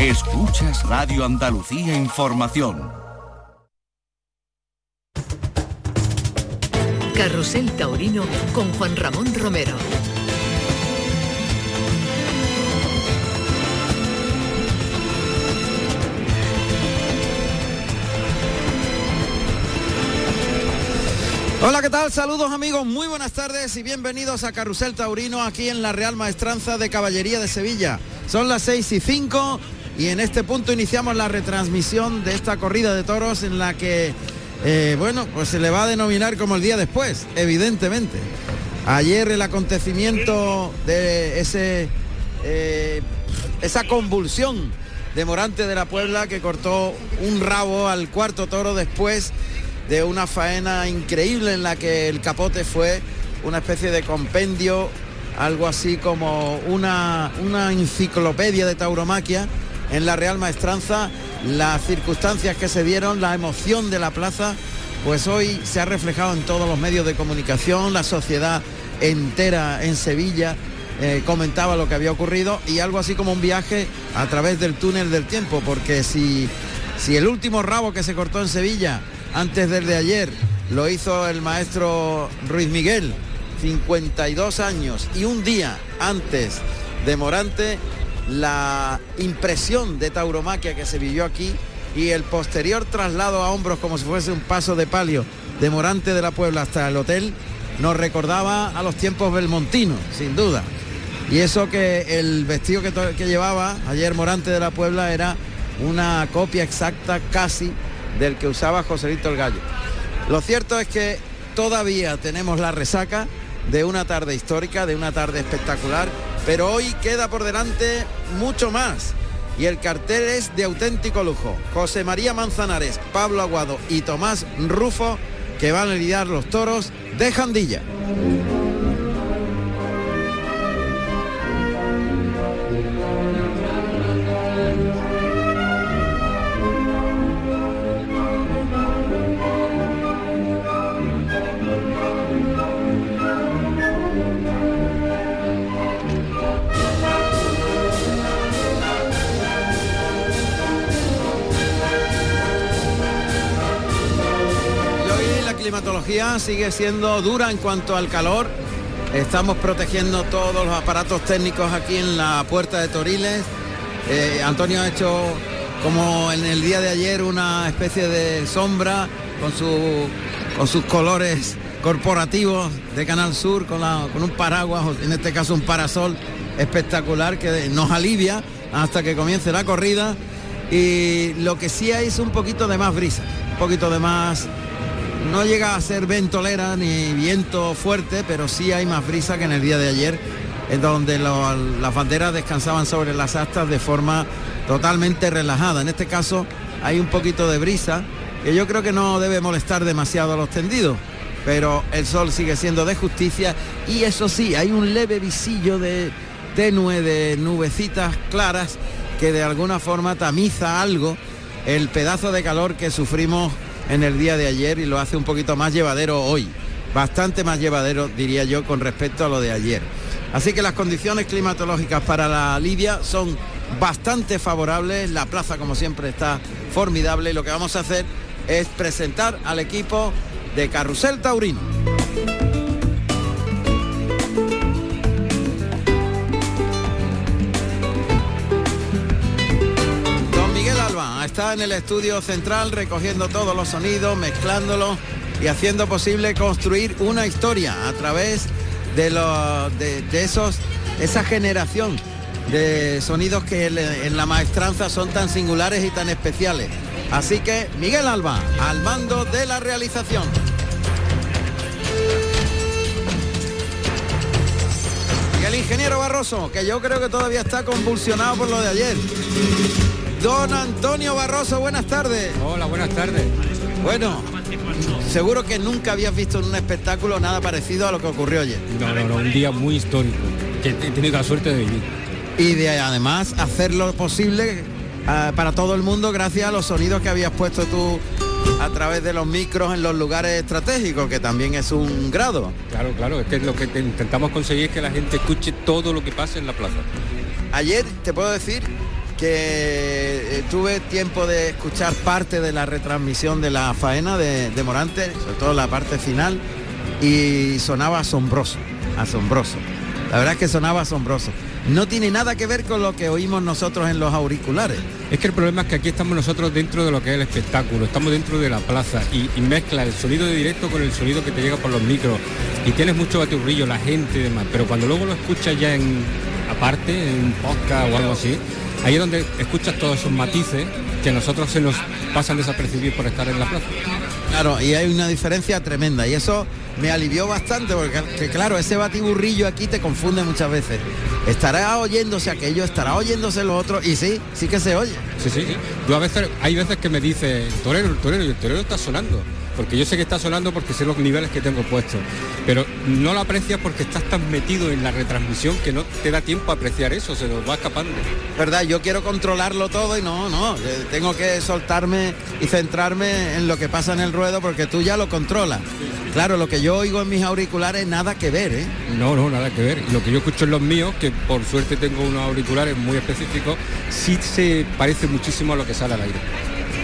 Escuchas Radio Andalucía Información. Carrusel Taurino con Juan Ramón Romero. Hola, ¿qué tal? Saludos amigos, muy buenas tardes y bienvenidos a Carrusel Taurino aquí en la Real Maestranza de Caballería de Sevilla. Son las 6 y 5 y en este punto iniciamos la retransmisión de esta corrida de toros en la que, eh, bueno, pues se le va a denominar como el día después, evidentemente. Ayer el acontecimiento de ese, eh, esa convulsión de Morante de la Puebla que cortó un rabo al cuarto toro después de una faena increíble en la que el capote fue una especie de compendio, algo así como una, una enciclopedia de tauromaquia en la Real Maestranza, las circunstancias que se dieron, la emoción de la plaza, pues hoy se ha reflejado en todos los medios de comunicación, la sociedad entera en Sevilla eh, comentaba lo que había ocurrido y algo así como un viaje a través del túnel del tiempo, porque si, si el último rabo que se cortó en Sevilla antes del de ayer lo hizo el maestro Ruiz Miguel, 52 años y un día antes de Morante, la impresión de tauromaquia que se vivió aquí y el posterior traslado a hombros como si fuese un paso de palio de Morante de la Puebla hasta el hotel nos recordaba a los tiempos belmontinos, sin duda. Y eso que el vestido que, llevaba ayer Morante de la Puebla era una copia exacta casi del que usaba Joselito el Gallo. Lo cierto es que todavía tenemos la resaca de una tarde histórica, de una tarde espectacular, pero hoy queda por delante mucho más. Y el cartel es de auténtico lujo. José María Manzanares, Pablo Aguado y Tomás Rufo, que van a lidiar los toros de Jandilla. Sigue siendo dura en cuanto al calor. Estamos protegiendo todos los aparatos técnicos aquí en la puerta de Toriles. Eh, Antonio ha hecho como en el día de ayer una especie de sombra con, su, con sus colores corporativos de Canal Sur, con, con un paraguas, en este caso un parasol espectacular que nos alivia hasta que comience la corrida. Y lo que sí hay es un poquito de más brisa, un poquito de más no llega a ser ventolera ni viento fuerte, pero sí hay más brisa que en el día de ayer, en donde las banderas descansaban sobre las astas de forma totalmente relajada. En este caso hay un poquito de brisa, que yo creo que no debe molestar demasiado a los tendidos, pero el sol sigue siendo de justicia y eso sí, hay un leve visillo de tenue de nubecitas claras que de alguna forma tamiza algo el pedazo de calor que sufrimos en el día de ayer y lo hace un poquito más llevadero hoy. Bastante más llevadero, diría yo, con respecto a lo de ayer. Así que las condiciones climatológicas para la Libia son bastante favorables. La plaza, como siempre, está formidable y lo que vamos a hacer es presentar al equipo de Carrusel Taurino. Está en el estudio central recogiendo todos los sonidos, mezclándolos y haciendo posible construir una historia a través de, los, de, esos, esa generación de sonidos que en la maestranza son tan singulares y tan especiales. Así que Miguel Alba, al mando de la realización. Y el ingeniero Barroso, que yo creo que todavía está convulsionado por lo de ayer. Don Antonio Barroso, buenas tardes. Hola, buenas tardes. Bueno, seguro que nunca habías visto en un espectáculo nada parecido a lo que ocurrió ayer. No, no, no, un día muy histórico, que he tenido la suerte de vivir. Y de además hacer lo posible uh, para todo el mundo gracias a los sonidos que habías puesto tú a través de los micros en los lugares estratégicos, que también es un grado. Claro, claro, es que lo que intentamos conseguir es que la gente escuche todo lo que pasa en la plaza. Ayer te puedo decir que eh, tuve tiempo de escuchar parte de la retransmisión de la faena de, de Morante, sobre todo la parte final, y sonaba asombroso, asombroso. La verdad es que sonaba asombroso. No tiene nada que ver con lo que oímos nosotros en los auriculares. Es que el problema es que aquí estamos nosotros dentro de lo que es el espectáculo, estamos dentro de la plaza y, y mezcla el sonido de directo con el sonido que te llega por los micros y tienes mucho baturrillo, la gente y demás, pero cuando luego lo escuchas ya en aparte, en un podcast o algo así, ahí es donde escuchas todos esos matices que a nosotros se nos pasan desapercibidos por estar en la plaza. Claro, y hay una diferencia tremenda y eso me alivió bastante porque que, claro, ese batiburrillo aquí te confunde muchas veces. Estará oyéndose aquello, estará oyéndose lo otro y sí, sí que se oye. Sí, sí. Yo a veces, hay veces que me dice, torero, el torero, y el torero está sonando. Porque yo sé que está sonando porque sé los niveles que tengo puestos. Pero no lo aprecias porque estás tan metido en la retransmisión que no te da tiempo a apreciar eso, se nos va escapando. ¿Verdad? Yo quiero controlarlo todo y no, no. eh, Tengo que soltarme y centrarme en lo que pasa en el ruedo porque tú ya lo controlas. Claro, lo que yo oigo en mis auriculares nada que ver, ¿eh? No, no, nada que ver. Lo que yo escucho en los míos, que por suerte tengo unos auriculares muy específicos, sí se parece muchísimo a lo que sale al aire.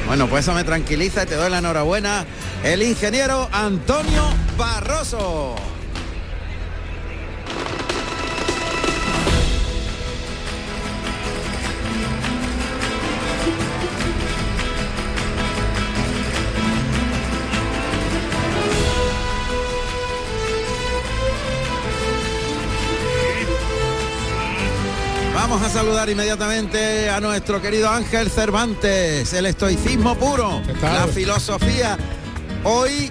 Bueno, pues eso me tranquiliza y te doy la enhorabuena. El ingeniero Antonio Barroso. Vamos a saludar inmediatamente a nuestro querido Ángel Cervantes, el estoicismo puro, la filosofía, hoy,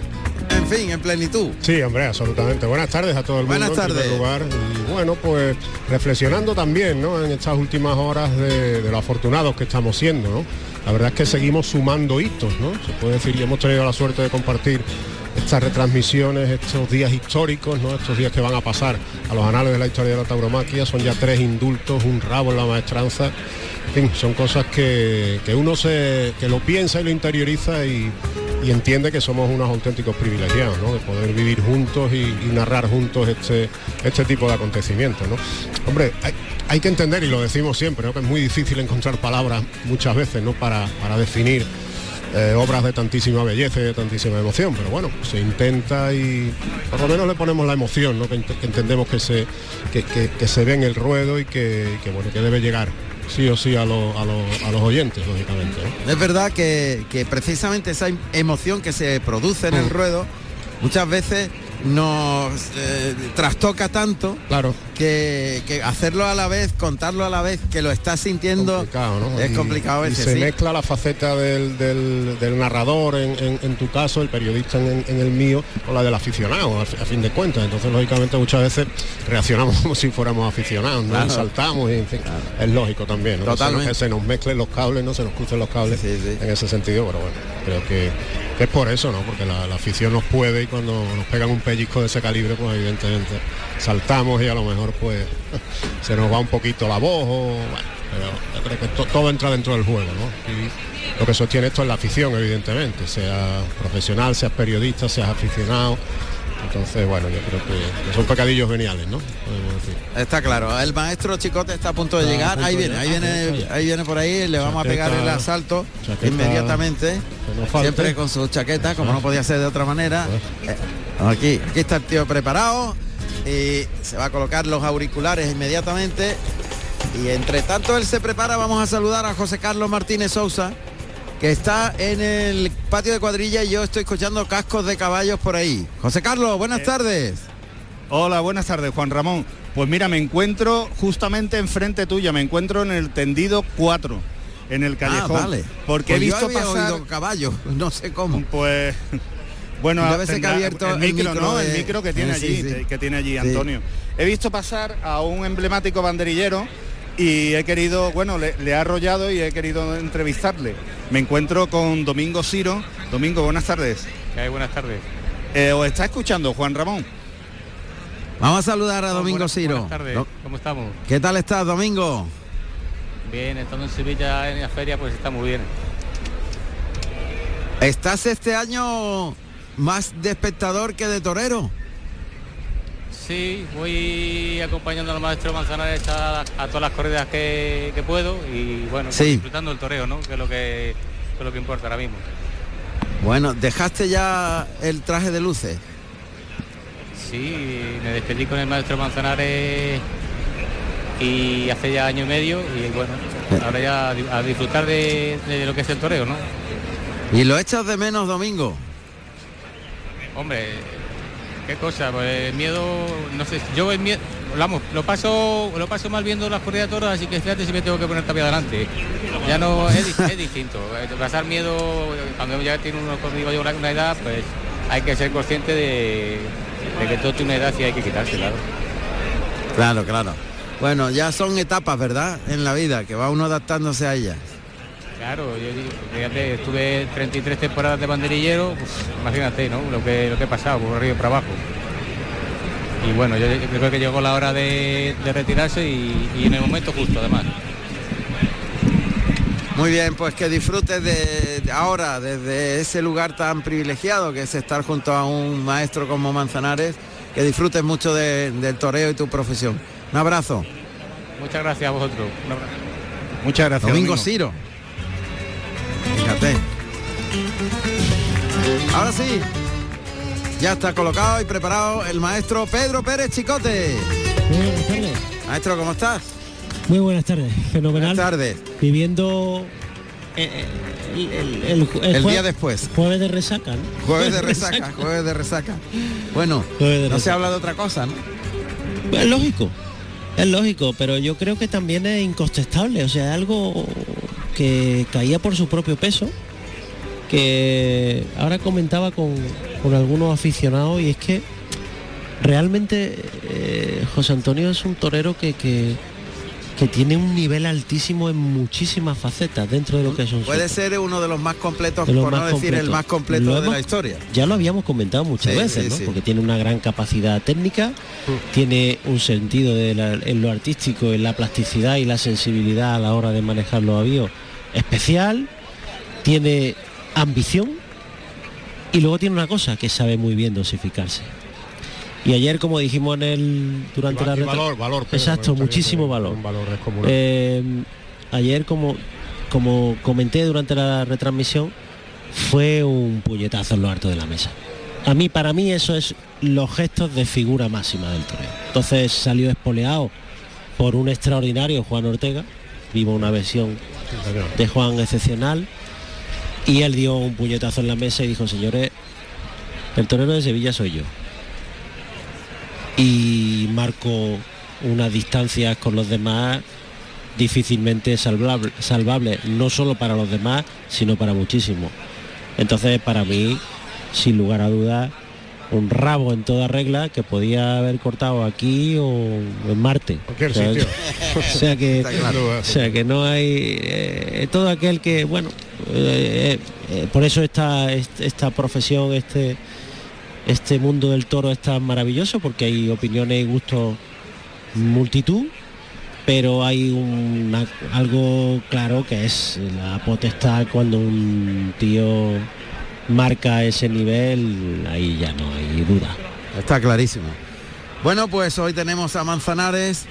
en fin, en plenitud. Sí, hombre, absolutamente. Buenas tardes a todo el Buenas mundo. en primer tardes. lugar. Y bueno, pues reflexionando también, ¿no? En estas últimas horas de, de lo afortunados que estamos siendo, ¿no? La verdad es que seguimos sumando hitos, ¿no? Se puede decir, y hemos tenido la suerte de compartir estas retransmisiones, estos días históricos, ¿no? Estos días que van a pasar a los anales de la historia de la tauromaquia. Son ya tres indultos, un rabo en la maestranza. En fin, son cosas que, que uno se, que lo piensa y lo interioriza y, y entiende que somos unos auténticos privilegiados, ¿no? De poder vivir juntos y, y narrar juntos este, este tipo de acontecimientos, ¿no? Hombre, hay, hay que entender, y lo decimos siempre, ¿no? que es muy difícil encontrar palabras muchas veces, ¿no? Para, para definir eh, obras de tantísima belleza y de tantísima emoción, pero bueno, se intenta y por lo menos le ponemos la emoción, ¿no? que, ent- que entendemos que se, que, que- que se ve en el ruedo y que, que, bueno, que debe llegar sí o sí a, lo- a lo- a los oyentes, lógicamente. ¿no? Es verdad que, que precisamente esa em- emoción que se produce en el ruedo muchas veces nos eh, trastoca tanto Claro. Que, que hacerlo a la vez, contarlo a la vez, que lo estás sintiendo complicado, ¿no? es Y- complicado a y se sí. mezcla la faceta del, del- del narrador en, en- en tu caso, el periodista en, en el mío, con la del aficionado, a, fi- a fin de cuentas. Entonces, lógicamente, muchas veces reaccionamos como si fuéramos aficionados, ¿no? Claro. Saltamos, y, en fin, es lógico también, ¿no? Que se nos- Totalmente. Que se nos mezclen los cables, no se nos crucen los cables Sí, sí. en ese sentido, pero bueno, creo que, que es por eso, ¿no? Porque la, la afición nos puede y cuando nos pegan un pellizco de ese calibre, pues evidentemente saltamos y a lo mejor pues se nos va un poquito la voz o bueno, pero yo creo que to- todo entra dentro del juego, ¿no? Y lo que sostiene esto es la afición, evidentemente, sea profesional, seas periodista, seas aficionado. Entonces, bueno, yo creo que, que son pecadillos veniales, ¿no? Está claro, el maestro Chicote está a punto de Está llegar, punto ahí viene, ahí. Ah, viene, ya. ahí viene por ahí, le vamos a pegar el asalto chaqueta- inmediatamente, no siempre con su chaqueta, como no podía ser de otra manera. Eh, Aquí, aquí está el tío preparado y se va a colocar los auriculares inmediatamente. Y entre tanto él se prepara, vamos a saludar a José Carlos Martínez Sousa, que está en el patio de cuadrilla y yo estoy escuchando cascos de caballos por ahí. José Carlos, buenas tardes. Hola, buenas tardes, Juan Ramón. Pues mira, me encuentro justamente enfrente tuya, me encuentro en el tendido 4, en el callejón. Ah, vale. Porque Pues he yo visto había pasar, caballos, no sé cómo. pues, bueno, Debe ser que ha abierto el el micro, micro ¿no? de- El micro que tiene Eh, allí, sí. que tiene allí Sí. Antonio. He visto pasar a un emblemático banderillero y he querido, bueno, le, le he arrollado y he querido entrevistarle. Me encuentro con Domingo Ciro. Domingo, buenas tardes. ¿Qué hay? Buenas tardes. Eh, ¿Os está escuchando, Juan Ramón? Vamos a saludar a Domingo buenas, Ciro. Buenas tardes, ¿cómo estamos? ¿Qué tal estás, Domingo? Bien, estando en Sevilla en la feria, pues está muy bien. ¿Estás este año más de espectador que de torero? Sí, voy acompañando al maestro Manzanares a, a todas las corridas que, que puedo y bueno, Sí. disfrutando el toreo, ¿no? Que es lo que, que es lo que importa ahora mismo. Bueno, ¿dejaste ya el traje de luces? Sí, me despedí con el maestro Manzanares y hace ya año y medio y bueno, ahora ya a disfrutar de, de lo que es el toreo, ¿no? ¿Y lo echas de menos, Domingo? Hombre, qué cosa, pues miedo, no sé, yo el miedo, vamos, lo paso, lo paso mal viendo las corridas de toros, así que fíjate si me tengo que poner todavía adelante. Ya no es, es distinto. eh, Pasar miedo cuando ya tiene uno conmigo ya una, edad, pues hay que ser consciente de, que todo tiene una edad y hay que quitarse, claro. Claro, claro. Bueno, ya son etapas, ¿verdad? En la vida, que va uno adaptándose a ellas. Claro, yo digo, fíjate, estuve 33 temporadas de banderillero, pues, imagínate, ¿no? Lo que, lo que he pasado, por arriba y por abajo. Y bueno, yo, yo creo que llegó la hora de, de retirarse y, y en el momento justo, además. Muy bien, pues que disfrutes de, de ahora, desde ese lugar tan privilegiado que es estar junto a un maestro como Manzanares, que disfrutes mucho de- del toreo y tu profesión. Un abrazo. Muchas gracias a vosotros. Un abrazo. Muchas gracias. Domingo Ciro. Fíjate. Ahora sí. Ya está colocado y preparado el maestro Pedro Pérez Chicote. Muy buenas tardes. Maestro, ¿cómo estás? Muy buenas tardes. Fenomenal. Buenas tardes. Viviendo eh, eh, el, el- el ju- El jue- día después. Jueves de resaca, ¿no? Jueves de resaca, jueves de resaca. Bueno, no se habla de otra cosa, ¿no? Es lógico. Es lógico, pero yo creo que también es incontestable. O sea, algo que caía por su propio peso. Que ahora comentaba con, con algunos aficionados y es que realmente eh, José Antonio es un torero que, que, que tiene un nivel altísimo en muchísimas facetas dentro de lo que es un Puede ser uno de los más completos, De los por no más decir el completos. más completo de la historia. Ya lo habíamos comentado muchas Sí, veces, sí, ¿no? sí. Porque tiene una gran capacidad técnica, tiene un sentido de la- en lo artístico, en la plasticidad y la sensibilidad a la hora de manejar los avíos especial, tiene ambición y luego tiene una cosa que sabe muy bien dosificarse. Y ayer, como dijimos en el durante Y va- la y valor, valor, Pedro, exacto, muchísimo valor. Valor. Eh, ayer, como, como comenté durante la retransmisión, fue un puñetazo en lo alto de la mesa. A mí, para mí, eso es los gestos de figura máxima del torneo. Entonces salió espoleado por un extraordinario Juan Ortega. Vimos una versión de Juan excepcional. Y él dio un puñetazo en la mesa y dijo, señores, el torero de Sevilla soy yo. Y marcó unas distancias con los demás difícilmente salvable, salvables, no solo para los demás, sino para muchísimos. Entonces, para mí, sin lugar a dudas, un rabo en toda regla que podía haber cortado aquí o en Marte. Cualquier O sea, sitio. o sea que claro. o sea que no hay eh, todo aquel que bueno eh, eh, por eso esta est- esta profesión este este mundo del toro es tan maravilloso porque hay opiniones y gustos multitud pero hay algo claro que es la potestad cuando un tío marca ese nivel ahí ya no hay duda Está clarísimo. Bueno, pues hoy tenemos a Manzanares,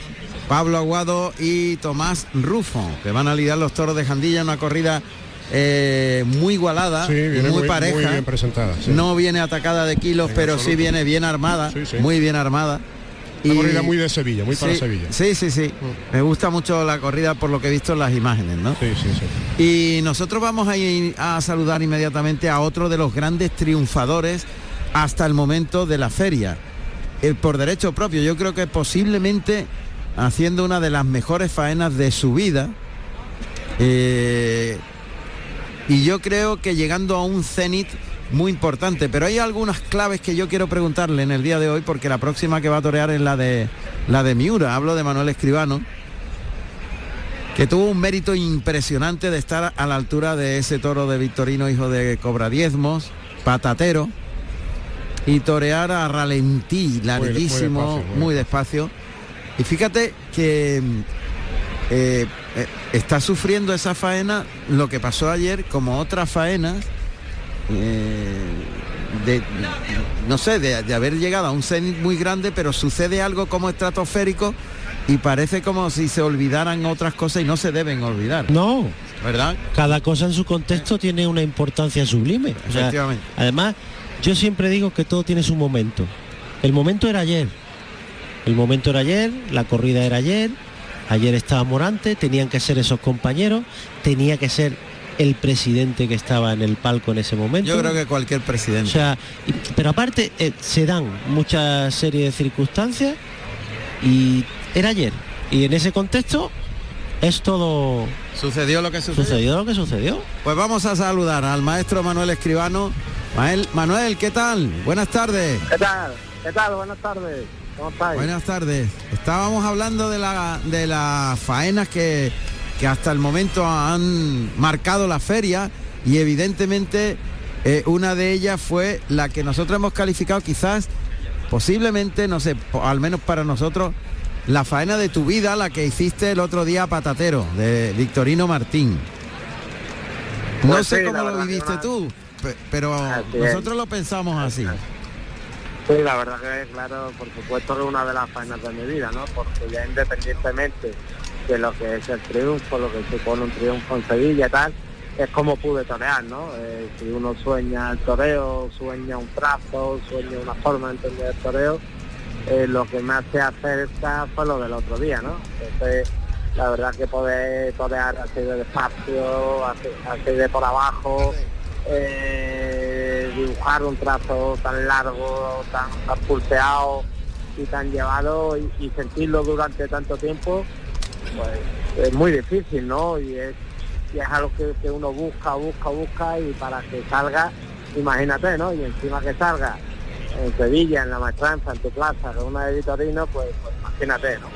Pablo Aguado y Tomás Rufo, que van a lidiar los toros de Jandilla, una corrida eh, muy igualada, Sí, muy, muy, pareja. muy bien presentada. sí. No viene atacada de kilos, En pero sí absoluto. viene bien armada, Sí, sí. muy bien armada. Una Y- corrida muy de Sevilla, muy para sí, Sevilla. Mm. Sí, sí, sí. Me gusta mucho la corrida por lo que he visto en las imágenes, ¿no? Sí, sí, sí. Y nosotros vamos a ir a saludar inmediatamente a otro de los grandes triunfadores hasta el momento de la feria. El por derecho propio, yo creo que posiblemente haciendo una de las mejores faenas de su vida. Eh, y yo creo que llegando a un cenit muy importante. Pero hay algunas claves que yo quiero preguntarle en el día de hoy, porque la próxima que va a torear es la de la de Miura. Hablo de Manuel Escribano que tuvo un mérito impresionante de estar a la altura de ese toro de Victorino, hijo de Cobra Diezmos, patatero, y torear a ralentí, larguísimo, muy despacio. Y fíjate que eh, está sufriendo esa faena lo que pasó ayer como otras faenas eh, de, no sé, de, de haber llegado a un cenit muy grande, pero sucede algo como estratosférico y parece como si se olvidaran otras cosas y no se deben olvidar. No, ¿Verdad? cada cosa en su contexto tiene una importancia sublime. O sea, Efectivamente. además, yo siempre digo que todo tiene su momento. El momento era ayer. El momento era ayer, la corrida era ayer, ayer estaba Morante, tenían que ser esos compañeros, tenía que ser el presidente que estaba en el palco en ese momento. Yo creo que cualquier presidente. O sea, y- pero aparte eh, se dan muchas serie de circunstancias y era ayer. Y en ese contexto es todo sucedió lo que sucedió. sucedió lo que sucedió. Pues vamos a saludar al maestro Manuel Escribano. Mael- Manuel, ¿qué tal? Buenas tardes. ¿Qué tal? ¿Qué tal? Buenas tardes. ¿Cómo estáis? Buenas tardes. Estábamos hablando de, la, de las faenas que, que hasta el momento han marcado la feria y evidentemente eh, una de ellas fue la que nosotros hemos calificado quizás, posiblemente, no sé, al menos para nosotros, la faena de tu vida, la que hiciste el otro día a Patatero, de Victorino Martín. No Pues sé sí, cómo lo viviste una- tú, pe- pero nosotros lo pensamos así. Sí, la verdad que claro, por supuesto que es una de las faenas de mi vida, ¿no? Porque ya independientemente de lo que es el triunfo, lo que supone un triunfo en Sevilla y tal, es como pude torear, ¿no? Eh, si uno sueña el toreo, sueña un trazo, sueña una forma de entender el toreo, eh, lo que más se acerca fue lo del otro día, ¿no? Entonces, la verdad que poder torear así de despacio, así, así de por abajo, eh, dibujar un trazo tan largo, tan, tan y tan llevado y, sentirlo durante tanto tiempo, pues es muy difícil, ¿no? Y es, es algo que, que uno busca, busca, busca y para que salga, imagínate, ¿no? Y encima que salga en Sevilla, en la maestranza, en tu plaza, con una de Vitorino, pues, pues imagínate, ¿no?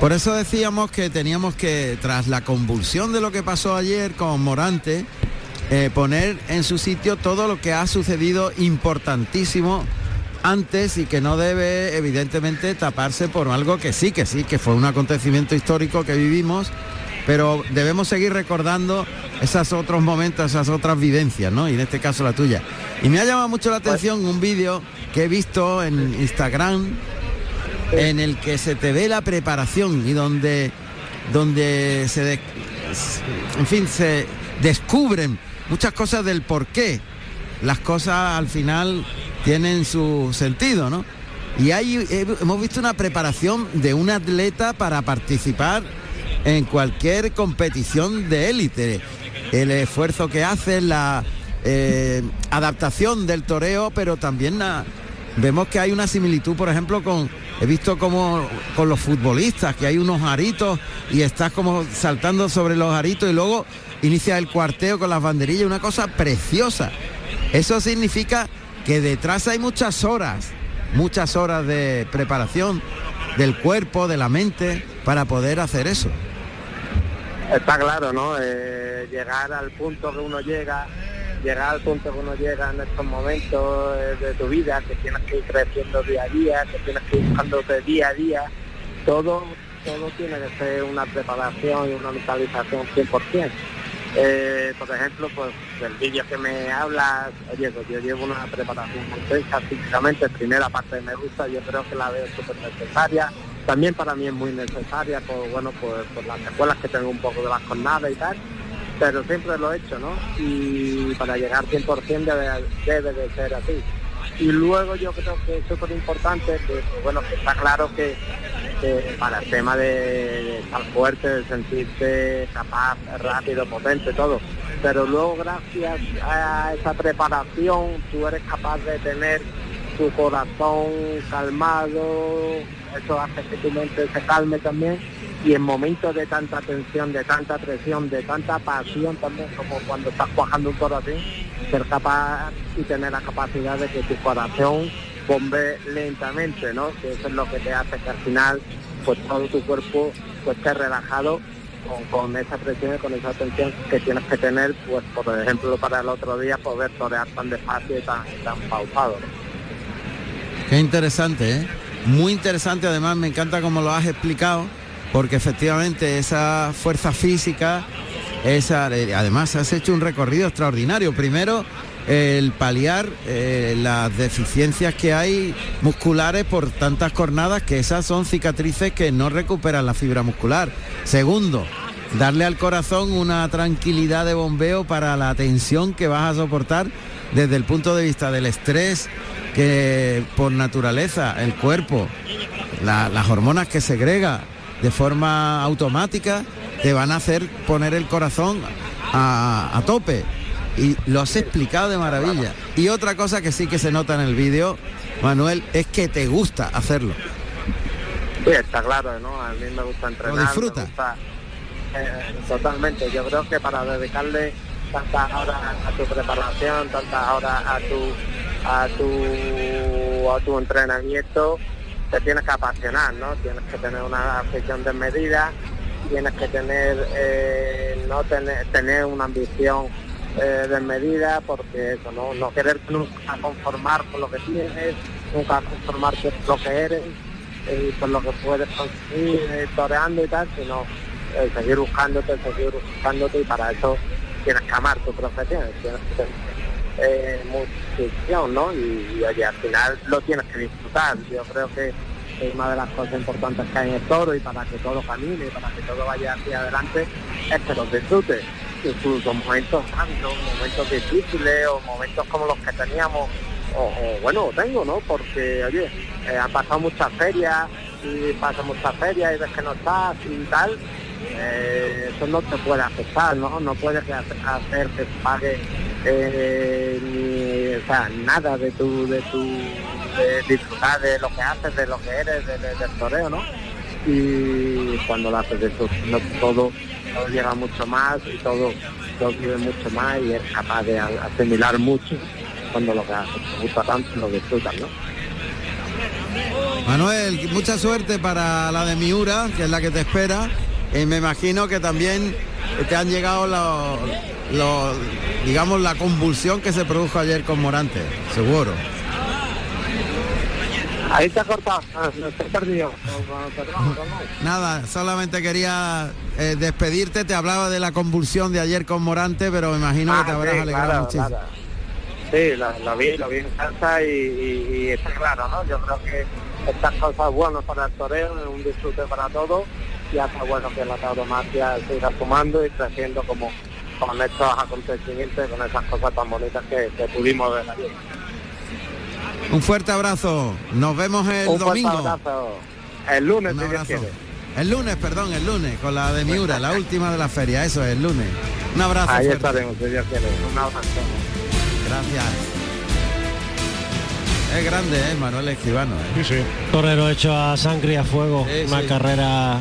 Por eso decíamos que teníamos que, tras la convulsión de lo que pasó ayer con Morante, eh, poner en su sitio todo lo que ha sucedido importantísimo antes y que no debe evidentemente taparse por algo que sí, que sí, que fue un acontecimiento histórico que vivimos, pero debemos seguir recordando esos otros momentos, esas otras vivencias, ¿no? Y en este caso la tuya. Y me ha llamado mucho la atención un vídeo que he visto en Instagram en el que se te ve la preparación y donde donde se en fin se descubren muchas cosas del por qué. Las cosas al final tienen su sentido no y ahí he- hemos visto una preparación de un atleta para participar en cualquier competición de élite. El esfuerzo que hace la eh, adaptación del toreo pero también vemos que hay una similitud, por ejemplo, con he visto como con los futbolistas, que hay unos aritos y estás como saltando sobre los aritos y luego inicia el cuarteo con las banderillas, una cosa preciosa. Eso significa que detrás hay muchas horas, muchas horas de preparación del cuerpo, de la mente, para poder hacer eso. Está claro, ¿no? Eh, llegar al punto que uno llega, llegar al punto que uno llega en estos momentos eh, de tu vida, que tienes que ir creciendo día a día, que tienes que ir buscándote día a día, todo, todo tiene que ser una preparación y una mentalización 100%. Eh, por ejemplo, pues el vídeo que me hablas, oye, pues yo llevo una preparación intensa físicamente, primera parte me gusta, yo creo que la veo súper necesaria, también para mí es muy necesaria por, bueno, por, por las escuelas que tengo un poco de las jornadas y tal, pero siempre lo he hecho, ¿no? Y para llegar 100% debe, debe de ser así. Y luego yo creo que es súper importante, que, bueno, que está claro que, que para el tema de, de estar fuerte, de sentirse capaz, rápido, potente, todo. Pero luego gracias a esa preparación tú eres capaz de tener tu corazón calmado, eso hace que tu mente se calme también y en momentos de tanta tensión, de tanta presión, de tanta pasión también, como cuando estás cuajando un toro así, ser capaz y tener la capacidad de que tu corazón bombe lentamente, ¿no? Que eso es lo que te hace que al final, pues todo tu cuerpo pues esté relajado con, esa presión y con esa tensión que tienes que tener, pues por ejemplo para el otro día poder torear tan despacio y tan, tan pausado. ¿no? Qué interesante, ¿eh? Muy interesante, además me encanta como lo has explicado, porque efectivamente esa fuerza física, esa, eh, además has hecho un recorrido extraordinario. Primero, el paliar eh, las deficiencias que hay musculares por tantas cornadas que esas son cicatrices que no recuperan la fibra muscular. Segundo, darle al corazón una tranquilidad de bombeo para la tensión que vas a soportar desde el punto de vista del estrés que por naturaleza el cuerpo, las hormonas que segrega de forma automática, te van a hacer poner el corazón a, tope. Y lo has explicado de maravilla. Y otra cosa que sí que se nota en el vídeo, Manuel, es que te gusta hacerlo. Sí, está claro, ¿no? A mí me gusta entrenar. Lo disfruta. Eh, totalmente. Yo creo que para dedicarle tantas horas a tu preparación, tantas horas a tu a tu a tu entrenamiento, te tienes que apasionar, ¿no? Tienes que tener una afición desmedida, tienes que tener eh, no tener, tener una ambición eh, desmedida porque eso, ¿no? no querer nunca conformar con lo que tienes, nunca conformarte con lo que eres y con lo que puedes conseguir eh, toreando y tal, sino seguir buscándote, seguir buscándote y para eso tienes que amar tu profesión, tienes que tener eh, ¿no? Y, oye, al final lo tienes que disfrutar. Yo creo que es una de las cosas importantes que hay en el toro y para que todo camine, para que todo vaya hacia adelante, es que los disfrutes. Incluso momentos rápidos, momentos difíciles o momentos como los que teníamos, o, bueno, tengo, ¿no? Porque, oye, eh, han pasado muchas ferias y pasan muchas ferias y ves que no estás y tal, eh, eso no te puede afectar, ¿no? No puedes hacer que pague eh, o sea, nada de tu, de tu de disfrutar de lo que haces, de lo que eres, del toreo, ¿no? Y cuando lo haces de eso, todo, todo llega mucho más y todo, todo vive mucho más y es capaz de asimilar mucho cuando lo que haces gusta tanto lo disfrutas, ¿no? Manuel, mucha suerte para la de Miura, que es la que te espera. Y me imagino que también te han llegado los, digamos, la convulsión que se produjo ayer con Morante, seguro. Ahí ha cortado, ah, he perdido. Nada, solamente quería eh, despedirte, te hablaba de la convulsión de ayer con Morante, pero me imagino que te ah, habrás alegrado muchísimo. Sí, la, vi, lo vi en casa y, está claro, ¿no? Yo creo que estas cosas buenas para el toreo, es un disfrute para todos y hasta bueno que la tauromaquia siga sumando y creciendo como con estos acontecimientos, con esas cosas tan bonitas que, pudimos ver ayer. Un fuerte abrazo. Nos vemos el Un domingo. Abrazo. El lunes, El lunes, perdón, el lunes, con la de Miura, la última de la feria, eso es, el lunes. Un abrazo. Ahí estaremos, si Dios quiere. Un abrazo. Gracias. Es grande, ¿eh? Manuel Esquivano. ¿eh? Sí, sí. Torrero hecho a sangre y a fuego. una carrera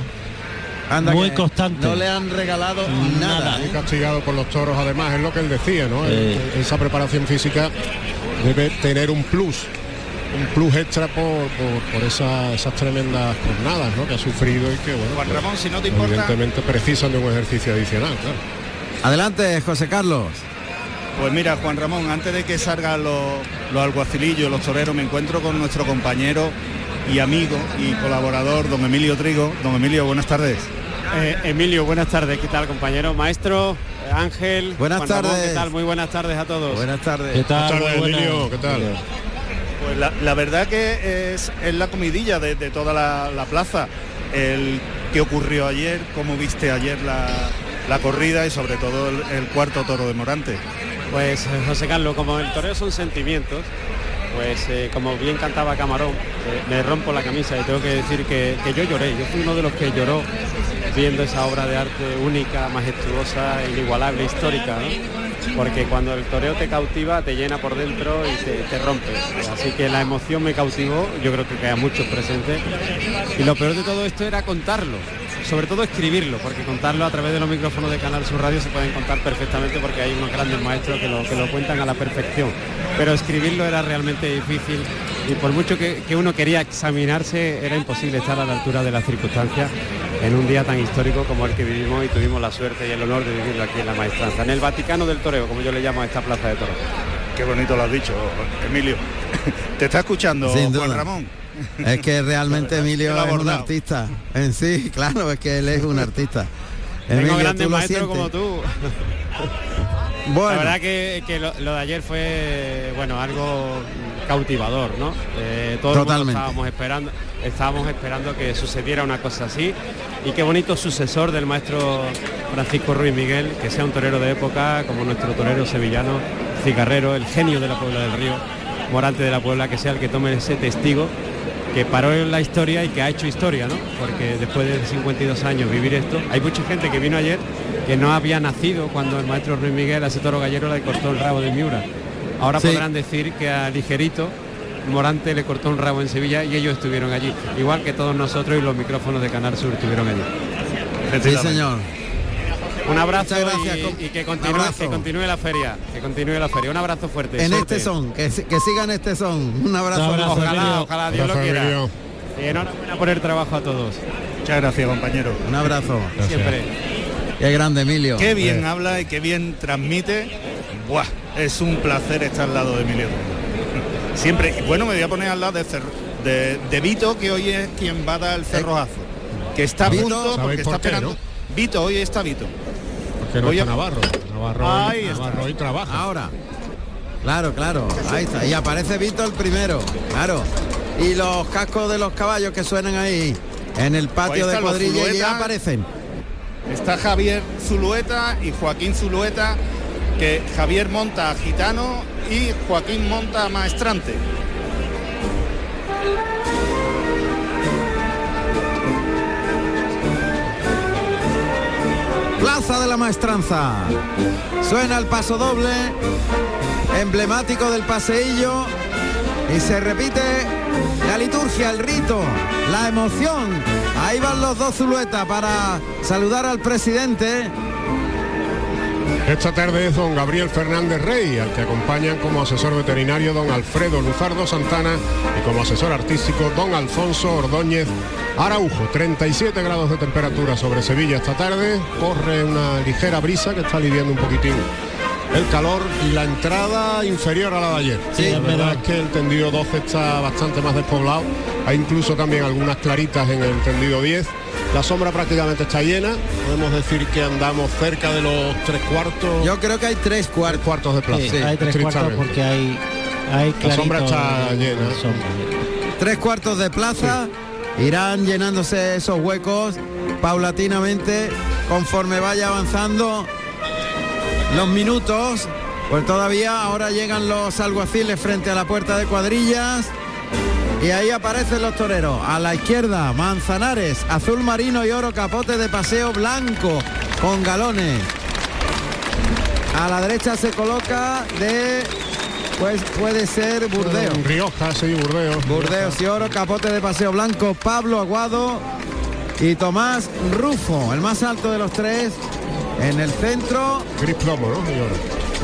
muy constante. No le han regalado nada. Muy castigado por los toros, además, es lo que él decía, ¿no? Esa preparación física debe tener un plus, un plus extra por, por, esas tremendas jornadas ¿no? que ha sufrido y que, bueno, Juan pues, Ramón, si no te importa... evidentemente precisan de un ejercicio adicional, Adelante, José Carlos. Pues mira, Juan Ramón, antes de que salgan los, los alguacilillos, los toreros, me encuentro con nuestro compañero y amigo y colaborador, don Emilio Trigo. Don Emilio, buenas tardes. Eh, Emilio, buenas tardes. ¿Qué tal, compañero? Maestro, eh, Ángel. Buenas tardes. ¿Qué tal? Muy buenas tardes a todos. Buenas tardes. ¿Qué tal, Emilio? ¿Qué tal? Pues la, verdad que es, la comidilla de, toda la, plaza. El que ocurrió ayer, cómo viste ayer la, corrida y sobre todo el, cuarto toro de Morante. Pues eh, José Carlos, como el toreo son sentimientos, pues como bien cantaba Camarón, me rompo la camisa y tengo que decir que, yo lloré, yo fui uno de los que lloró viendo esa obra de arte única, majestuosa, inigualable, histórica, porque cuando el toreo te cautiva, te llena por dentro y te, rompe. Así que la emoción me cautivó, yo creo que queda muchos presentes. Y lo peor de todo esto era contarlo, sobre todo escribirlo, porque contarlo a través de los micrófonos de Canal Sur Radio se pueden contar perfectamente porque hay unos grandes maestros que lo, que lo cuentan a la perfección. Pero escribirlo era realmente difícil y por mucho que, que uno quería examinarse, era imposible estar a la altura de las circunstancias en un día tan histórico como el que vivimos y tuvimos la suerte y el honor de vivirlo aquí en la maestranza, en el Vaticano del Toreo, como yo le llamo a esta plaza de toros. Qué bonito lo has dicho, Emilio. Te está escuchando Juan Ramón. Es que realmente Emilio es un artista. En sí, claro, es que él es un artista. Tengo grandes maestros como tú. Bueno. La verdad que, que lo, lo de ayer fue bueno algo cautivador, ¿no? Eh, todo el mundo Totalmente. estábamos esperando, estábamos esperando que sucediera una cosa así y qué bonito sucesor del maestro Francisco Ruiz Miguel, que sea un torero de época como nuestro torero sevillano, cigarrero, el genio de la Puebla del Río, Morante de la Puebla, que sea el que tome ese testigo que paró en la historia y que ha hecho historia, ¿no? Porque después de 52 años vivir esto, hay mucha gente que vino ayer que no había nacido cuando el maestro Ruiz Miguel a ese toro gallero le cortó el rabo de Miura. Ahora Sí. podrán decir que a Ligerito Morante le cortó un rabo en Sevilla y ellos estuvieron allí, igual que todos nosotros y los micrófonos de Canal Sur estuvieron allí. Sí, señor. Un abrazo Muchas gracias, y- que continúe, abrazo. que continúe la feria, que continúe la feria. Un abrazo fuerte. En suerte. este son, que, que sigan este son. Un abrazo. Un abrazo, Ojalá, ojalá Dios lo quiera. Y enhorabuena por el trabajo a todos. Muchas gracias, compañero. Un abrazo. Siempre. Qué grande, Emilio. Qué bien habla y qué bien transmite. Buah, es un placer estar al lado de Emilio. Siempre. Y bueno, me voy a poner al lado de, Cer- de, de Vito, que hoy es quien va a dar el cerrojazo. Que está a punto porque ¿sabéis está qué, esperando. no? Vito, hoy está Vito. Porque no Oye. está Navarro. Navarro, Ahí hoy, está. Navarro hoy trabaja. Ahora. Claro, claro. Ahí está. Y aparece Vito el primero. Claro. Y los cascos de los caballos que suenan ahí en el patio de cuadrilla y ya aparecen. Está Javier Zulueta y Joaquín Zulueta, que Javier monta a Gitano y Joaquín monta a Maestrante. Plaza de la Maestranza. Suena el paso doble, emblemático del paseillo. Y se repite la liturgia, el rito, la emoción. Ahí van los dos Zulueta para saludar al presidente. Esta tarde es don Gabriel Fernández Rey, al que acompañan como asesor veterinario don Alfredo Luzardo Santana y como asesor artístico don Alfonso Ordóñez Araujo. 37 grados de temperatura sobre Sevilla esta tarde, corre una ligera brisa que está aliviando un poquitín el calor y la entrada inferior a la de ayer. Sí, la es verdad verdad. es que el tendido 12 está bastante más despoblado, hay incluso también algunas claritas en el tendido 10. La sombra prácticamente está llena, podemos decir que andamos cerca de los tres cuartos. Yo creo que hay tres Tres cuartos. de plaza. Sí, hay tres cuartos porque hay hay La sombra clarito está sombra, llena. Tres cuartos de plaza. Irán llenándose esos huecos paulatinamente conforme vaya avanzando los minutos. Pues todavía ahora llegan los alguaciles frente a la puerta de cuadrillas. Y ahí aparecen los toreros. A la izquierda, Manzanares, azul marino y oro, capote de paseo blanco con galones. A la derecha se coloca de, pues puede ser Burdeos. Rioja, sí, Burdeos. Burdeos y oro, capote de paseo blanco, Pablo Aguado y Tomás Rufo, el más alto de los tres. En el centro, Gris plomo, ¿no?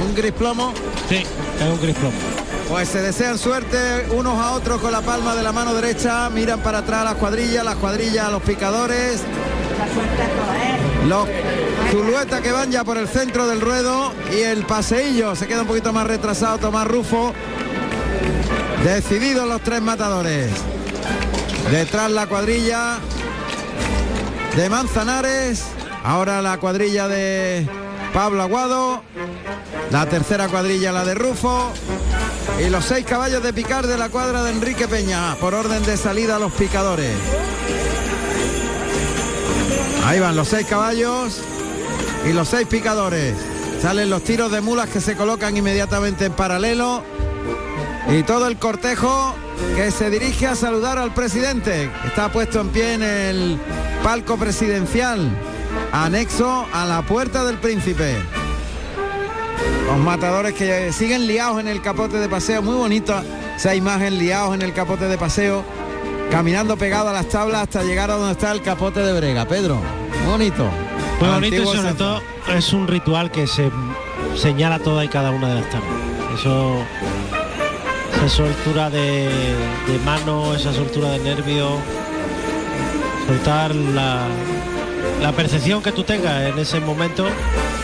Un gris plomo. Sí, es un gris plomo. Pues se desean suerte unos a otros con la palma de la mano derecha, miran para atrás las cuadrillas, las cuadrillas a los picadores. Los Zulueta que van ya por el centro del ruedo y el paseillo se queda un poquito más retrasado Tomás Rufo. Decididos los tres matadores. Detrás la cuadrilla de Manzanares. Ahora la cuadrilla de Pablo Aguado. La tercera cuadrilla la de Rufo. Y los seis caballos de picar de la cuadra de Enrique Peña. Por orden de salida a los picadores. Ahí van los seis caballos y los seis picadores. Salen los tiros de mulas que se colocan inmediatamente en paralelo. Y todo el cortejo que se dirige a saludar al presidente. Está puesto en pie en el palco presidencial, anexo a la puerta del príncipe. Los matadores que siguen liados en el capote de paseo, muy bonita esa imagen liados en el capote de paseo, caminando pegado a las tablas hasta llegar a donde está el capote de brega. Pedro, bonito. Muy bonito y sobre todo es un ritual que se señala toda y cada una de las tablas. Eso, esa soltura de, de mano, esa soltura de nervio, soltar la, la percepción que tú tengas en ese momento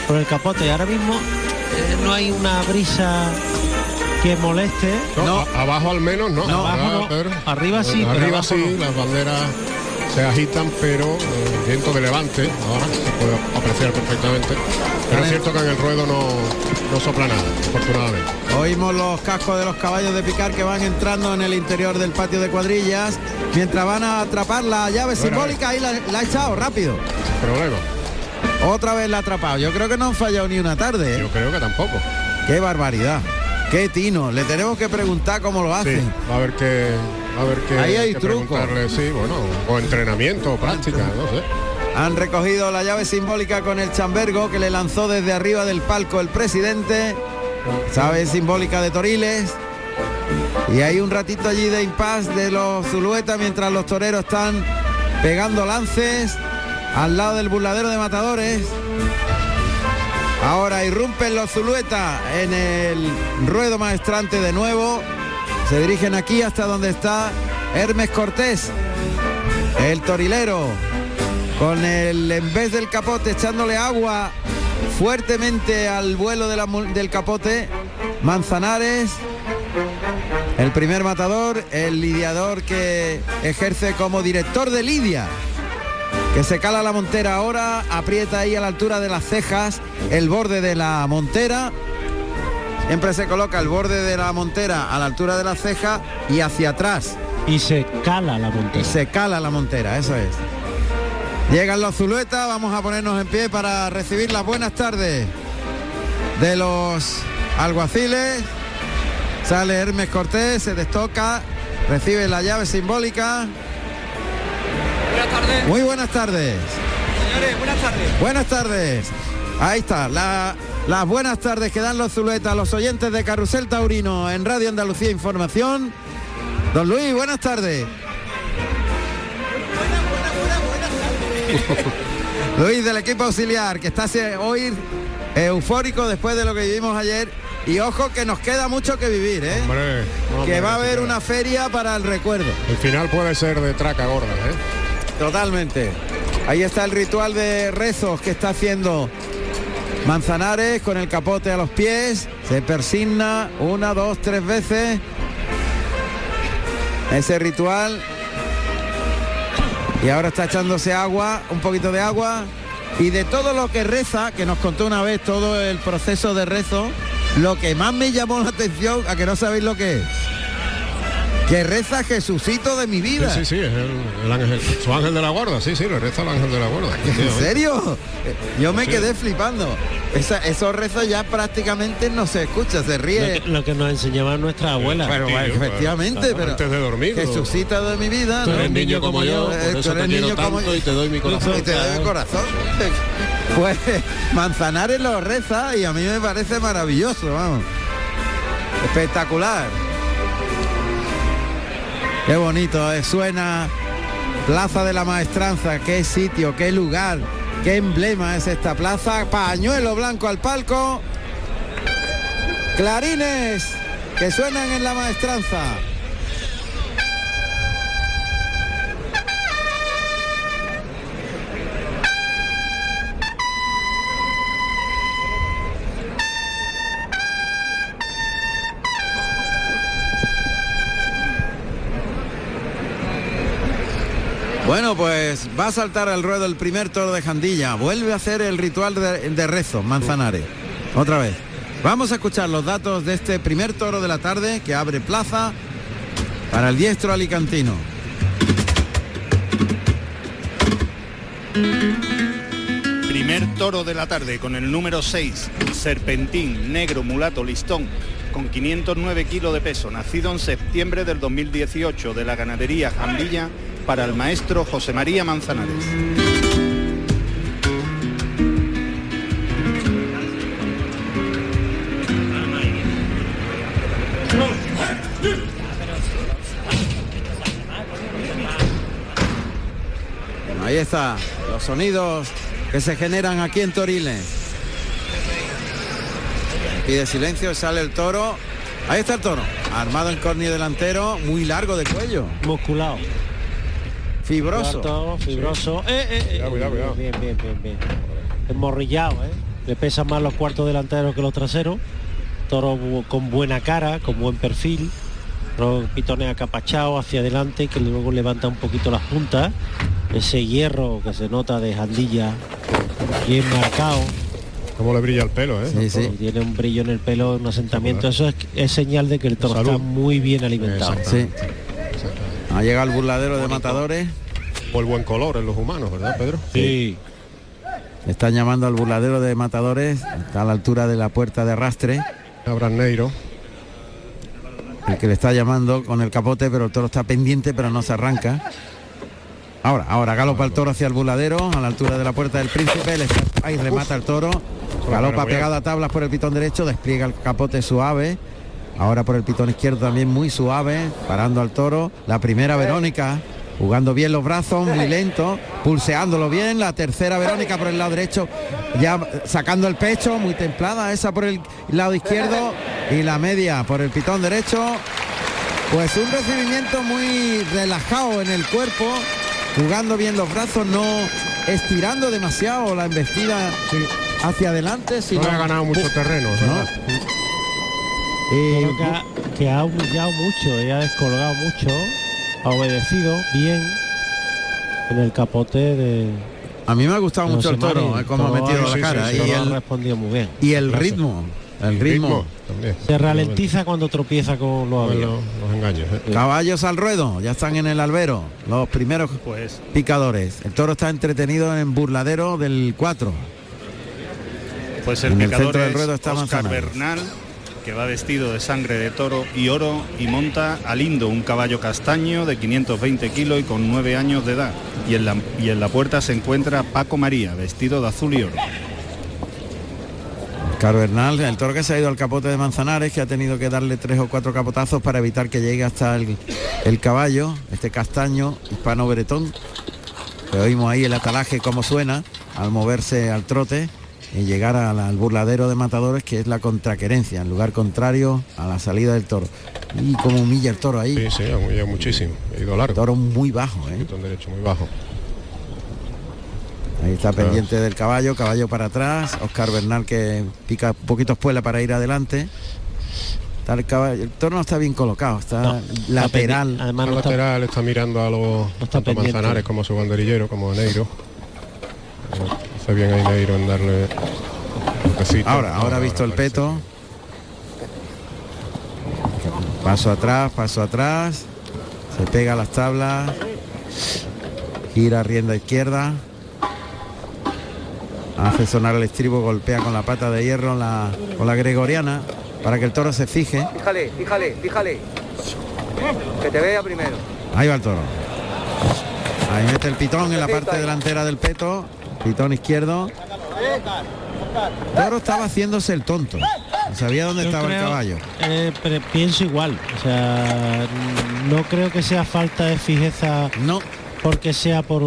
por el capote. Ahora mismo eh, no hay una brisa que moleste. No, No. a- abajo al menos no. No, abajo ¿verdad, no. Arriba sí, pero Arriba abajo sí, no. las banderas se agitan, pero eh, viento de levante, ahora se puede apreciar perfectamente. Pero es cierto que en el ruedo no, no sopla nada, afortunadamente. Oímos los cascos de los caballos de picar que van entrando en el interior del patio de cuadrillas, mientras van a atrapar la llave simbólica y la, la ha echado rápido. Problema. Otra vez la ha atrapado. Yo creo que no han fallado ni una tarde. ¿eh? Yo creo que tampoco. Qué barbaridad. Qué tino. Le tenemos que preguntar cómo lo Sí, hacen. va a ver que va a ver que Ahí hay que truco. preguntarle, Sí, bueno, o entrenamiento o práctica, no sé. Han recogido la llave simbólica con el chambergo que le lanzó desde arriba del palco el presidente. Llave simbólica de Toriles. Y hay un ratito allí de impas de los Zulueta mientras los toreros están pegando lances al lado del burladero de matadores. Ahora irrumpen los Zulueta en el ruedo maestrante de nuevo. Se dirigen aquí hasta donde está Hermes Cortés, el torilero, con el en vez del capote echándole agua fuertemente al vuelo de la del capote. Manzanares, el primer matador, el lidiador que ejerce como director de lidia que se cala la montera ahora, aprieta ahí a la altura de las cejas el borde de la montera. Siempre se coloca el borde de la montera a la altura de la ceja y hacia atrás. Y se cala la montera. Y se cala la montera, eso es. Llegan los Zuluetas, vamos a ponernos en pie para recibir las buenas tardes de los alguaciles. Sale Hermes Cortés, se destoca, recibe la llave simbólica. Buenas tardes. Muy buenas tardes. Señores, buenas tardes. Buenas tardes. Ahí está, la- las buenas tardes que dan los Zuluetas a los oyentes de Carrusel Taurino en Radio Andalucía Información. Don Luis, buenas tardes. Luis del equipo auxiliar, que está hoy eufórico después de lo que vivimos ayer. Y ojo que nos queda mucho que vivir, ¿eh? Hombre, hombre, que va a haber una feria para el recuerdo. El final puede ser de traca gorda, ¿eh? Totalmente. Ahí está el ritual de rezos que está haciendo Manzanares con el capote a los pies. Se persigna una, dos, tres veces. Ese ritual. Y ahora está echándose agua, un poquito de agua. Y de todo lo que reza, que nos contó una vez todo el proceso de rezo, lo que más me llamó la atención, a que no sabéis lo que es. Que reza Jesucito de mi vida. Sí, sí, sí, es el, el ángel, su ángel de la guarda, sí, sí, le reza el ángel de la guarda. ¿En serio? Yo me Sí. quedé flipando. Esa- esos rezos ya prácticamente no se escucha, se Lo ríe. que, lo que nos enseñaban nuestras abuelas. Pero bueno, efectivamente, pero Antes de dormir. Jesucito de mi vida. Tú ¿no? eres niño como yo, Eh, por tú eso eres te niño como yo. y te doy mi corazón. Y te doy mi corazón. Pues Manzanares lo reza y a mí me parece maravilloso, vamos. Espectacular. Qué bonito, eh, suena Plaza de la Maestranza, qué sitio, qué lugar, qué emblema es esta plaza. Pañuelo blanco al palco. Clarines que suenan en la Maestranza. Bueno, pues va a saltar al ruedo el primer toro de Jandilla. Vuelve a hacer el ritual de, rezo, Manzanares. Otra vez. Vamos a escuchar los datos de este primer toro de la tarde que abre plaza para el diestro alicantino. Primer toro de la tarde con el número 6, Serpentín, negro, mulato, listón, con 509 kilos de peso, nacido en septiembre del 2018 de la ganadería Jambilla para el maestro José María Manzanares. Ahí está, los sonidos que se generan aquí en Toriles. Pide silencio, sale el toro. Ahí está el toro, armado en corni delantero, muy largo de cuello. Musculado. Fibroso. Cuarto, fibroso. Eh, eh, eh, Cuidado, cuidado, cuidado. Bien, bien, bien, bien. Emorrillado, ¿eh? Le pesan más los cuartos delanteros que los traseros. Toro con buena cara, con buen perfil. Toro pitones acapachado hacia adelante, que luego levanta un poquito las puntas. ese hierro que se nota de jandilla bien marcado. Cómo le brilla el pelo, ¿eh? Sí, sí. Tiene un brillo en el pelo, un asentamiento. Eso es, es señal de que el toro Salud. está muy bien alimentado. Sí. Ha llegado el burladero de matadores. El buen color en los humanos, ¿verdad, Pedro? Sí. Están llamando al burladero de matadores. Está a la altura de la puerta de arrastre. Abraham Neiro. El que le está llamando con el capote, pero el toro está pendiente, pero no se arranca. Ahora, ahora galopa el toro hacia el burladero, a la altura de la puerta del príncipe. le está- ahí remata el toro. Galopa muy pegado a tablas por el pitón derecho, despliega el capote suave. Ahora por el pitón izquierdo también muy suave, parando al toro. La primera Verónica, jugando bien los brazos, muy lento, pulseándolo bien. La tercera Verónica por el lado derecho, ya sacando el pecho, muy templada. Esa por el lado izquierdo y la media por el pitón derecho. Pues un recibimiento muy relajado en el cuerpo, jugando bien los brazos, no estirando demasiado la embestida hacia adelante, sino No ha ganado mucho terreno, ¿no? Toro que ha, que ha humillado mucho, y ha descolgado mucho, ha obedecido bien en el capote de. a mí me ha gustado mucho el toro, eh, cómo ha metido la sí, cara sí, Toro y ha el, respondido muy bien. y el ritmo, el ritmo. también. Se ralentiza cuando tropieza con los Con aviones. los, los engaños. ¿eh? Caballos al ruedo, ya están en el albero, los primeros Pues picadores. El toro está entretenido en burladero del 4. Pues el En el picador centro del ruedo está Oscar. Bernal, que va vestido de sangre de toro y oro y monta a Lindo, un caballo castaño de 520 kilos y con 9 años de edad. Y en, la, y en la puerta se encuentra Paco María, vestido de azul y oro. Oscar Bernal, el toro que se ha ido al capote de Manzanares, que ha tenido que darle tres o cuatro capotazos para evitar que llegue hasta el, el caballo, este castaño hispano bretón. Que oímos ahí el atalaje cómo suena al moverse al trote y llegar al, al burladero de matadores, que es la contraquerencia, en lugar contrario a la salida del toro. Y como humilla el toro ahí. Sí, sí, ha humillado muchísimo. Ha ido largo. Toro muy bajo, ¿eh? Pitón derecho muy bajo. Ahí está Claro. pendiente del caballo, caballo para atrás, Oscar Bernal que pica un poquito espuela para ir adelante. Está el, caballo, el toro no está bien colocado, está No, está lateral. pendi- Además no está, lateral está mirando a los está tanto. Manzanares como a su banderillero, como a Neiro. Eh, Hace bien ahí Neiro en darle. Ahora, ahora ha visto el peto. Paso atrás, paso atrás. Se pega a las tablas. Gira rienda izquierda. Hace sonar el estribo, golpea con la pata de hierro la, con la gregoriana para que el toro se fije. Fíjale, fíjale, fíjale. Que te vea primero. Ahí va el toro. Ahí mete el pitón en la parte delantera del peto. Pitón izquierdo. El toro estaba haciéndose el tonto. No sabía dónde Yo estaba el creo- caballo. eh, pero pienso igual. O sea, no creo que sea falta de fijeza No, porque sea por,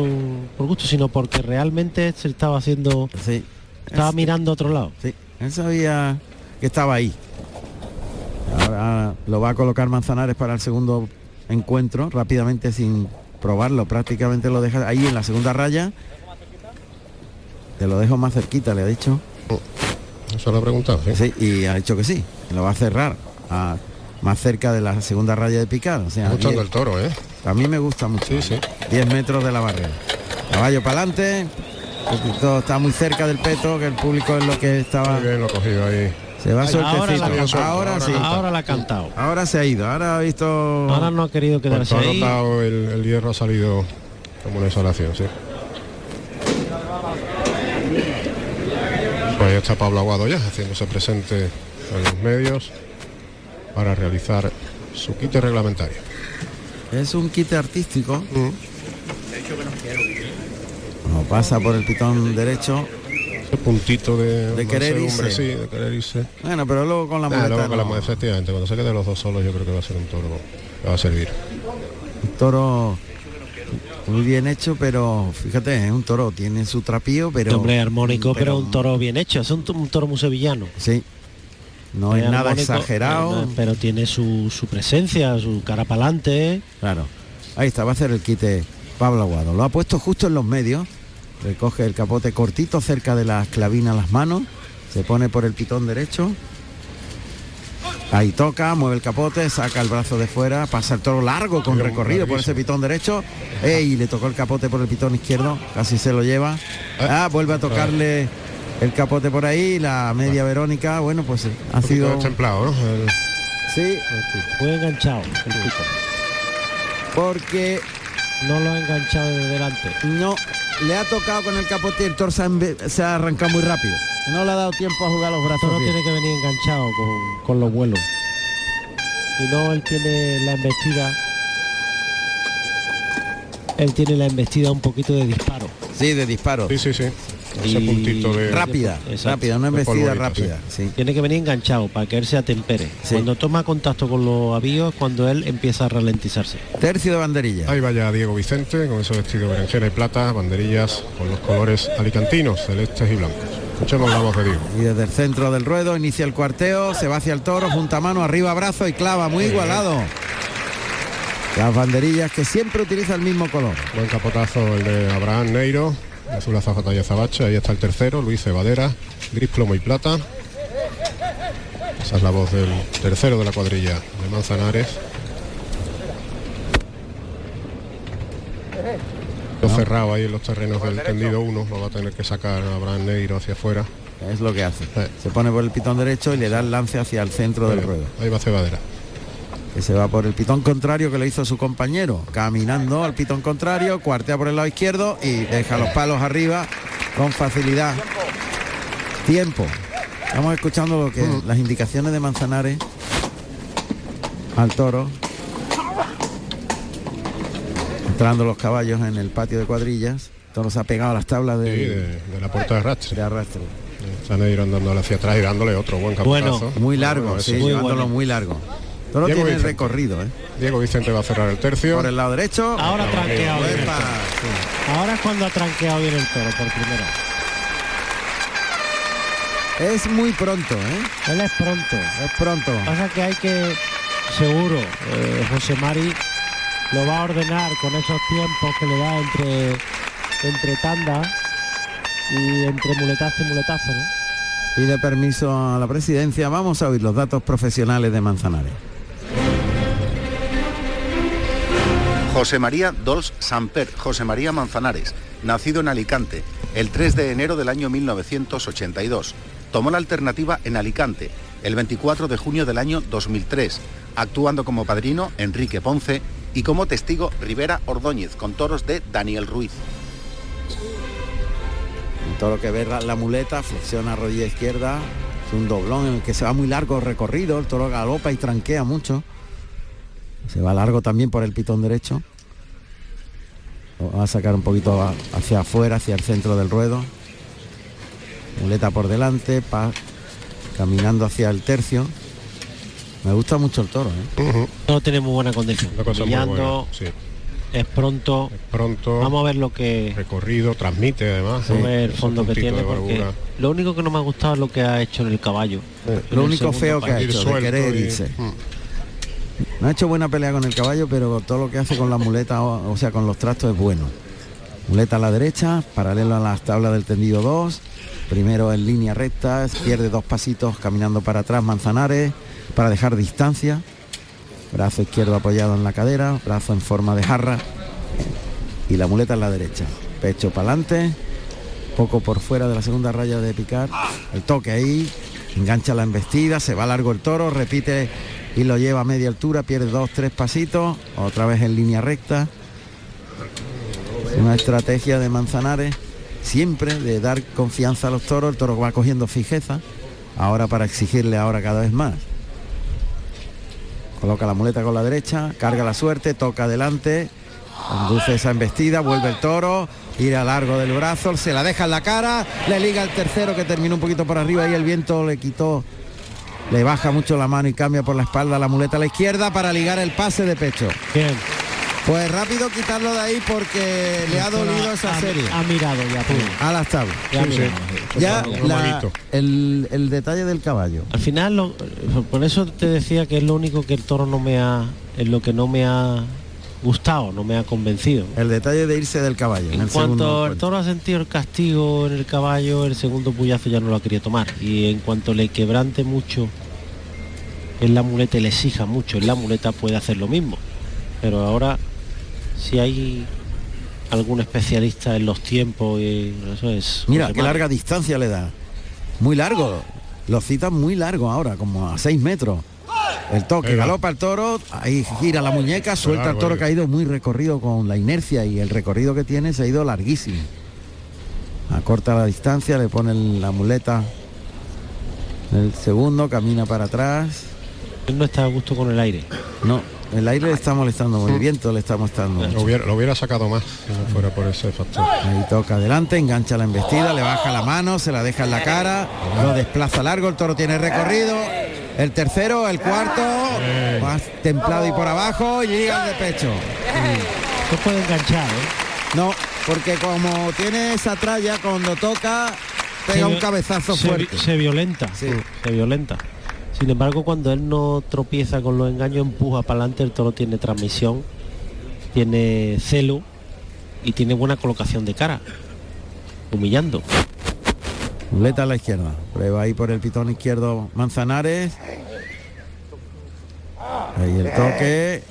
por gusto, sino porque realmente se estaba haciendo, sí. estaba Es- mirando a otro lado. Sí, él sabía que estaba ahí. Ahora lo va a colocar Manzanares para el segundo encuentro, rápidamente sin probarlo, prácticamente lo deja ahí en la segunda raya. Te lo dejo más cerquita, le ha dicho. Eso lo he preguntado, sí. Sí, y ha dicho que sí, lo va a cerrar a- más cerca de la segunda raya de picar. O sea, gustando diez- el toro, ¿eh? a mí me gusta mucho. Sí, sí. 10 metros de la barrera. Caballo para adelante. Todo está muy cerca del peto, que el público es lo que estaba. Muy bien lo ha cogido ahí. Se va Ahora suertecito. la ha cantado, Ahora, ahora sí. la ha Ahora la ha cantado. Ahora se ha ido. Ahora ha visto. Ahora no ha querido quedarse ha ahí. notado el, el hierro ha salido como una exhalación, sí. Ahí está Pablo Aguado ya, haciéndose presente en los medios para realizar su quite reglamentario. Es un quite artístico. Mm. No pasa por el pitón derecho. Ese puntito de, De querer irse. sí, de querer irse. Bueno, pero luego con la Ah, muleta. luego con la no. muleta, efectivamente, cuando se queden los dos solos yo creo que va a ser un toro que va a servir. Un toro muy bien hecho, pero fíjate, es un toro, tiene su trapío, pero. Hombre, armónico, pero, un toro bien hecho. Es un, to- un toro muy sevillano. Sí. No es nada exagerado. eh, Pero tiene su, su presencia, su cara para adelante. Claro. Ahí está, va a hacer el quite Pablo Aguado. Lo ha puesto justo en los medios. Recoge el capote cortito cerca de las clavinas las manos. Se pone por el pitón derecho. Ahí toca, mueve el capote, saca el brazo de fuera, pasa el toro largo con recorrido por ese pitón derecho. Ey, le tocó el capote por el pitón izquierdo, casi se lo lleva. Ah, vuelve a tocarle el capote por ahí, la media Verónica, bueno, pues ha Un poquito sido... El- Sí, Muy enganchado el pico. porque No lo ha enganchado desde delante. no, le ha tocado con el capote y el toro se ha, arrancado muy rápido. No le ha dado tiempo a jugar los brazos. Bien. tiene que venir enganchado con, con los vuelos. Y no, él tiene la embestida. Él tiene la embestida un poquito de disparo. Sí, de disparo. Sí, sí, sí. Ese puntito de... Rápida, Exacto. rápida, una embestida rápida. Sí. Tiene que venir enganchado para que él se atempere. Sí. Cuando toma contacto con los avíos, cuando él empieza a ralentizarse. Tercio de banderilla. Ahí vaya Diego Vicente con ese vestido berenjena y plata, banderillas con los colores alicantinos, celestes y blancos. Escuchemos la voz de Diego. Y desde el centro del ruedo inicia el cuarteo, se va hacia el toro, junta mano, arriba brazo y clava, muy igualado. Las banderillas que siempre utiliza el mismo color. Buen capotazo el de Abraham Neiro, azul azafata y azabache. Ahí está el tercero, Luis Cebadera, gris plomo y plata. Esa es la voz del tercero de la cuadrilla de Manzanares. Lo cerrado ahí en los terrenos del tendido 1, lo va a tener que sacar Abraham Neiro hacia afuera. Es lo que hace. Sí. Se pone por el pitón derecho y le da el lance hacia el centro del ruedo. Ahí va Cebadera. Que se va por el pitón contrario que le hizo su compañero. Caminando al pitón contrario, cuartea por el lado izquierdo y deja los palos arriba con facilidad. Tiempo. Estamos escuchando lo que las indicaciones de Manzanares al toro. Entrando los caballos en el patio de cuadrillas. El toro se ha pegado a las tablas Sí, de, de, la puerta de arrastre. de arrastre. Está Neiro andándole hacia atrás y dándole otro buen capotazo. Bueno, Muy largo, Bueno, sí, muy llevándolo bueno. muy largo. Toro Diego tiene Vicente. recorrido, ¿eh? Diego Vicente va a cerrar el tercio. Por el lado derecho. Ahora ha tranqueado bien sí. Ahora es cuando ha tranqueado bien el toro por primera. Es muy pronto, ¿eh? Él es pronto. Es pronto. Pasa que hay que, seguro, eh, José Mari lo va a ordenar con esos tiempos que le da entre, entre tanda y entre muletazo y muletazo, ¿no? Pide permiso a la presidencia. Vamos a oír los datos profesionales de Manzanares. José María Dols Samper, José María Manzanares, nacido en Alicante, el 3 de enero del año 1982. Tomó la alternativa en Alicante, el 24 de junio del año 2003, actuando como padrino Enrique Ponce y como testigo Rivera Ordóñez, con toros de Daniel Ruiz. En todo lo que ve la, muleta, flexiona rodilla izquierda. Es un doblón en el que se va muy largo el recorrido. El toro galopa y tranquea mucho. Se va largo también por el pitón derecho. Lo va a sacar un poquito hacia afuera, hacia el centro del ruedo. Muleta por delante, pa- caminando hacia el tercio. Me gusta mucho el toro, ¿eh? No tiene muy buena condición. Brillando, buena. Sí. es pronto. Pronto, Vamos a ver lo que recorrido, transmite además. vamos a ver el fondo que tiene porque lo único que no me ha gustado es lo que ha hecho en el caballo. Lo único feo que ha hecho, de querer y- irse. Mm. No ha hecho buena pelea con el caballo, pero todo lo que hace con la muleta, o, sea, con los trastos es bueno. Muleta a la derecha, paralelo a las tablas del tendido 2. Primero en línea recta, pierde dos pasitos caminando para atrás Manzanares para dejar distancia. Brazo izquierdo apoyado en la cadera, brazo en forma de jarra y la muleta en la derecha. Pecho para adelante, poco por fuera de la segunda raya de picar. El toque ahí, engancha la embestida, se va largo el toro, repite y lo lleva a media altura, pierde dos, tres pasitos, otra vez en línea recta. Una estrategia de Manzanares siempre de dar confianza a los toros, el toro va cogiendo fijeza, ahora para exigirle ahora cada vez más. Coloca la muleta con la derecha, carga la suerte, toca adelante, conduce esa embestida, vuelve el toro, ira largo del brazo, se la deja en la cara, le liga el tercero que terminó un poquito por arriba y el viento le quitó, le baja mucho la mano y cambia por la espalda la muleta a la izquierda para ligar el pase de pecho. Bien. Pues rápido quitarlo de ahí porque le ha dolido esa ha, serie. Ha mirado ya. pum. A las tablas. Ya ha Sí, sí. mirado. Ya Otro la- manito. el, el detalle del caballo. Al final, lo- por eso te decía que es lo único que el toro no me ha, es lo que no me ha gustado, no me ha convencido. El detalle de irse del caballo. en cuanto el toro ha sentido el castigo en el caballo, el segundo puyazo ya no lo ha querido tomar. Y en cuanto le quebrante mucho en la muleta y le exija mucho en la muleta puede hacer lo mismo. Pero ahora si hay algún especialista en los tiempos y eso es. Mira, qué larga distancia le da. Muy largo. Lo citan muy largo ahora, como a 6 metros. El toque, galopa el toro, ahí gira la muñeca, suelta el toro que ha ido muy recorrido con la inercia y el recorrido que tiene se ha ido larguísimo. Acorta la distancia, le pone la muleta. El segundo camina para atrás. Él no está a gusto con el aire. No, el aire le está molestando, el viento le está molestando. Lo hubiera, lo hubiera sacado más si no fuera por ese factor. Ahí toca adelante, engancha la embestida, le baja la mano, se la deja en la cara, lo desplaza largo, el toro tiene recorrido. El tercero, el cuarto, más templado y por abajo, y llega de pecho. No puede enganchar, ¿eh? No, porque como tiene esa tralla, cuando toca, pega Se un cabezazo se, fuerte. Se violenta. Sí. Se violenta. Sin embargo, cuando él no tropieza con los engaños, empuja para adelante, el toro tiene transmisión, tiene celo y tiene buena colocación de cara. Humillando. Muleta a la izquierda. Prueba ahí por el pitón izquierdo Manzanares. Ahí el toque.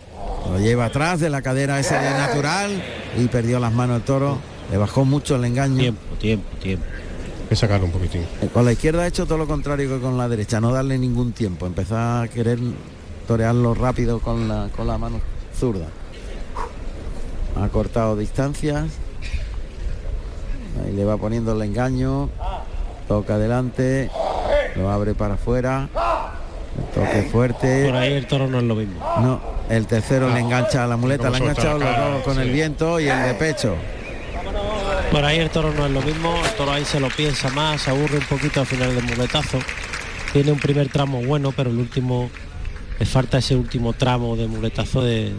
Lo lleva atrás de la cadera ese de natural y perdió las manos el toro. Le bajó mucho el engaño. Tiempo, tiempo, tiempo. Hay que sacarlo un poquitín. Con la izquierda ha hecho todo lo contrario que con la derecha, no darle ningún tiempo, empezar a querer torearlo rápido con la, con la mano zurda. Ha cortado distancias. Ahí le va poniendo el engaño. Toca adelante. Lo abre para afuera. Toque fuerte. Por ahí el toro no es lo mismo. No, el tercero le engancha a la muleta, le ha enganchado los con sí. el viento y el de pecho. Por ahí el toro no es lo mismo, el toro ahí se lo piensa más, se aburre un poquito al final del muletazo. Tiene un primer tramo bueno, pero el último le falta ese último tramo de muletazo de,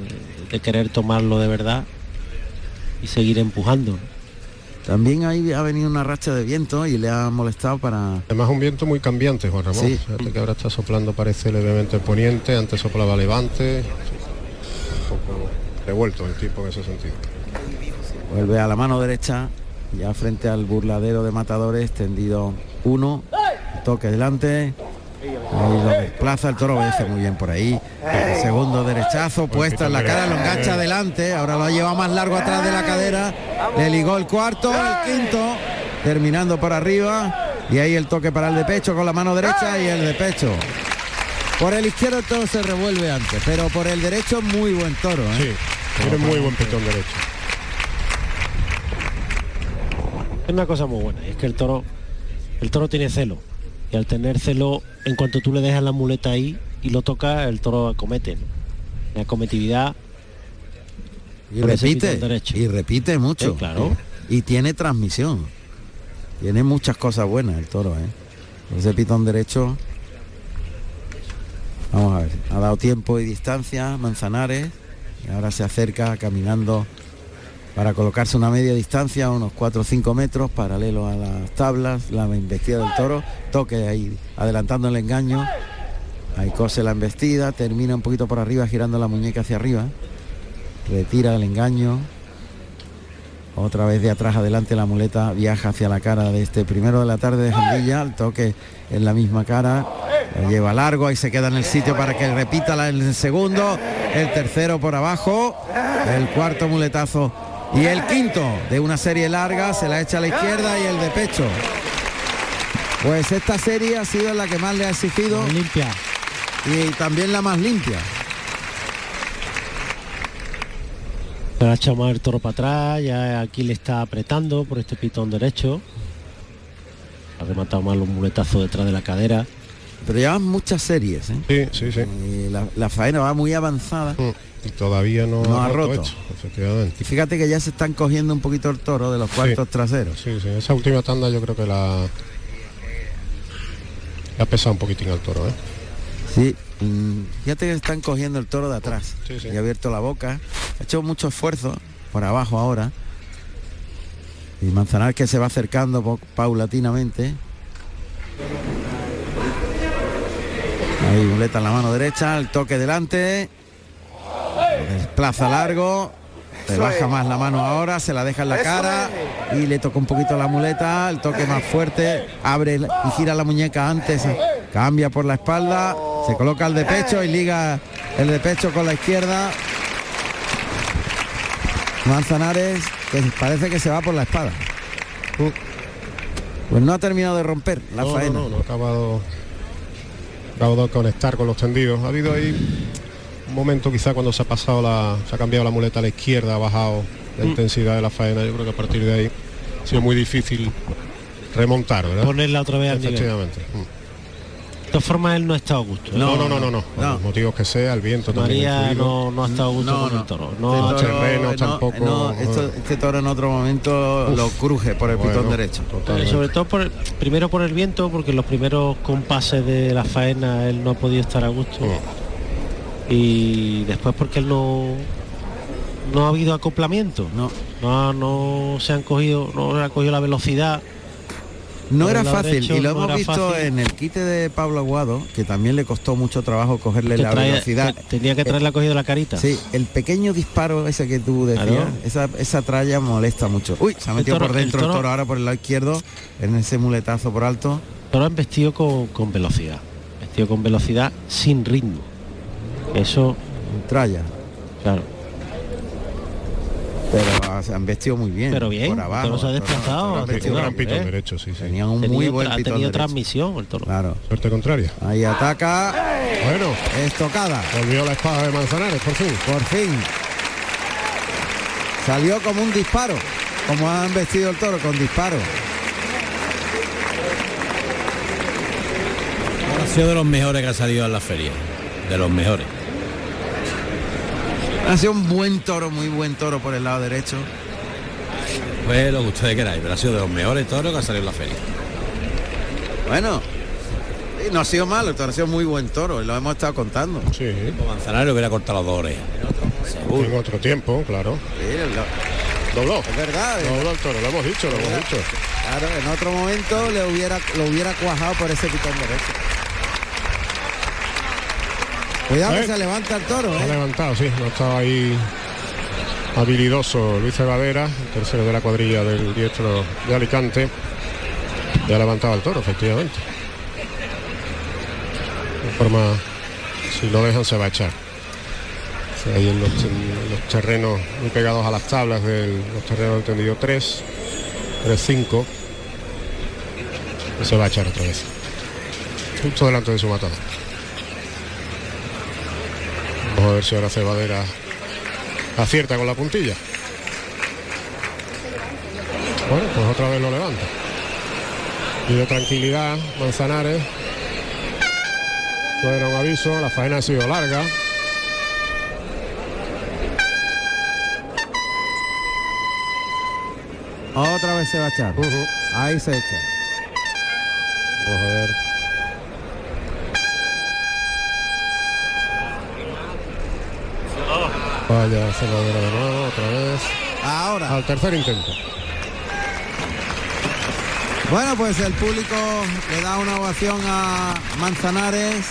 de querer tomarlo de verdad y seguir empujando. También ahí ha venido una racha de viento y le ha molestado para Además un viento muy cambiante, Juan Ramón. Sí. Fíjate que ahora está soplando, parece levemente poniente, antes soplaba levante. Un poco revuelto el tipo en ese sentido. Vuelve a la mano derecha, ya frente al burladero de matadores, tendido uno, toque delante, ahí lo desplaza, el toro obedece muy bien por ahí. El segundo derechazo, puesta en la cara, lo engancha adelante, ahora lo ha llevado más largo atrás de la cadera, le ligó el cuarto, el quinto, terminando por arriba, y ahí el toque para el de pecho con la mano derecha y el de pecho. Por el izquierdo el toro se revuelve antes, pero por el derecho muy buen toro. ¿eh? Sí, tiene muy buen pitón derecho. Es una cosa muy buena, y es que el toro, el toro tiene celo. Y al tener celo, en cuanto tú le dejas la muleta ahí y lo tocas, el toro acomete. ¿no? La cometividad Y repite, y repite mucho. Sí, claro. Y tiene transmisión. Tiene muchas cosas buenas el toro, ¿eh? Ese pitón derecho. Vamos a ver. Ha dado tiempo y distancia Manzanares. Y ahora se acerca caminando para colocarse una media distancia, unos 4 o 5 metros, paralelo a las tablas, la embestida del toro, toque ahí, adelantando el engaño, ahí cose la embestida, termina un poquito por arriba, girando la muñeca hacia arriba, retira el engaño, otra vez de atrás adelante la muleta viaja hacia la cara de este primero de la tarde de Jandilla, el toque en la misma cara, lleva largo, ahí se queda en el sitio para que repita el segundo, el tercero por abajo, el cuarto muletazo y el quinto de una serie larga se la echa a la izquierda y el de pecho. Pues esta serie ha sido la que más le ha exigido limpia y también la más limpia. Se ha echado más el toro para atrás, ya aquí le está apretando por este pitón derecho. Ha rematado más los muletazos detrás de la cadera. Pero llevan muchas series, ¿eh? Sí, sí, sí. Y la, la faena va muy avanzada. Y todavía no, No ha roto roto. esto, efectivamente. Y fíjate que ya se están cogiendo un poquito el toro de los cuartos traseros. Sí, sí, esa última tanda yo creo que la ha pesado un poquitín al toro, ¿eh? Sí, mm, fíjate que están cogiendo el toro de atrás. Sí, sí. Y ha abierto la boca. Ha hecho mucho esfuerzo por abajo ahora. Y Manzanar que se va acercando paulatinamente. Ahí muleta en la mano derecha, el toque delante. Lo Desplaza largo. Se baja más la mano ahora, se la deja en la cara y le toca un poquito la muleta, el toque más fuerte, abre y gira la muñeca antes, cambia por la espalda, Se coloca el de pecho y liga el de pecho con la izquierda. Manzanares, que parece que se va por la espada. Pues no ha terminado de romper la no, faena. No, no, no ha acabado, acabado de conectar con los tendidos. Ha habido ahí un momento quizá cuando se ha pasado la. se ha cambiado la muleta a la izquierda, ha bajado la Mm. intensidad de la faena. Yo creo que a partir de ahí ha sido muy difícil remontar, ¿verdad? Ponerla otra vez al nivel. Efectivamente. De todas formas él no está a gusto. ¿eh? No, no, no, no, no. Por los motivos que sea, el viento María no, no ha estado a gusto No, con no. el toro. Este No, toro, terreno no, tampoco, no, esto- eh. este toro en otro momento lo cruje por el pitón derecho. Eh, sobre todo por el- primero por el viento, porque en los primeros compases de la faena él no ha podido estar a gusto. Y después porque él no no ha habido acoplamiento. No. No, no se han cogido, no se ha cogido la velocidad. No era fácil y lo no hemos visto fácil. en el quite de Pablo Aguado, que también le costó mucho trabajo cogerle Que la trae- velocidad. que tenía que traerla cogido la carita. Sí, el pequeño disparo ese que tú decías, esa, esa tralla molesta mucho. Uy, se ha metido toro- por dentro el toro- ahora por el lado izquierdo, en ese muletazo por alto. Toro han vestido con, con velocidad. Vestido con velocidad sin ritmo. Eso, Tralla. claro. Pero ah, se han vestido muy bien. Pero bien, por abajo. toro se ha desplazado, tenido- gran pitón bien. derecho, sí, sí. Tenía un Tenía muy buen ha tenido derecho. transmisión el toro. Claro. Suerte contraria. Ahí ataca, Bueno, estocada. volvió la espada de Manzanares, por fin. Por fin. Salió como un disparo. Como han vestido el toro, con disparo. Ha sido de los mejores que ha salido en la feria. De los mejores. Ha sido un buen toro, muy buen toro por el lado derecho. Pues lo que ustedes queráis, pero ha sido de los mejores toros que ha salido en la feria. Bueno, no ha sido malo, el toro ha sido muy buen toro, y lo hemos estado contando. Sí, Manzanares hubiera cortado dos orejas. en otro tiempo, claro. Sí, lo- Dobló. es verdad. eh. Dobló el toro, lo hemos dicho, lo hemos dicho. Claro, en otro momento le hubiera, lo hubiera cuajado por ese pitón derecho. Cuidado que ¿Eh? se levanta el toro, Ha ¿eh? levantado, sí, no estaba ahí habilidoso Luis Cebadera, el tercero de la cuadrilla del diestro de Alicante. Ya ha levantado el toro, efectivamente. De forma, si lo dejan se va a echar. O sea, ahí en los, en los terrenos muy pegados a las tablas de los terrenos del tendido 3, 3, 5. Y se va a echar otra vez. Justo delante de su matador. Vamos a ver si ahora Cebadera acierta con la puntilla. Bueno, pues otra vez lo levanta. Pide tranquilidad, Manzanares. Suena un aviso, la faena ha sido larga. Otra vez se va a echar. Ahí se echa. Vamos a ver. Vaya Cebadera de nuevo, otra vez. Ahora. Al tercer intento. Bueno, pues el público le da una ovación a Manzanares.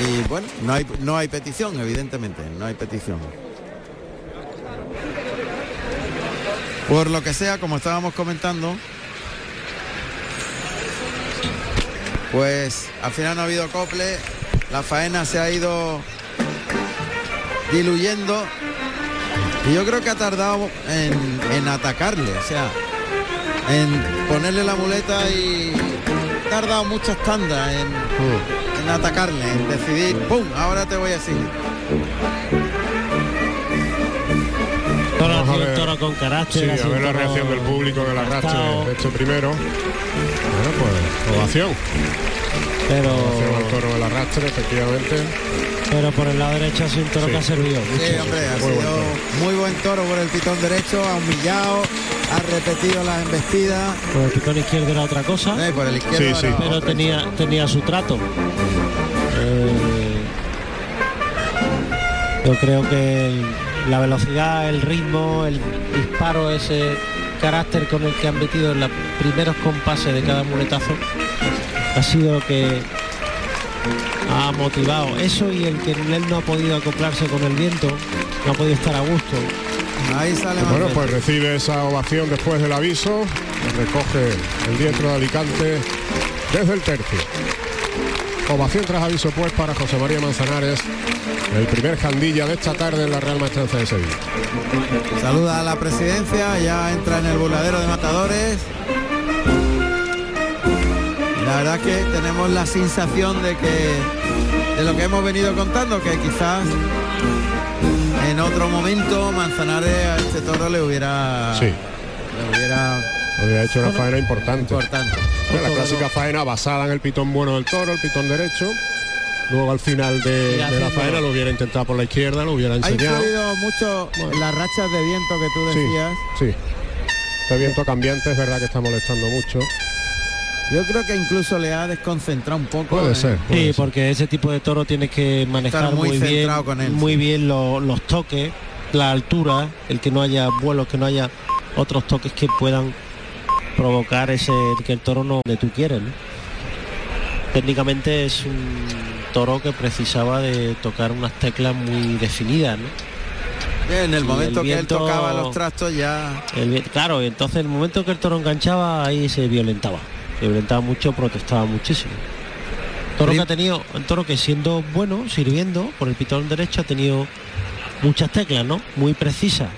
Y bueno, no hay, no hay petición, evidentemente, no hay petición. Por lo que sea, como estábamos comentando, pues al final no ha habido acople, la faena se ha ido diluyendo y yo creo que ha tardado en, en atacarle, o sea, en ponerle la muleta y ha tardado muchas tandas en, en atacarle, en decidir, ¡pum! Ahora te voy a seguir. Vamos a ver. Con carácter. Sí, a ver la reacción del público del arrastre de este primero. Bueno, pues ovación. Pero, Ovación al toro del arrastre, efectivamente. pero por el lado derecho ha sido un toro Sí. que ha servido Sí, mucho. hombre, ha Muy buen sido toro. muy buen toro por el pitón derecho, ha humillado, ha repetido las embestidas, Por el pitón izquierdo era otra cosa. eh, por el izquierdo Sí, sí. era pero otra tenía tenía su trato. Eh, yo creo que el- la velocidad, el ritmo, el disparo, ese carácter con el que han metido en los primeros compases de cada muletazo ha sido lo que ha motivado eso y el que él no ha podido acoplarse con el viento, no ha podido estar a gusto. Ahí sale Bueno, pues recibe esa ovación después del aviso, recoge el diestro de Alicante desde el tercio. Ovación tras aviso pues para José María Manzanares, el primer jandilla de esta tarde en la Real Maestranza de Sevilla. Saluda a la presidencia, ya entra en el burladero de matadores. La verdad que tenemos la sensación de que de lo que hemos venido contando, que quizás en otro momento Manzanares a este toro le hubiera Sí. le hubiera Había hecho una faena importante. importante. Bueno, la clásica faena basada en el pitón bueno del toro, el pitón derecho. Luego al final de, de la faena lo hubiera intentado por la izquierda, lo hubiera Ha enseñado. influido mucho las rachas de viento que tú Sí, decías. sí. Este viento cambiante es verdad que está molestando mucho. Yo creo que incluso le ha desconcentrado un poco. Puede eh. ser. puede Sí, ser. porque ese tipo de toro tienes que manejar Estar muy muy, bien, con él, muy sí. bien lo- los toques, la altura, el que no haya vuelos, que no haya otros toques que puedan provocar ese que el toro no de tú quieres. ¿no? Técnicamente es un toro que precisaba de tocar unas teclas muy definidas, ¿no? En el Sí, momento el que él viento- tocaba los trastos ya El claro, y entonces el momento que el toro enganchaba ahí se violentaba. Se violentaba mucho, protestaba muchísimo. Toro que ha tenido, un toro que siendo bueno, sirviendo por el pitón derecho ha tenido muchas teclas, ¿no? Muy precisas.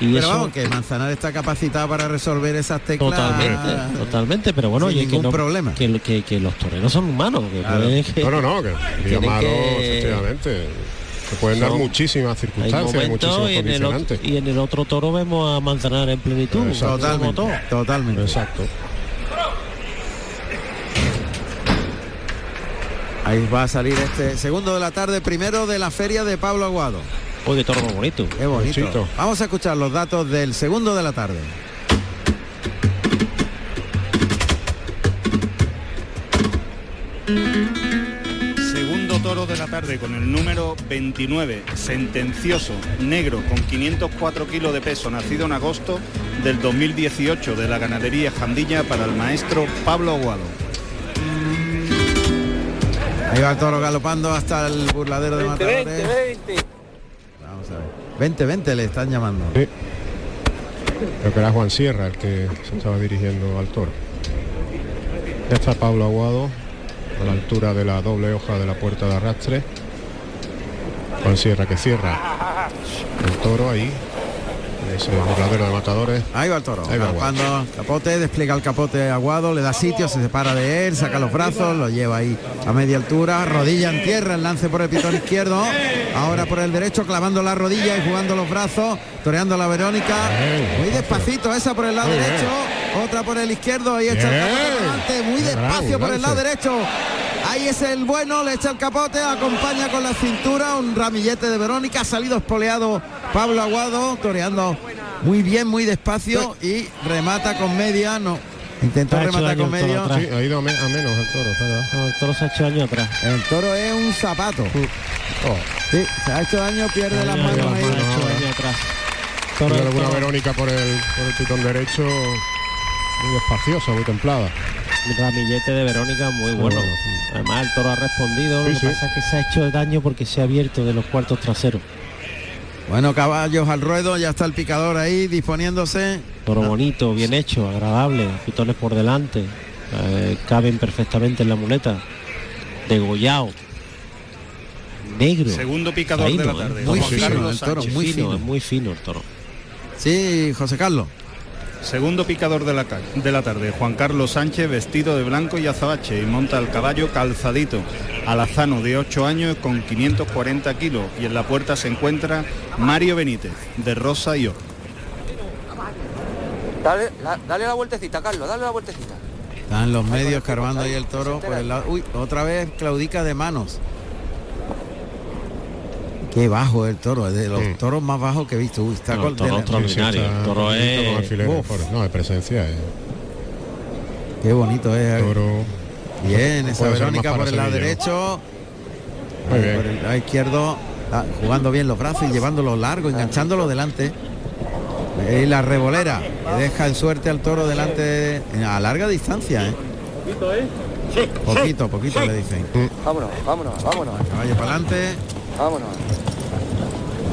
Y Pero eso vamos, que Manzanar está capacitado para resolver esas teclas. totalmente, totalmente, pero bueno, oye, que, no- problema. que, que, que los toreros son humanos, que Claro. pueden- que- No, no, no, que que- efectivamente. Se pueden dar muchísimas circunstancias, muchísimos y en, el otro, condicionantes. y en el otro toro vemos a Manzanar en plenitud, Totalmente, totalmente. Exacto. Ahí va a salir este segundo de la tarde, primero de la feria de Pablo Aguado. Oye, toro muy bonito. Qué bonito. Bonito. Vamos a escuchar los datos del segundo de la tarde. Segundo toro de la tarde con el número 29, sentencioso, negro, con 504 kilos de peso, nacido en agosto del 2018 de la ganadería Jandilla para el maestro Pablo Aguado. Ahí va el toro galopando hasta el burladero de matadores. 20, Vamos a ver. 20, 20 le están llamando. Sí. Creo que era Juan Sierra el que se estaba dirigiendo al toro. Ya está Pablo Aguado a la altura de la doble hoja de la puerta de arrastre. Juan Sierra que cierra el toro ahí. Ese burladero de matadores. Ahí va el toro. Ahí va galopando, capote, despliega el capote aguado, le da sitio, se separa de él, saca los brazos, lo lleva ahí a media altura, rodilla en tierra, el lance por el pitón izquierdo, ahora por el derecho, clavando la rodilla y jugando los brazos, toreando a la Verónica. Muy despacito, esa por el lado derecho, otra por el izquierdo, ahí echa el delante, muy despacio por el lado derecho. Ahí es el bueno, le echa el capote, acompaña con la cintura, un ramillete de Verónica, ha salido espoleado Pablo Aguado, toreando muy bien, muy despacio y remata con media, no. Intentó rematar daño con medio. Sí, ha ido a, me- a menos el toro. No, el toro se ha hecho año atrás. El toro es un zapato. Oh, Sí, se ha hecho daño, pierde las manos atrás, ahí. ha hecho año atrás. Toro, tiene alguna toro- Verónica por el, por el pitón derecho. Muy despaciosa, muy templada. Ramillete de Verónica muy bueno. bueno. Además el toro ha respondido, Sí, lo que sí. pasa es que se ha hecho daño porque se ha abierto de los cuartos traseros. Bueno, caballos al ruedo, ya está el picador ahí disponiéndose. Toro bonito, bien hecho, agradable, pitones por delante, eh, caben perfectamente en la muleta, degollado, negro. Segundo picador de la ¿eh? tarde, Muy Juan fino Carlos el toro, muy fino. es muy fino el toro. Sí, José Carlos. Segundo picador de la, ca- de la tarde, Juan Carlos Sánchez, vestido de blanco y azabache, y monta el caballo calzadito, alazano de 8 años con 540 kilos, y en la puerta se encuentra Mario Benítez, de Rosa y Oro. Dale, la- dale la vueltecita, Carlos, dale la vueltecita. Están los medios cargando ahí el toro por el lado. Uy, otra vez claudica de manos. Qué bajo el toro, es de los Sí. toros más bajos que he visto. Uy, está No, con- el toro extraordinario. el toro es- No, de presencia. eh. Qué bonito es. Toro. Bien, esa Verónica por el lado derecho. Muy bien. Por el lado izquierdo, ah, jugando bien los brazos y llevándolo largo, enganchándolo delante. Y la revolera, que deja en suerte al toro delante a larga distancia, ¿eh? Poquito, poquito le dicen. Vámonos, vámonos, vámonos, Caballo para adelante. Vámonos.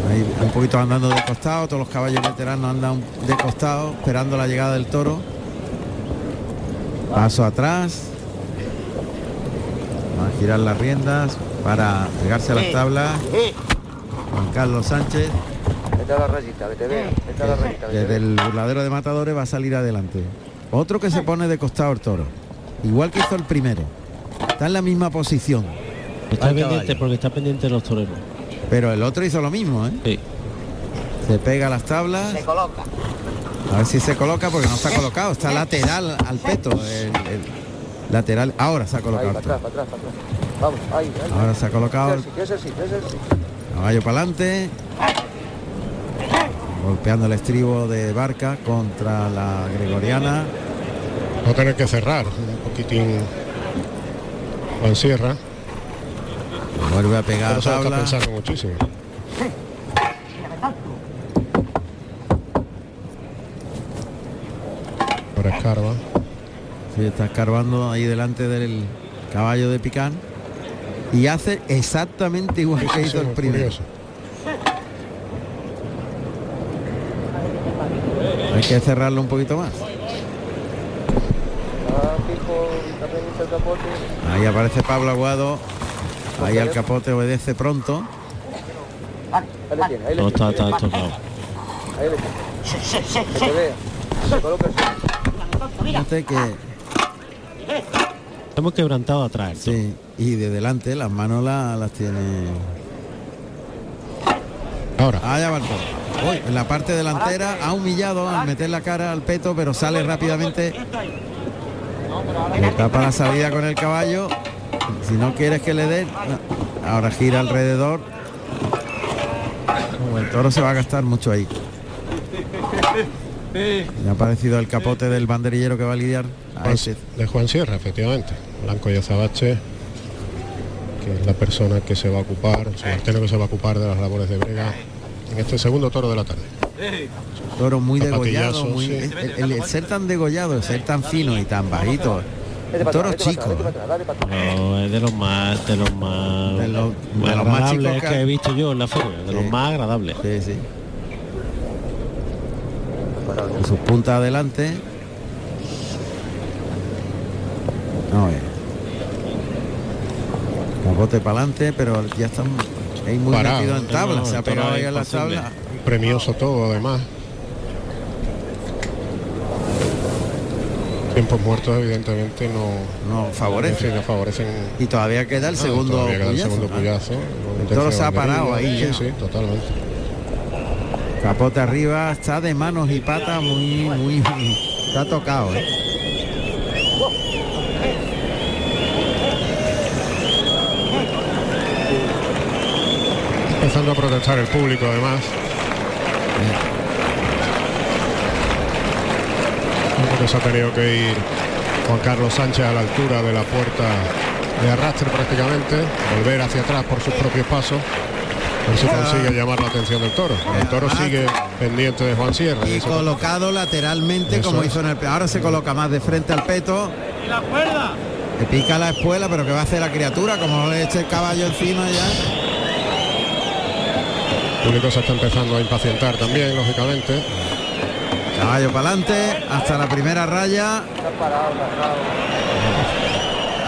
Ahí un poquito andando de costado, todos los caballos veteranos andan de costado, esperando la llegada del toro. Paso atrás. Va a girar las riendas para pegarse a las tablas. Juan Carlos Sánchez, Vete a la rayita. Vete a la rayita, veo. del burladero de matadores va a salir adelante. Otro que se pone de costado el toro. Igual que hizo el primero. Está en la misma posición. Está Al pendiente caballo. porque está pendiente de los toreros. Pero el otro hizo lo mismo, ¿eh? Sí. Se pega a las tablas. Se coloca. A ver si se coloca porque no está colocado. Está lateral al peto. el- el lateral. Ahora se ha Ahí, colocado. para el toro. atrás, para atrás, para atrás. Vamos, ahí, ahí. Ahora se ha colocado caballo para adelante. Golpeando el estribo de Barca contra la Gregoriana. Va a tener que cerrar un poquitín Juan Sierra. Vuelve a pegar Pero a se lo está tabla. pensando muchísimo. Ahora escarba. Sí, está escarbando ahí delante del caballo de Picán. Y hace exactamente igual Sí, que sí, hizo el primero. curioso. Hay que cerrarlo un poquito más. Ah. Ahí aparece Pablo Aguado. Ahí al capote obedece pronto. Ahí le tiene, ahí le No tiene. está, está tocado. Fíjate que Hemos quebrantado atrás. sí, y de delante las manos la- las tiene. Ahora. Allá va el toro. Uy, en la parte delantera ha humillado al meter la cara al peto, pero sale rápidamente. Le tapa la salida con el caballo. Si no quieres que le dé, no. ahora gira alrededor. El toro se va a gastar mucho ahí. Me ha aparecido el capote del banderillero que va a lidiar a ese. de Juan Sierra, efectivamente. Blanco y Azabache, que es la persona que se va a ocupar, subalterno que se va a ocupar de las labores de brega en este segundo toro de la tarde. Toro muy degollado, muy, sí. el, el- el ser tan degollado, el ser tan fino y tan bajito. Un toro chico. No, es de los más, de los más, De los- más de los más agradables chicos que- que he visto yo en la feria, de Sí. los más agradables. Sí, sí. Con sus puntas adelante. No, eh. Capote para adelante, pero ya están ahí muy Parado. metido en tablas. No, se ha pegado ahí en imposible. tablas. Premioso todo, además. Tiempos muertos, evidentemente, no, No no favorecen. Y todavía queda el Ah, segundo todavía queda el puyazo, segundo ¿no? puyazo. El toro se ha parado ahí Sí, ya. sí, totalmente. Capote arriba, está de manos y patas muy, muy, está tocado, ¿eh? Empezando a protestar el público, además. Se ha tenido que ir Juan Carlos Sánchez a la altura de la puerta de arrastre prácticamente, volver hacia atrás por sus propios pasos. A ver si consigue llamar la atención del toro. El toro sigue pendiente de Juan Sierra. Y colocado lateralmente Eso como es. hizo en el ahora se coloca más de frente al peto. Le pica la espuela, pero ¿qué va a hacer la criatura? Como no le eche el caballo encima ya. El público se está empezando a impacientar también, lógicamente. Para adelante, hasta la primera raya.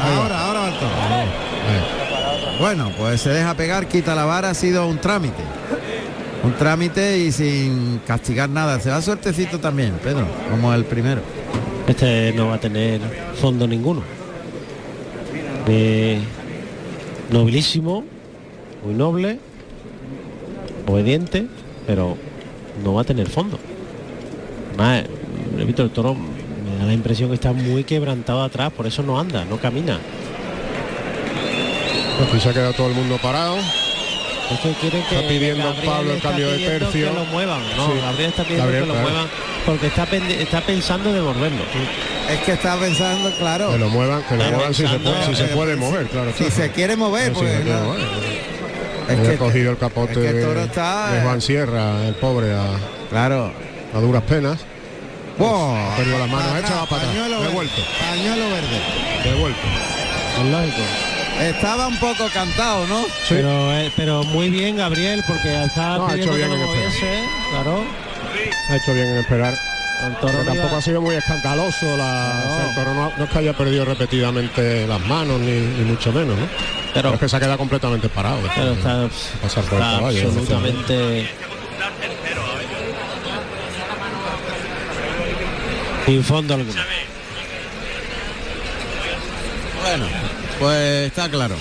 Ahora, ahora. Bueno, pues se deja pegar, quita la vara, ha sido un trámite. Un trámite y sin castigar nada. Se va suertecito también, Pedro, como el primero. Este no va a tener fondo ninguno. Nobilísimo, muy noble, obediente, pero no va a tener fondo. Además, repito, el toro me da la impresión que está muy quebrantado atrás, por eso no anda, no camina. Aquí se ha quedado todo el mundo parado. Es que quieren que Está pidiendo Gabriel Pablo el está cambio de tercio. Que lo muevan, no, Sí. Gabriel está pidiendo Gabriel, que lo claro. muevan porque está, está pensando de volverlo. Es que está pensando, claro. Que lo muevan, que lo Pero muevan si se puede, si se puede mover, claro. Si se quiere mover, pues se quiere no. mover. Es que- cogido el capote es que el toro de- está, de eh, Juan Sierra, el pobre, a, Claro. A duras penas. ¡Wow! Para atrás. pañuelo verde, Devuelto, Pañuelo verde. devuelto. Es lógico. Estaba un poco cantado, ¿no? Pero, eh, pero muy bien Gabriel, porque estaba No, ha hecho bien en esperar. moviese, claro. Ha hecho bien en esperar. Pero no tampoco ha sido muy escandaloso. La, o sea, el toro no, no es que haya perdido repetidamente las manos, ni, ni mucho menos, ¿no? Pero- es que se ha quedado completamente parado. Pero está, pasar por el está caballo. absolutamente sin fondo alguno. Bueno, pues está claro.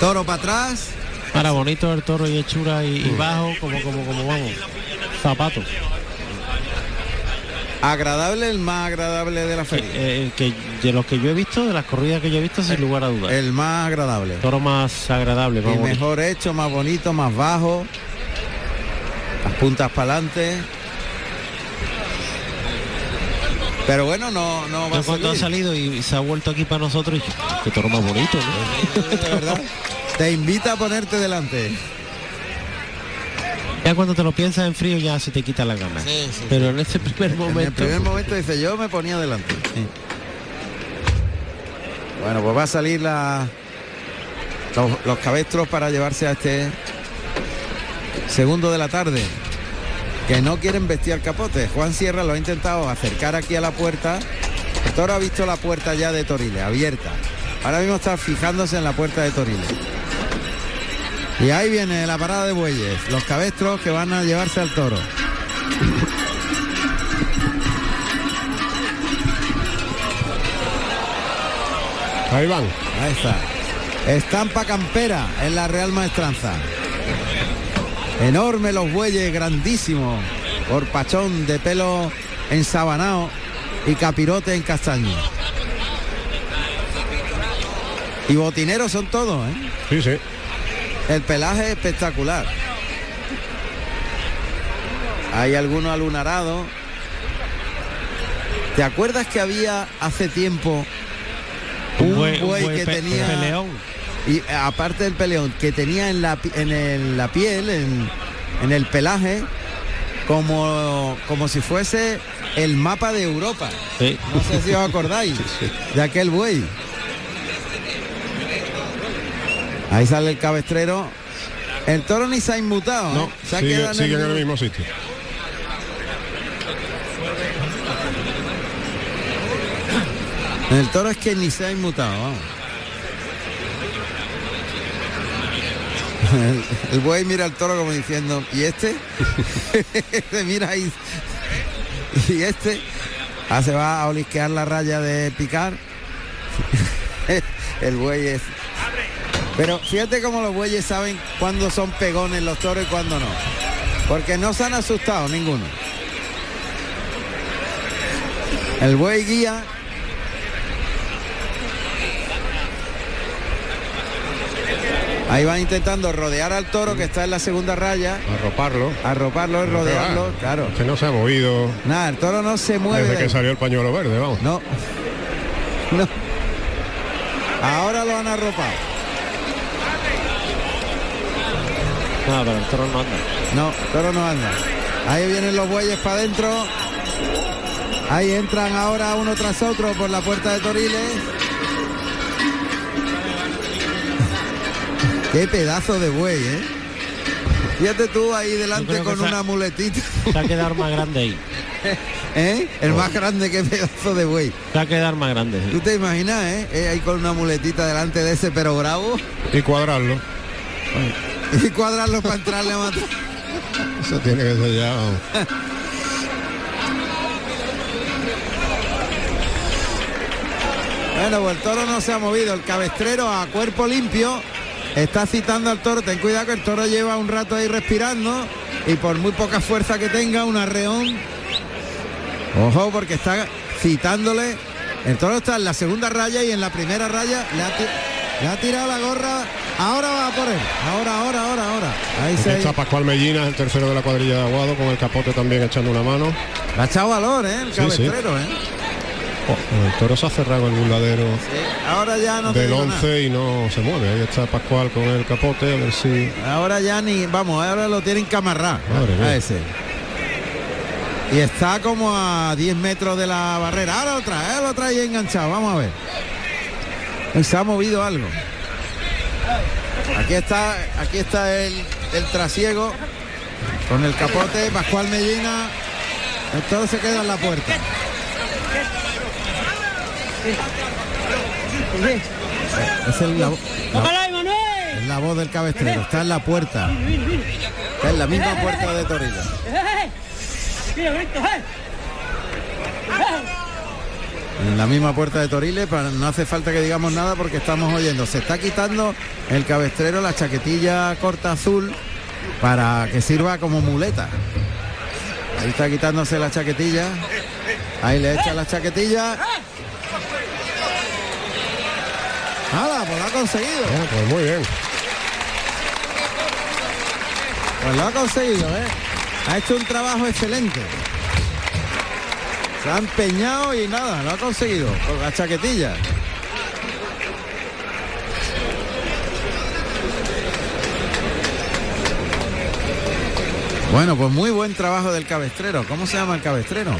Toro para atrás. Ahora bonito el toro y hechura y, y bajo, como, como, como vamos. Zapatos. Agradable, el más agradable de la feria. Eh, el que de los que yo he visto, de las corridas que yo he visto, sin lugar a dudas. El más agradable. toro más agradable, más Y bonito. mejor hecho, más bonito, más bajo. Las puntas para adelante. Pero bueno, no, no va a cuando ha salir. salido y se ha vuelto aquí para nosotros, qué toro más bonito, ¿no? De verdad. Te invita a ponerte delante. Ya cuando te lo piensas en frío ya se te quita la gana. Sí, sí, Pero en este primer En el momento. primer momento dice yo me ponía delante. Bueno, pues va a salir la los, los cabestros para llevarse a este segundo de la tarde. Que no quieren vestir al capote. Juan Sierra lo ha intentado acercar aquí a la puerta. El toro ha visto la puerta ya de Toriles, abierta. Ahora mismo está fijándose en la puerta de Toriles. Y ahí viene la parada de bueyes, los cabestros que van a llevarse al toro. Ahí van. Ahí está. Estampa campera en la Real Maestranza. Enorme los bueyes, grandísimos. Por pachón de pelo ensabanado y capirote en castaño. Y botineros son todos, ¿eh? Sí, sí. El pelaje es espectacular. Hay algunos alunarados. ¿Te acuerdas que había hace tiempo un buey, un buen que pe- tenía peleón. Y eh, aparte del peleón que tenía en la en el- la piel en, en el pelaje como como si fuese el mapa de Europa Sí. no sé si os acordáis de aquel buey ahí sale el cabestrero el toro ni se ha inmutado No, ¿eh? se ha sigue, quedado sigue en el mismo- mismo sitio. El toro es que ni se ha inmutado, vamos. El, buey mira al toro como diciendo, ¿y este? Mira. ¿Y este? Ah, se va a olisquear la raya de picar. el buey es. Pero fíjate cómo los bueyes saben cuándo son pegones los toros y cuándo no. Porque no se han asustado ninguno. El buey guía Ahí van intentando rodear al toro que está en la segunda raya, Arroparlo. arroparlo que rodearlo, va, claro. Que no se ha movido Nada, el toro no se mueve. desde de que ahí. salió el pañuelo verde, vamos. No. No. Ahora lo han arropado. No, pero el toro no anda. No, el toro no anda. Ahí vienen los bueyes para adentro. Ahí entran ahora uno tras otro por la puerta de Toriles. Qué pedazo de buey, ¿eh? Fíjate tú ahí delante con ha- una muletita. Se va a quedar más grande ahí. ¿Eh? El más grande que pedazo de buey. Se va a quedar más grande. sí. ¿Tú te imaginas, eh? Eh, Ahí con una muletita delante de ese pero bravo Y cuadrarlo. y cuadrarlo para entrarle a matar. Eso tiene que ser ya. vamos. Bueno, pues el toro no se ha movido. El cabestrero a cuerpo limpio está citando al toro. Ten cuidado que el toro lleva un rato ahí respirando y por muy poca fuerza que tenga, un arreón. Ojo, porque está citándole. El toro está en la segunda raya y en la primera raya le ha, ti- le ha tirado la gorra. Ahora va por él. Ahora, ahora, ahora, ahora. Ahí Aquí se está Pascual Mellina, el tercero de la cuadrilla de Aguado, con el capote también echando una mano. ha echado valor, ¿eh? El Sí, sí. cabestrero, ¿eh? Oh, el toro se ha cerrado en el burladero Ahora ya no del digo nada. 11 y no se mueve. Ahí está Pascual con el capote, a ver si... Ahora ya ni, vamos, ahora lo tienen que amarrar a ese. Y está como a 10 metros de la barrera. Ahora otra, ahora otra ahí enganchado. Vamos a ver. Se ha movido algo. Aquí está, aquí está el, el trasiego con el capote, Pascual Medina. Todo se queda en la puerta. Es el, la, la- es la voz del cabestrero, está en la puerta. Está en la misma puerta de Torilla. En la misma puerta de Toriles, para, no hace falta que digamos nada porque estamos oyendo. Se está quitando el cabestrero la chaquetilla corta azul para que sirva como muleta. Ahí está quitándose la chaquetilla. Ahí le echa la chaquetilla. Nada, pues lo ha conseguido. pues muy bien. Pues lo ha conseguido, ¿eh? Ha hecho un trabajo excelente. Se ha empeñado y nada, lo ha conseguido con la chaquetilla. Bueno, pues muy buen trabajo del cabestrero. ¿Cómo se llama el cabestrero?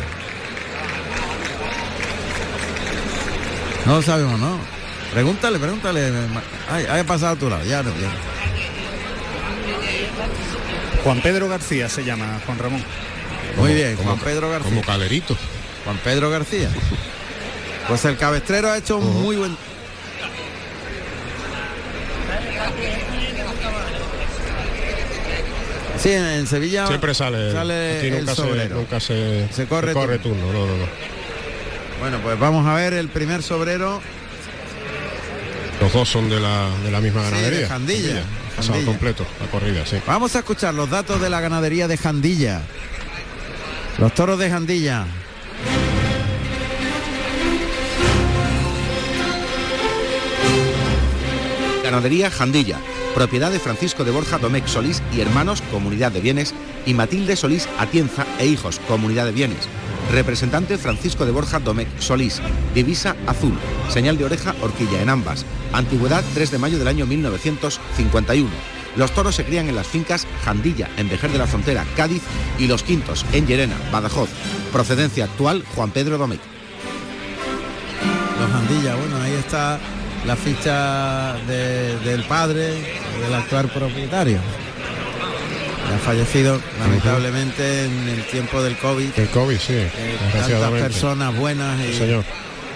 No lo sabemos, ¿no? Pregúntale, pregúntale. Ay, ha pasado a tu lado, ya no, ya. Juan Pedro García se llama, Juan Ramón. Muy bien, Juan Pedro García. Como calerito. Juan Pedro García. Pues el cabestrero ha hecho un muy buen. Sí, en, en Sevilla Siempre sale. sale aquí el nunca, se, nunca se, Se corre turno. No, no, no. Bueno, pues vamos a ver el primer sobrero. Los dos son de la, de la misma Sí, de ganadería. Jandilla, Pasado Jandilla. completo, la corrida, sí. Vamos a escuchar los datos de la ganadería de Jandilla. Los toros de Jandilla. Ganadería Jandilla, propiedad de Francisco de Borja Domecq Solís y hermanos, Comunidad de Bienes, y Matilde Solís Atienza e hijos, Comunidad de Bienes. Representante Francisco de Borja Domecq Solís, divisa azul, señal de oreja horquilla en ambas. Antigüedad 3 de mayo del año 1951. Los toros se crían en las fincas Jandilla, en Vejer de la Frontera, Cádiz, y Los Quintos, en Llerena, Badajoz. Procedencia actual, Juan Pedro Domecq. Los Jandilla, bueno, ahí está la ficha de- del padre, del actual propietario. Ha fallecido lamentablemente en el tiempo del COVID. El COVID, sí, Eh, tantas personas buenas Sí, y, señor.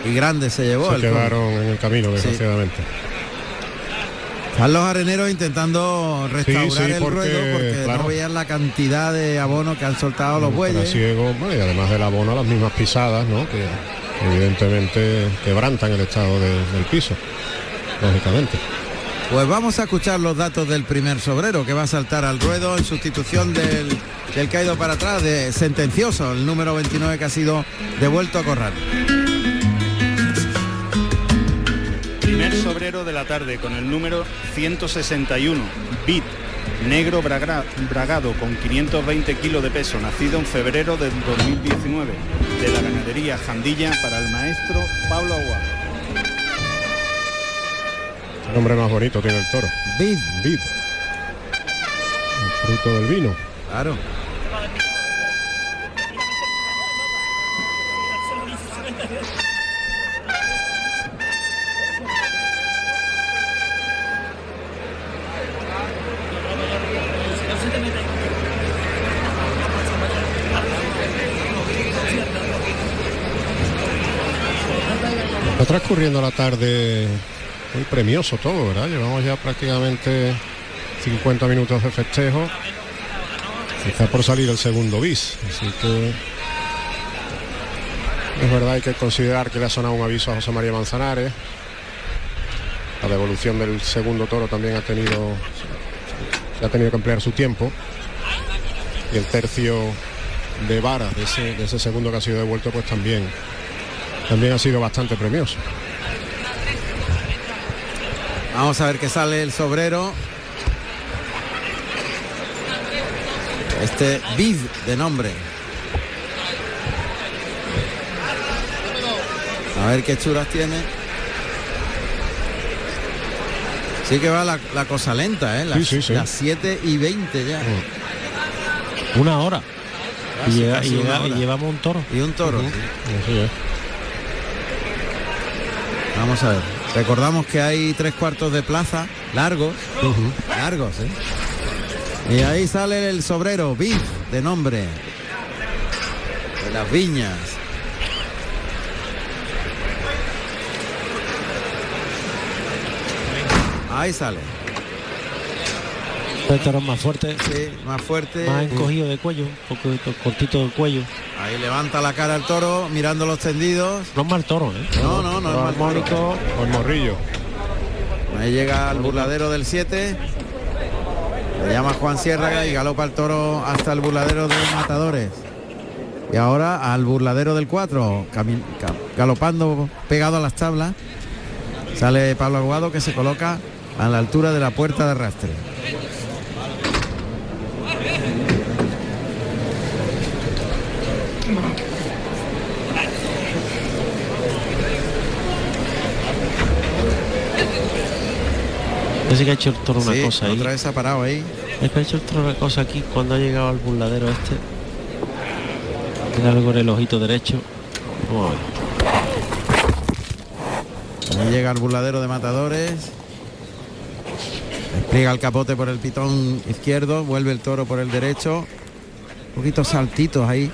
y grandes se llevó. Se el COVID. quedaron en el camino, Sí. desgraciadamente. Están los areneros intentando restaurar sí, el porque, ruedo porque claro. no veían la cantidad de abono que han soltado los bueyes. Bueno, y además del abono, las mismas pisadas, ¿no? Que evidentemente quebrantan el estado de- del piso, lógicamente. Pues vamos a escuchar los datos del primer sobrero que va a saltar al ruedo en sustitución del, del caído para atrás de sentencioso, el número 29 que ha sido devuelto a corral. Primer sobrero de la tarde con el número 161, Bit, negro bragado con 520 kilos de peso, nacido en febrero del 2019, de la ganadería Jandilla para el maestro Pablo Agua. El nombre más bonito tiene el toro. Vid. Vid. El fruto del vino. Claro. Transcurriendo la tarde muy premioso todo, ¿verdad? Llevamos ya prácticamente 50 minutos de festejo. Está por salir el segundo bis, así que es verdad hay que considerar que le ha sonado un aviso a José María Manzanares. La devolución del segundo toro también ha tenido ha tenido que emplear su tiempo. Y el tercio de vara de ese, de ese segundo que ha sido devuelto pues también también ha sido bastante premioso. Vamos a ver que sale el sobrero. Este Vid de nombre. A ver qué churas tiene. Sí que va la, la cosa lenta, ¿eh? Las, Sí, sí, sí. las 7 y 20 ya. Una hora. Y, llega- casi y una llega- y hora. llevamos un toro. Y un toro. Es. Vamos a ver. Recordamos que hay tres cuartos de plaza largos, largos, ¿eh? Y ahí sale el sobrero, Bif, de nombre, de las viñas. Ahí sale. El toro más fuerte, Sí, más fuerte. más encogido de cuello, un poquito cortito de cuello. Ahí levanta la cara el toro, mirando los tendidos. No es mal toro, ¿eh? No, no, no es Toro mal toro. Con morrillo. Ahí llega al burladero del 7. Le llama Juan Sierra y galopa el toro hasta el burladero de Matadores. Y ahora al burladero del 4, cami- ca- galopando pegado a las tablas. Sale Pablo Aguado que se coloca a la altura de la puerta de arrastre. Parece que ha hecho el toro una Sí, cosa ahí. otra vez ha parado ahí. Es que ha hecho el toro una cosa aquí cuando ha llegado al burladero este. Tiene algo en el ojito derecho. Vamos a ver. Ahí llega al burladero de Matadores. Despliega el capote por el pitón izquierdo, vuelve el toro por el derecho. Un poquito saltitos ahí.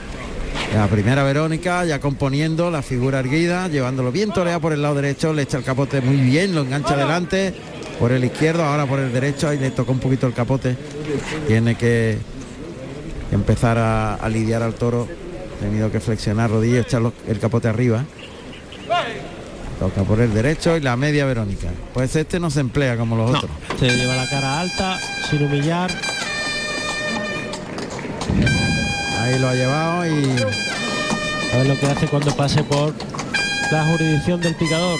La primera Verónica ya componiendo la figura erguida, llevándolo bien toreado por el lado derecho, le echa el capote muy bien, lo engancha adelante, por el izquierdo, ahora por el derecho, ahí le toca un poquito el capote. Tiene que empezar a, a lidiar al toro, ha tenido que flexionar rodillas, echar los- el capote arriba. Toca por el derecho y la media Verónica. Pues este no se emplea como los No, otros. te lleva la cara alta, sin humillar. Ahí lo ha llevado y A ver lo que hace cuando pase por la jurisdicción del picador.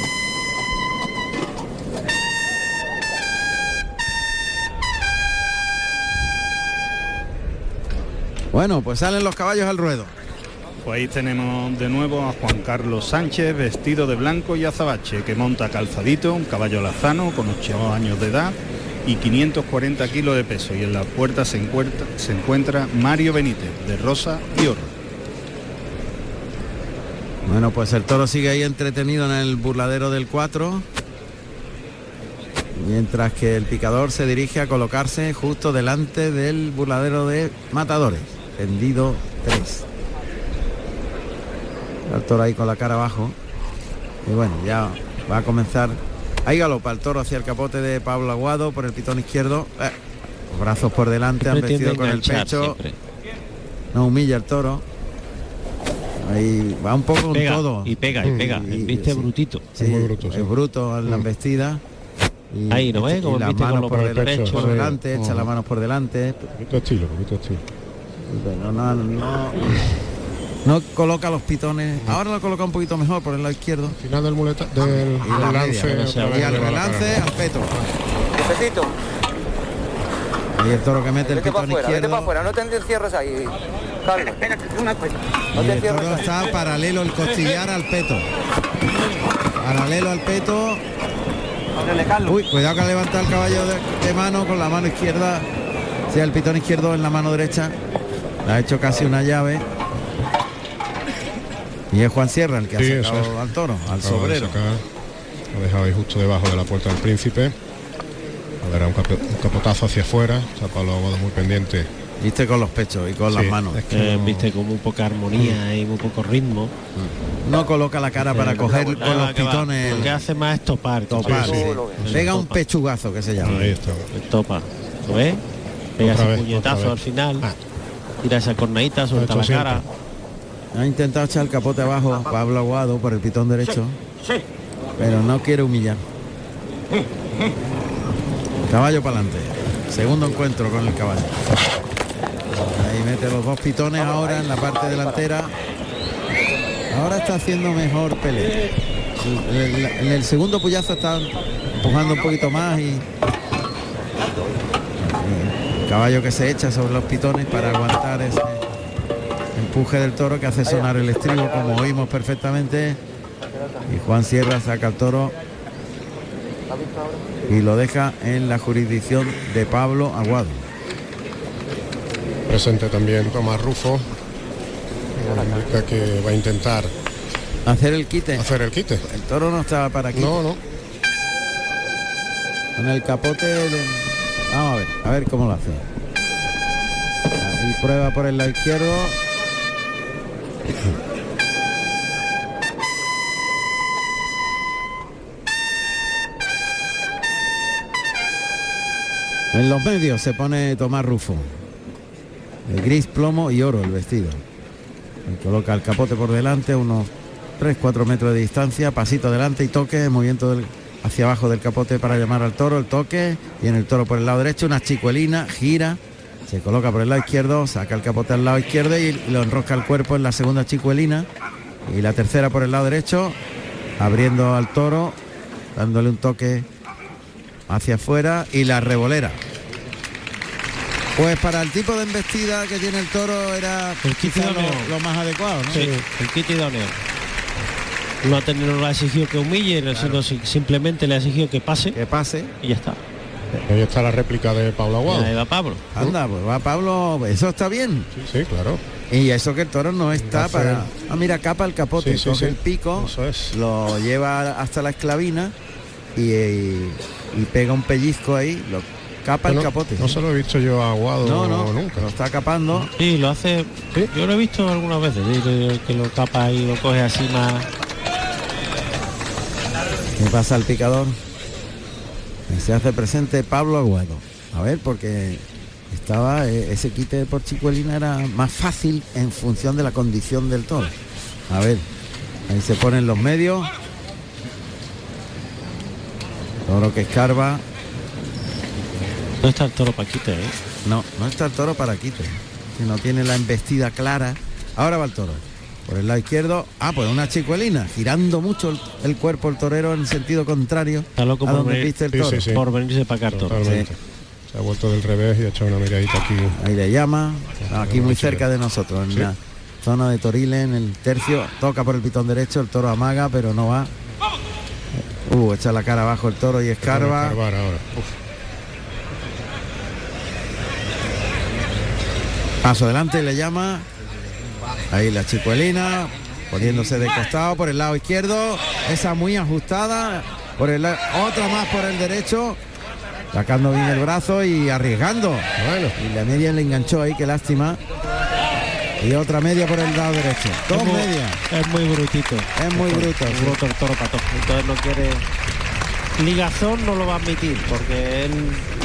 Bueno, pues salen los caballos al ruedo. Pues ahí tenemos de nuevo a Juan Carlos Sánchez vestido de blanco y azabache, que monta calzadito, un caballo lazano con 8 años de edad y 540 kilos de peso. Y en la puerta se encuentra, se encuentra Mario Benítez, de rosa y oro. Bueno, pues el toro sigue ahí entretenido en el burladero del 4. Mientras que el picador se dirige a colocarse justo delante del burladero de matadores. Tendido 3. El toro ahí con la cara abajo. Y bueno, ya va a comenzar. Ahí galopa el toro hacia el capote de Pablo Aguado por el pitón izquierdo. Eh, los brazos por delante, han Siempre tiende vestido con el pecho. siempre. No humilla el toro. Ahí va un poco con Pega, todo. y pega, y pega. Viste brutito. Sí, Es muy bruto, sí. es bruto en la embestida. Y, Ahí, ¿no ves? y Como las viste con manos por, el pecho, por sí. delante, echa Ajá. las manos por delante. Poquito estilo, poquito estilo. Bueno, no, no, no coloca los pitones. Ahora lo coloca un poquito mejor por el lado izquierdo. Final del muleta del, Y del la lance. Y al relance, al peto. Jefecito, Ahí el toro que mete el vete para pitón afuera, vete para izquierdo. afuera, no te encierres ahí, Carlos. No Y te el toro ahí. está paralelo el costillar al peto. Paralelo al peto. Uy, cuidado que ha levantado el caballo de, de mano con la mano izquierda. Sea, el pitón izquierdo en la mano derecha. Ha hecho casi una llave. Y es Juan Sierra el que Sí, ha sacado es. al toro, al Acaba de sobrero. sacar, Lo ha dejado ahí justo debajo de la puerta del príncipe. A ver, un, un capotazo hacia afuera. Está Pablo Aguado muy pendiente. Viste con los pechos y con las manos. es que Eh, no- Viste con muy poca armonía y muy poco ritmo. No coloca la cara para Eh, coger con los pitones. Lo que hace más es topar. Topar, Sí, sí. sí. Pega un pechugazo que se llama. Ahí está. Topa. ¿Lo ves? Pega ese vez, puñetazo al final. Ah. Tira esa corneita, suelta la cara. Ha intentado echar el capote abajo Pablo Aguado por el pitón derecho. Pero no quiere humillar. Caballo para adelante. Segundo encuentro con el caballo. Ahí mete los dos pitones ahora en la parte delantera. Ahora está haciendo mejor pelea. En el, segundo puyazo está empujando un poquito más y caballo que se echa sobre los pitones para aguantar ese empuje del toro que hace sonar el estribo como oímos perfectamente y Juan Sierra saca el toro y lo deja en la jurisdicción de Pablo Aguado. Presente también Tomás Rufo. indica que va a intentar hacer el quite. Hacer el quite. El toro no estaba para aquí. No, no. Con el capote. de- Vamos a ver, a ver cómo lo hace. Ahí prueba por el lado izquierdo. En los medios se pone Tomás Rufo. De gris, plomo y oro el vestido. Coloca el capote por delante, unos 3-4 metros de distancia, pasito adelante y toque, movimiento del- hacia abajo del capote para llamar al toro, el toque, y en el toro por el lado derecho, una chicuelina, gira, se coloca por el lado izquierdo, saca el capote al lado izquierdo y lo enrosca el cuerpo en la segunda chicuelina, y la tercera por el lado derecho, abriendo al toro, dándole un toque hacia afuera y la revolera. Pues para el tipo de embestida que tiene el toro era quizá lo, más adecuado, ¿no? Sí, el kit idóneo. No ha tenido no le ha exigido que humille, sino si- simplemente le ha exigido que pase. Que pase. Y ya está. Ahí está la réplica de Pablo Aguado. Ahí va Pablo. Anda, pues va Pablo, eso está bien. Sí, claro. Y eso que el toro no está para. Ah, mira, capa el capote, Sí, sí, coge sí. el pico, Eso es. lo lleva hasta la esclavina y, y- y pega un pellizco ahí, lo capa el capote. No se lo he visto yo a Aguado No, no, nunca. lo está capando. Sí, lo hace. Yo lo he visto algunas veces, que lo capa y lo coge así más. ¿Qué pasa al picador? Se hace presente Pablo Aguado. A ver, porque estaba eh, ese quite por chicuelina era más fácil en función de la condición del toro. A ver, ahí se ponen los medios. Toro que escarba. No está el toro Paquite, ¿eh? No, no está el toro para quite. Que no tiene la embestida clara. Ahora va el toro. Por el lado izquierdo. Ah, pues una chicuelina. Girando mucho el, el cuerpo el torero en sentido contrario. Está loco a por donde venir- viste el toro. sí, sí. Por venirse para acá. Se ha vuelto del revés y ha echado una miradita aquí. Ahí le llama, aquí muy cerca de nosotros, en Sí. la zona de Toriles, en el tercio, toca por el pitón derecho, el toro amaga, pero no va. Uh, echa la cara abajo el toro y escarba. Paso adelante, le llama. Ahí la chicuelina, poniéndose de costado por el lado izquierdo. Esa muy ajustada. Por el otra más por el derecho. Sacando bien el brazo y arriesgando. Bueno. Y la media le enganchó ahí, qué lástima. Y otra media por el lado derecho. Dos Es muy- medias. Es muy brutito. Es muy bruto. Es sí. bruto el toro pato. Entonces no quiere. Ligazón no lo va a admitir porque él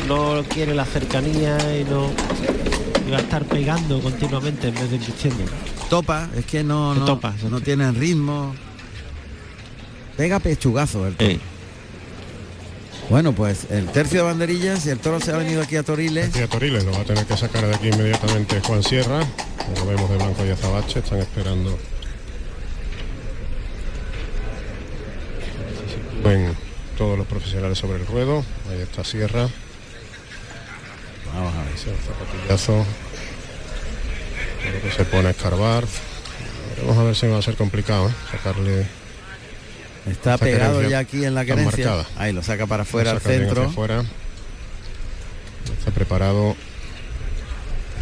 no quiere la cercanía y no. y va a estar pegando continuamente en vez de insistiendo. Topa, es que no, Se no, topa, se no tienen ritmo. Pega pechugazo el toro. Ey. Bueno, pues el tercio de banderillas y el toro se ha venido aquí a Toriles. Aquí a Toriles lo va a tener que sacar de aquí inmediatamente Juan Sierra. Lo vemos de blanco y azabache, están esperando. Ven todos los profesionales sobre el ruedo. Ahí está Sierra. Vamos a ver. Ahí se el zapatillazo. Creo que se pone a escarbar. Vamos a ver si va a ser complicado, ¿eh? Sacarle. Está pegado ya aquí en la marcada. Ahí lo saca para afuera al centro. afuera. Está preparado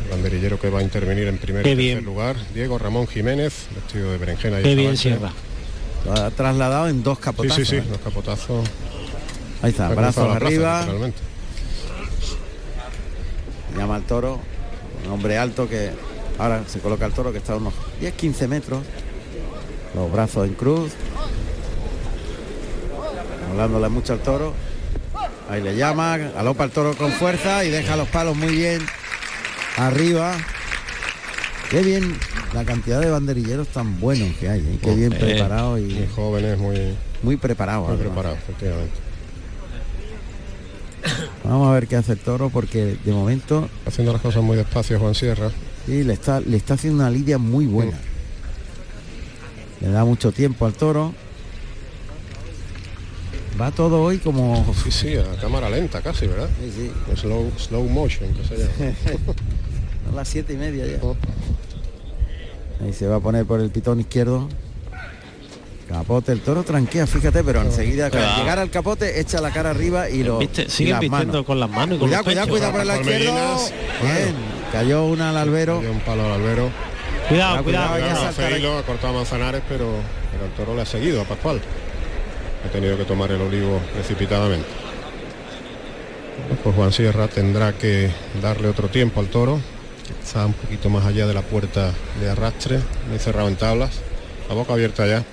el banderillero que va a intervenir en primer tercer lugar. Diego Ramón Jiménez, vestido de berenjena y Qué bien. Lo ha trasladado en dos Sí, capotazos. sí, sí, ¿eh? los capotazos. Ahí está, Ha brazos plaza, arriba. literalmente. llama al toro, un hombre alto que ahora se coloca el toro que está a unos 10-15 metros, los brazos en cruz, hablándole mucho al toro, ahí le llama, alopa el toro con fuerza y deja los palos muy bien arriba. Qué bien la cantidad de banderilleros tan buenos que hay, ¿eh? qué bien Eh, preparados Muy y jóvenes, muy, muy preparados. muy preparados, efectivamente. Vamos a ver qué hace el toro porque de momento Haciendo las cosas muy despacio Juan Sierra. Sí, le está, le está haciendo una lidia muy buena. Le da mucho tiempo al toro. Va todo hoy como... Sí, sí, a cámara lenta casi, ¿verdad? Sí, sí. Slow, slow motion, que se llama. Son las siete y media ya. Ahí se va a poner por el pitón izquierdo. Capote, el toro tranquea, fíjate, pero enseguida al llegar al capote echa la cara arriba y lo... Viste, y Siguen las con las manos y con Cuidado, cuidado, cuidado por izquierdo. Palmerinas. Bien, cayó una al albero. Dio un palo al albero. Cuidado, cuidado. Cuidado, ha cortado a Manzanares, pero, pero el toro le ha seguido a Pascual. Ha tenido que tomar el olivo precipitadamente. Pues Juan Sierra tendrá que darle otro tiempo al toro, que está un poquito más allá de la puerta de arrastre, muy cerrado en tablas, la boca abierta ya.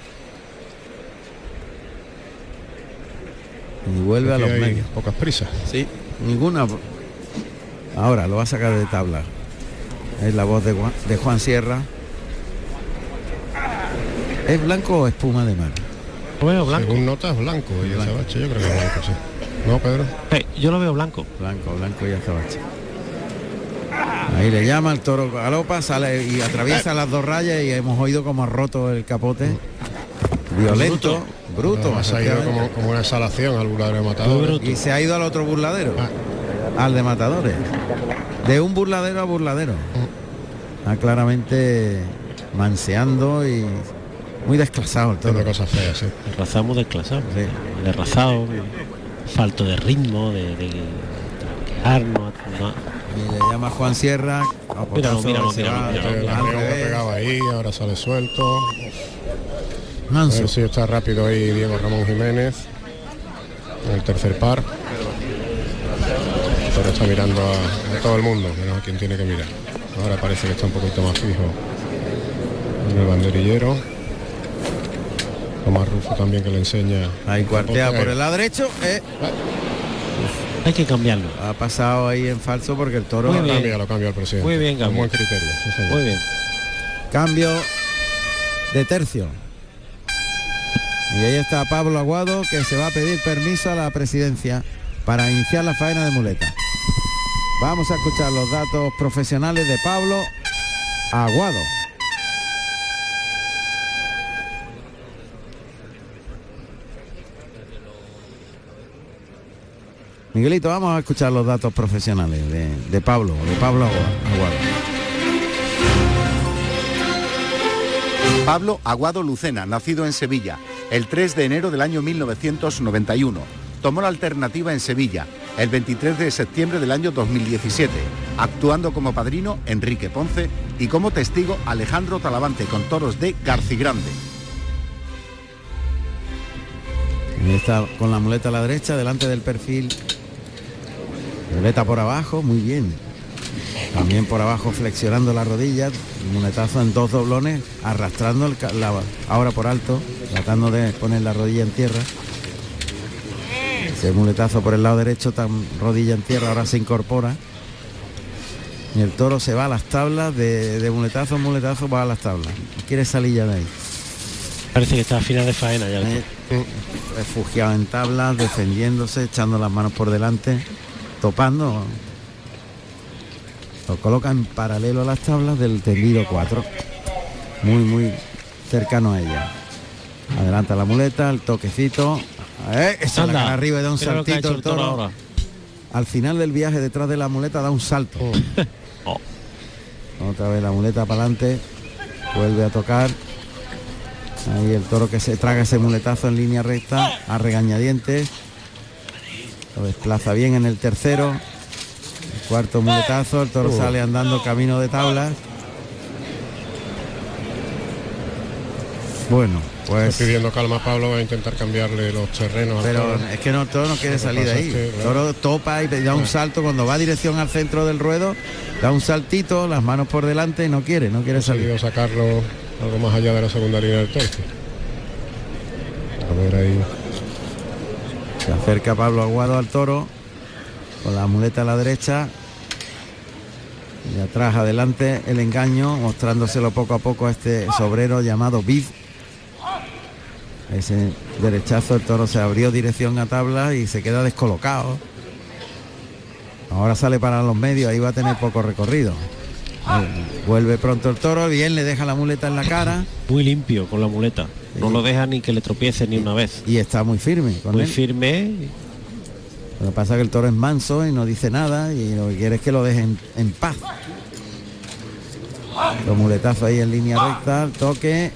Y vuelve a los medios. Pocas prisas. Sí, ninguna. Ahora lo va a sacar de tabla. Es la voz de Juan, de Juan Sierra. ¿Es blanco o espuma de mar? Lo veo blanco. Según notas, blanco y Blanco. azabache, yo creo que es blanco, sí. ¿No, Pedro? Eh, yo lo veo blanco. Blanco, blanco y azabache. Ahí le llama, el toro galopa, sale y atraviesa las dos rayas y hemos oído como ha roto el capote. Violento, bruto. Además, ha ido como, como una exhalación al burladero de matadores. Y se ha ido al otro burladero, Ah. al de matadores. De un burladero a burladero. Ha claramente manseando y muy desclasado el toro. Cosas feas, sí. Derrazamos desclasado. Sí. Derrazado, falto de ritmo, de, de, de quejarnos, no. Y le llama Juan Sierra. Míralo, míralo, se míralo, pegado ahí, ahora sale suelto. A Manso. ver si está rápido ahí Diego Ramón Jiménez. En el tercer par. Pero está mirando a, a todo el mundo, menos a quien tiene que mirar. Ahora parece que está un poquito más fijo en el banderillero. Tomás Rufo también que le enseña. Ahí cuartea por el lado derecho. eh, Hay que cambiarlo. ha pasado ahí en falso porque el toro Muy Lo bien. cambia, lo cambia el presidente. Muy bien, Con Gabriel. buen criterio. sí, señor. Muy bien. cambio de tercio. Y ahí está Pablo Aguado que se va a pedir permiso a la presidencia para iniciar la faena de muleta. Vamos a escuchar los datos profesionales de Pablo Aguado. Miguelito, vamos a escuchar los datos profesionales de, de Pablo, de Pablo Aguado. Pablo Aguado Lucena, nacido en Sevilla, el 3 de enero del año 1991. Tomó la alternativa en Sevilla el 23 de septiembre del año 2017, actuando como padrino Enrique Ponce y como testigo Alejandro Talavante con toros de Garcigrande. Está con la muleta a la derecha, delante del perfil. Muleta por abajo, muy bien. También por abajo flexionando las rodillas, muletazo en dos doblones, arrastrando el la, ahora por alto, tratando de poner la rodilla en tierra. Ese muletazo por el lado derecho, tan rodilla en tierra, ahora se incorpora. Y el toro se va a las tablas, de, de muletazo en muletazo va a las tablas. Quiere salir ya de ahí. Parece que está a final de faena ya. Eh, refugiado en tablas, defendiéndose, echando las manos por delante, topando. Lo coloca en paralelo a las tablas del tendido 4. Muy, muy cercano a ella. Adelanta la muleta, el toquecito. Eh, esa la Anda, cara arriba y da un saltito el toro. ahora. Al final del viaje detrás de la muleta da un salto. Oh. Otra vez la muleta para adelante. Vuelve a tocar. Ahí el toro que se traga ese muletazo en línea recta, a regañadientes. Lo desplaza bien en el tercero. Cuarto muletazo, el toro Uh. sale andando camino de tablas. Bueno, pues. Está pidiendo calma a Pablo, va a intentar cambiarle los terrenos. Pero es que no, el toro no quiere Lo salir de ahí. es que, toro topa y da un salto cuando va dirección al centro del ruedo, da un saltito, las manos por delante y no quiere, no quiere salir. sacarlo algo más allá de la segunda línea del tercio. A ver ahí. Se acerca Pablo Aguado al toro con la muleta a la derecha. Y atrás adelante el engaño, mostrándoselo poco a poco a este sobrero llamado Bid. Ese derechazo, el toro se abrió dirección a tabla y se queda descolocado. Ahora sale para los medios, ahí va a tener poco recorrido. Vuelve pronto el toro, bien le deja la muleta en la cara Muy limpio con la muleta. No lo deja ni que le tropiece ni una vez. y está muy firme con Muy él. firme. Lo que pasa es que el toro es manso y no dice nada y lo que quiere es que lo dejen en paz. Los muletazos ahí en línea recta, el toque,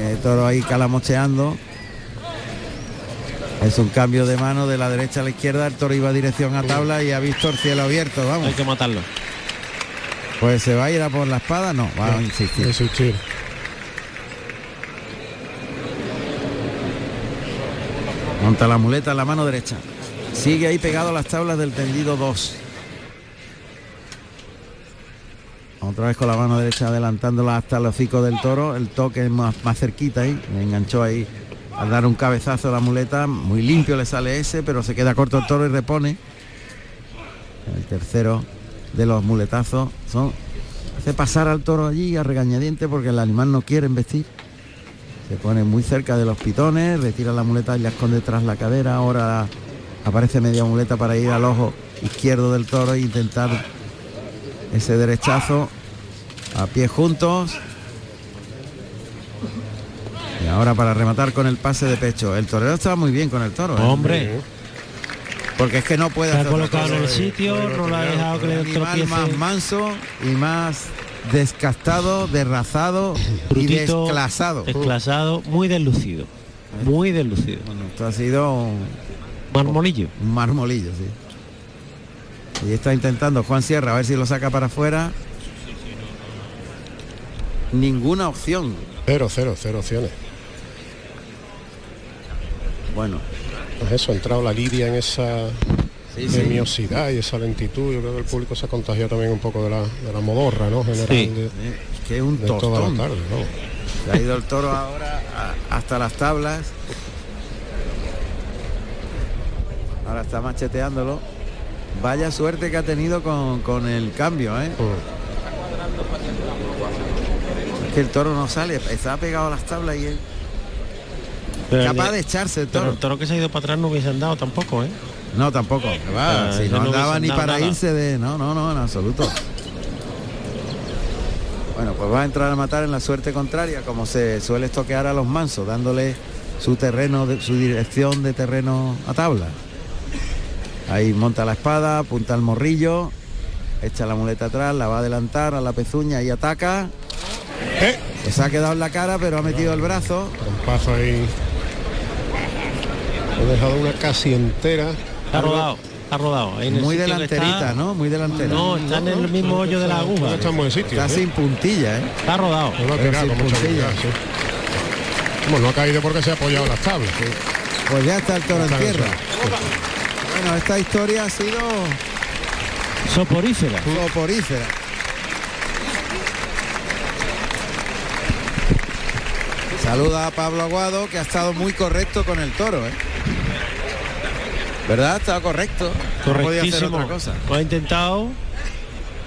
el toro ahí calamocheando. Es un cambio de mano de la derecha a la izquierda, el toro iba dirección a tabla y ha visto el cielo abierto, Hay vamos. que matarlo. Pues se va a ir a por la espada, no, va a insistir. Insistir. Monta la muleta en la mano derecha. Sigue ahí pegado a las tablas del tendido 2. Otra vez con la mano derecha adelantándola hasta el hocico del toro. El toque es más, más cerquita ahí. Me enganchó ahí al dar un cabezazo a la muleta. Muy limpio le sale ese, pero se queda corto el toro y repone. El tercero de los muletazos son hace pasar al toro allí a regañadiente porque el animal no quiere investir. Se pone muy cerca de los pitones, retira la muleta y la esconde tras la cadera. Ahora aparece media muleta para ir al ojo izquierdo del toro e intentar ese derechazo a pie juntos. Y ahora para rematar con el pase de pecho. El torero estaba muy bien con el toro. ¿eh? Hombre. Porque es que no puede hacer otra colocado en el sitio, no lo ha dejado que le animal más manso y más descastado, derrazado y Brutito, desclasado. Desclasado, muy deslucido. Muy deslucido. Bueno, esto ha sido un marmolillo. Un marmolillo, sí. Y está intentando Juan Sierra a ver si lo saca para afuera. Ninguna opción. Cero, cero, cero opciones. Bueno. Pues eso, ha entrado la lidia en esa Sí, y esa lentitud. Yo creo que el público se ha contagiado también un poco de la, de la modorra, ¿no? General Sí. de, Que es un de toda tostón. la tarde, ¿no? Se ha ido el toro ahora a- hasta las tablas. Ahora está macheteándolo. Vaya suerte que ha tenido con, con el cambio, ¿eh? Es que el toro no sale, está pegado a las tablas y él Pero el capaz de- de echarse el Pero toro. el toro que se ha ido para atrás no hubiese andado tampoco, ¿eh? No, tampoco. va, Ah, si no no andaba ni para nada. irse de. No, no, no, en absoluto. Bueno, pues va a entrar a matar en la suerte contraria, como se suele estoquear a los mansos, dándole su terreno, de- su dirección de terreno a tabla. Ahí monta la espada, apunta al morrillo, echa la muleta atrás, la va a adelantar a la pezuña y ataca. Pues se ha quedado en la cara, pero ha metido el brazo. Un paso ahí. He dejado una casi entera. Ha rodado, ha rodado. en el Muy delanterita, está. ¿no? Muy delantera. No, está en el mismo hoyo de la aguja. Está en buen sitio. Está ¿eh? sin puntilla, ¿eh? Está rodado. No lo ha tirado sin puntilla. sí. Bueno, no ha caído porque se ha apoyado en las tablas. sí. Pues ya está el toro en Está en el tierra. Bueno, esta historia ha sido Soporífera. soporífera. Saluda a Pablo Aguado, que ha estado muy correcto con el toro, ¿eh? ¿Verdad? Estaba correcto. No podía hacer Correctísimo. otra cosa. Lo ha intentado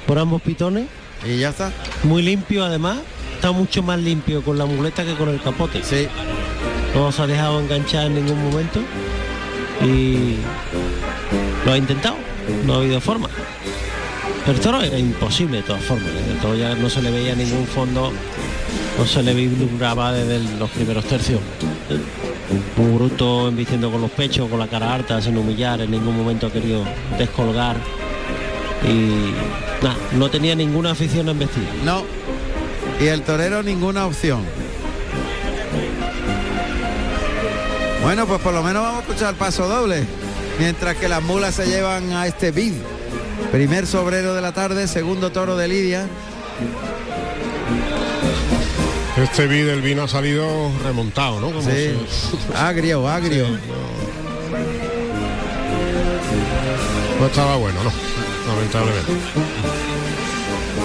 por ambos pitones. Y ya está. Muy limpio además. Está mucho más limpio con la muleta que con el capote. Sí. No se ha dejado enganchar en ningún momento. Y lo ha intentado. No ha habido forma. Pero el toro era imposible de todas formas. El toro ya no se le veía ningún fondo. No se le vislumbraba desde el- los primeros tercios. Muy bruto, embistiendo con los pechos, con la cara alta, sin humillar, en ningún momento ha querido descolgar. Y nada, no tenía ninguna afición a embestir. No. Y el torero ninguna opción. Bueno, pues por lo menos vamos a escuchar paso doble. Mientras que las mulas se llevan a este bid. Primer sobrero de la tarde, segundo toro de Lidia. Este vid el vino ha salido remontado, ¿no? Como Sí. Agrio, agrio. No estaba bueno, no. Lamentablemente.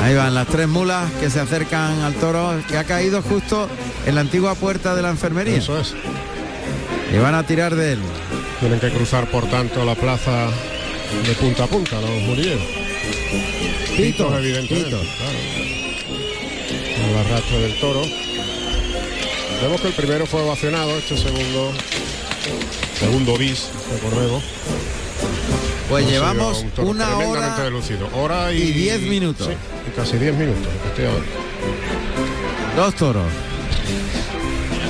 Ahí van las tres mulas que se acercan al toro que ha caído justo en la antigua puerta de la enfermería. Eso es. Y van a tirar de él. Tienen que cruzar, por tanto, la plaza de punta a punta, los mulilleros. Pitos, evidentemente. pitos. claro. El arrastre del toro. Vemos que el primero fue ovacionado, este segundo, segundo bis, recordemos. Pues llevamos un una hora. Hora y, y diez minutos. Sí, y casi 10 minutos. Dos toros.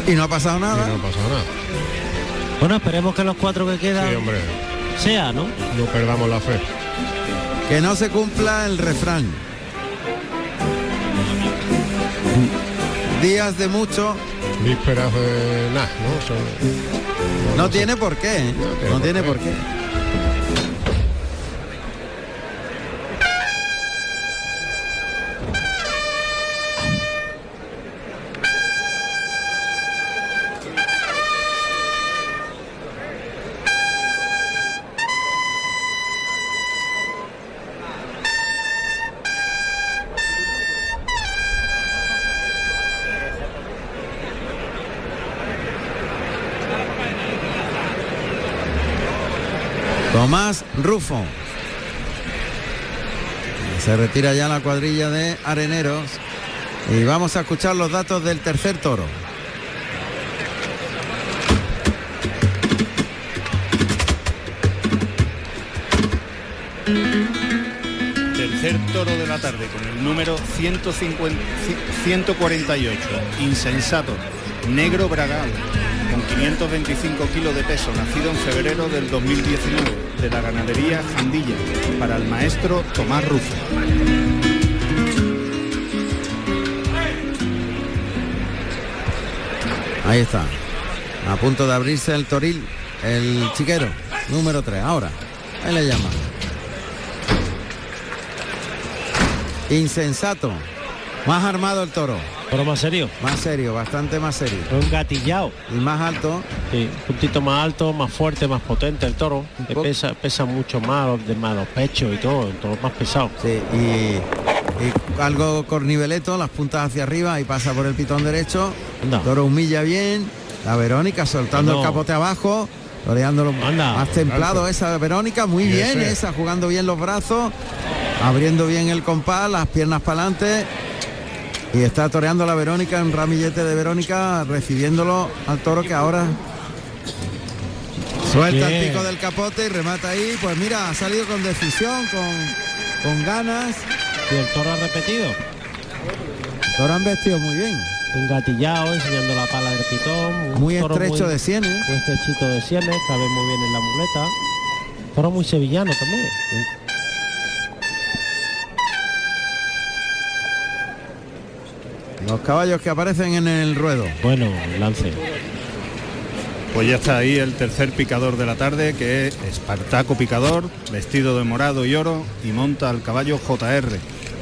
Y no ha pasado Y nada. no ha pasado nada. Bueno, esperemos que los cuatro que quedan Sí, hombre, sea, ¿no? no perdamos la fe. Que no se cumpla el refrán. Días de mucho Vísperas de nada, ¿no? Tiene por qué. ¿eh? No tiene por qué. Rufo. Se retira ya la cuadrilla de areneros y vamos a escuchar los datos del tercer toro. Tercer toro de la tarde con el número 150, 148, insensato, negro bragal, con 525 kilos de peso, nacido en febrero del 2019, de la ganadería Jandilla, para el maestro Tomás Rufo. Ahí está. A punto de abrirse el toril, el chiquero, número 3. Ahora, ahí le llama. Insensato. Más armado el toro. Toro más serio. Más serio, bastante más serio. Un gatillado. Y más alto. Sí, un puntito más alto, más fuerte, más potente el toro. Que pesa, pesa mucho más, de más los pechos y todo, el toro más pesado. Sí, y, y algo corniveleto, las puntas hacia arriba y pasa por el pitón derecho. Anda. Toro humilla bien. La Verónica soltando No. el capote abajo. Toreándolo Anda. más templado esa Verónica, muy bien ese. esa, jugando bien los brazos, abriendo bien el compás, las piernas para adelante. Y está toreando la Verónica en ramillete de Verónica, recibiéndolo al toro que ahora suelta el pico del capote y remata ahí. Pues mira, ha salido con decisión, con, con ganas. Y el toro ha repetido. Toro han vestido muy bien. Engatillado, enseñando la pala del pitón. un Muy estrecho de sienes. Muy estrechito de sienes, cabe muy bien en la muleta. Toro muy sevillano también. Los caballos que aparecen en el ruedo. Bueno, lance. Pues ya está ahí el tercer picador de la tarde, que es Espartaco Picador, vestido de morado y oro, y monta al caballo JR,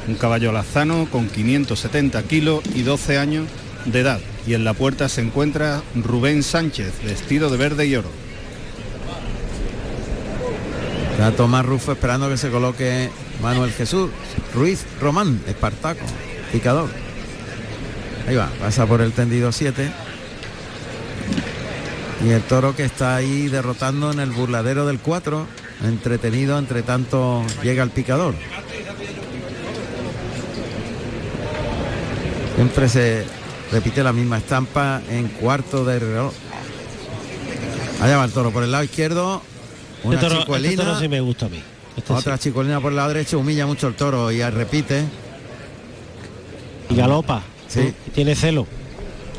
un caballo lazano con 570 kilos y 12 años de edad. Y en la puerta se encuentra Rubén Sánchez, vestido de verde y oro. Está Tomás Rufo esperando que se coloque Manuel Jesús. Ruiz Román, Espartaco, picador. Ahí va, pasa por el tendido 7. Y el toro que está ahí derrotando en el burladero del 4. Entretenido, entre tanto llega el picador. Siempre se repite la misma estampa en cuarto de reloj. Allá va el toro por el lado izquierdo. Una Este toro, este toro sí me gusta a mí. Este Otra chicolina por el lado derecho humilla mucho el toro y repite. sí. Y galopa. Sí. Y tiene celo.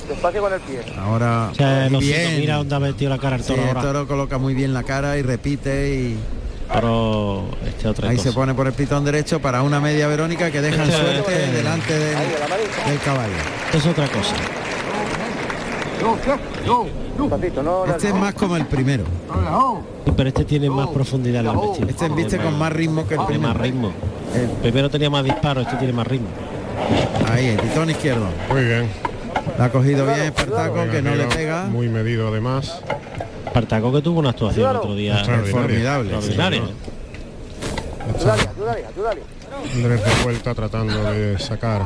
Despacio con el pie. Ahora O sea, los bien. mira dónde ha metido la cara el Sí, toro el toro coloca muy bien la cara y repite y Toro, este otra ahí cosa. se pone por el pitón derecho para una media Verónica que deja Este- suerte delante del, del caballo. Esto es otra cosa. Este es más como el primero. Sí, pero este tiene más profundidad en la. Este embiste con más ritmo que el primero. más ritmo. El- El primero tenía más disparo, este tiene más ritmo. Ahí, el pitón izquierdo. Muy bien. La ha cogido bien Espartaco que no le pega. Muy medido además. Espartaco que tuvo una actuación el otro día Extraordinario. Formidable. extraordinaria. Andrés de vuelta tratando de sacar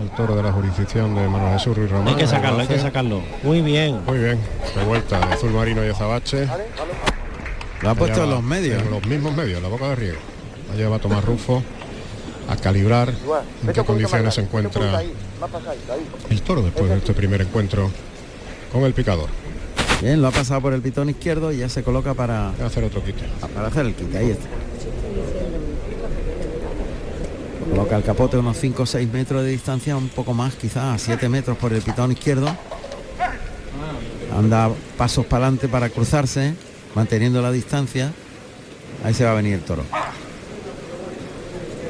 al toro de la jurisdicción de Manuel Jesús Ruiz Román. Hay que sacarlo, hay que sacarlo. Muy bien. Muy bien. De vuelta de azul marino y azabache. Lo ha puesto en los medios. En los mismos medios, la boca de riego. Allá va Tomás Rufo a calibrar en qué condiciones se encuentra el toro después de este primer encuentro con el picador. Bien, lo ha pasado por el pitón izquierdo y ya se coloca para, hacer otro quite. para hacer el quite. Ahí está. Coloca el capote a unos 5 o 6 metros de distancia, un poco más, quizás a 7 metros por el pitón izquierdo. Anda pasos para adelante para cruzarse, manteniendo la distancia. Ahí se va a venir el toro.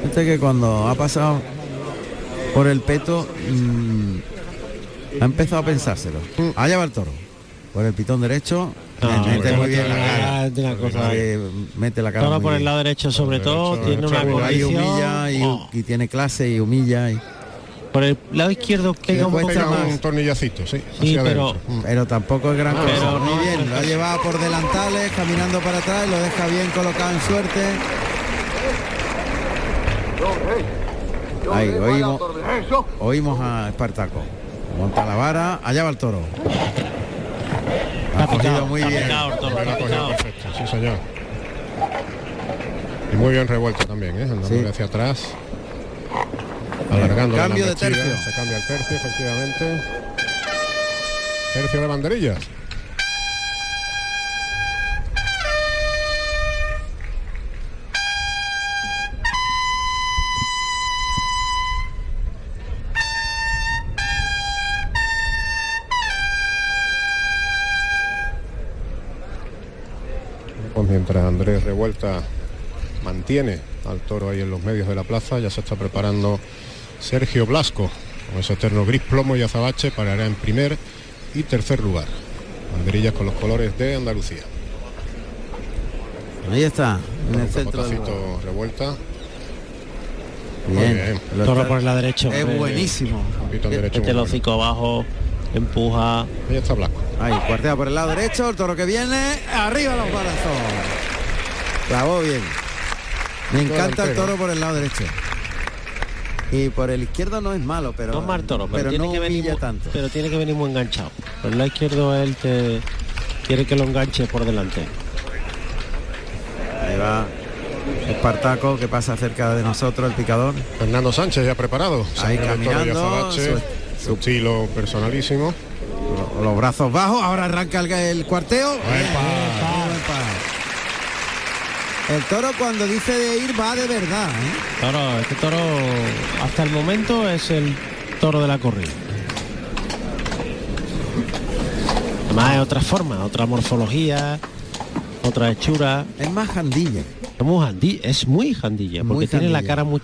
Este que cuando ha pasado por el peto mm, ha empezado a pensárselo. Allá va el toro. Por el pitón derecho. No, le mete muy bien la cara. una cosa- mete la cara. Toro por el lado derecho sobre todo, derecho, tiene una condición. humilla y, Oh, y tiene clase y humilla. Y, por el lado izquierdo pega un poco Pega más. un tornillacito, sí. Sí, hacia pero- tampoco es gran Ah, cosa. pero Muy bien, lo ha llevado por delantales, caminando para atrás lo deja bien colocado en suerte. Ahí, oímos, oímos a Espartaco. Monta la vara, allá va el toro. Ha cogido muy bien. perfecto, sí señor. Y muy bien revuelta también, ¿eh? andando Sí. hacia atrás. Alargando Cambio la de tercio. Se cambia el tercio, efectivamente. Tercio de banderillas. Mientras Andrés Revuelta mantiene al toro ahí en los medios de la plaza, ya se está preparando Sergio Blasco con ese eterno gris plomo y azabache parará en primer y tercer lugar. Banderillas con los colores de Andalucía. Ahí está, en el centro del revuelta. Muy Bien. Toro por la derecha. Es buenísimo. El bueno. hocico abajo, empuja. Ahí está Blasco. Ahí, cuartea por el lado derecho, el toro que viene, arriba los brazos. Clavó bien. Me encanta el toro por el lado derecho. Y por el izquierdo no es malo, pero, No es mal toro, pero, tiene no que venir tanto. pero tiene que venir muy enganchado. Por el lado izquierdo él te quiere que lo enganche por delante. Ahí va Espartaco que pasa cerca de nosotros, el picador. Fernando Sánchez ya preparado. Ahí Toro caminando, su- estilo personalísimo. Lo- Los brazos bajos, ahora arranca el, el cuarteo. El toro cuando dice de ir va de verdad. ¿eh? Toro, este toro hasta el momento es el toro de la corrida. Además es otra forma, otra morfología, otra hechura. Es más jandilla. Es muy jandilla, es muy jandilla, porque Muy tiene la cara muy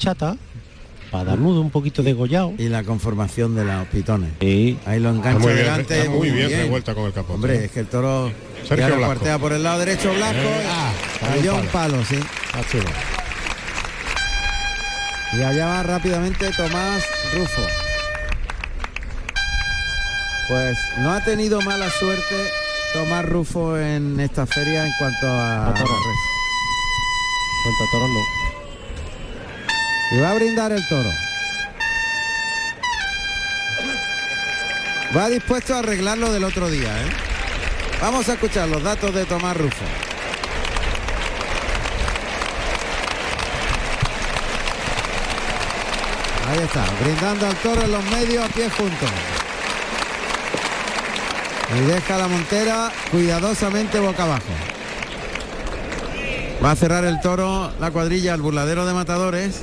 chata, nudo un poquito degollado. Y la conformación de los pitones. Sí. Ahí lo engancha muy bien, delante. muy bien revuelta con el capote. Hombre, es que el toro Sergio ya lo cuartea por el lado derecho Blasco. Eh, ah, cayó cayó un palo, sí. Va. Y allá va rápidamente Tomás Rufo. Pues no ha tenido mala suerte Tomás Rufo en esta feria en cuanto a A toro. res. Cuenta toro no. Y va a brindar el toro. Va dispuesto a arreglarlo del otro día, ¿eh? Vamos a escuchar los datos de Tomás Rufo. Ahí está, brindando al toro en los medios a pie juntos. Y deja la montera cuidadosamente boca abajo. Va a cerrar el toro la cuadrilla al burladero de matadores.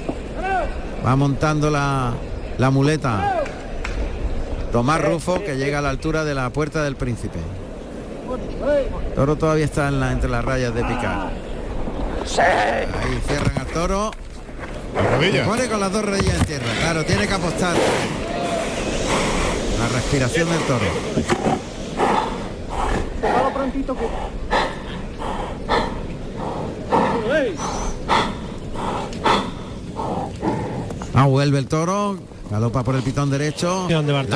Va montando la, la muleta. Tomás Rufo que llega a la altura de la puerta del príncipe. Toro todavía está en la- entre las rayas de picar. Ahí cierran al toro. Pone con las dos rodillas en tierra. Claro, tiene que apostar. La respiración del toro. Ah, vuelve el toro. Galopa por el pitón derecho.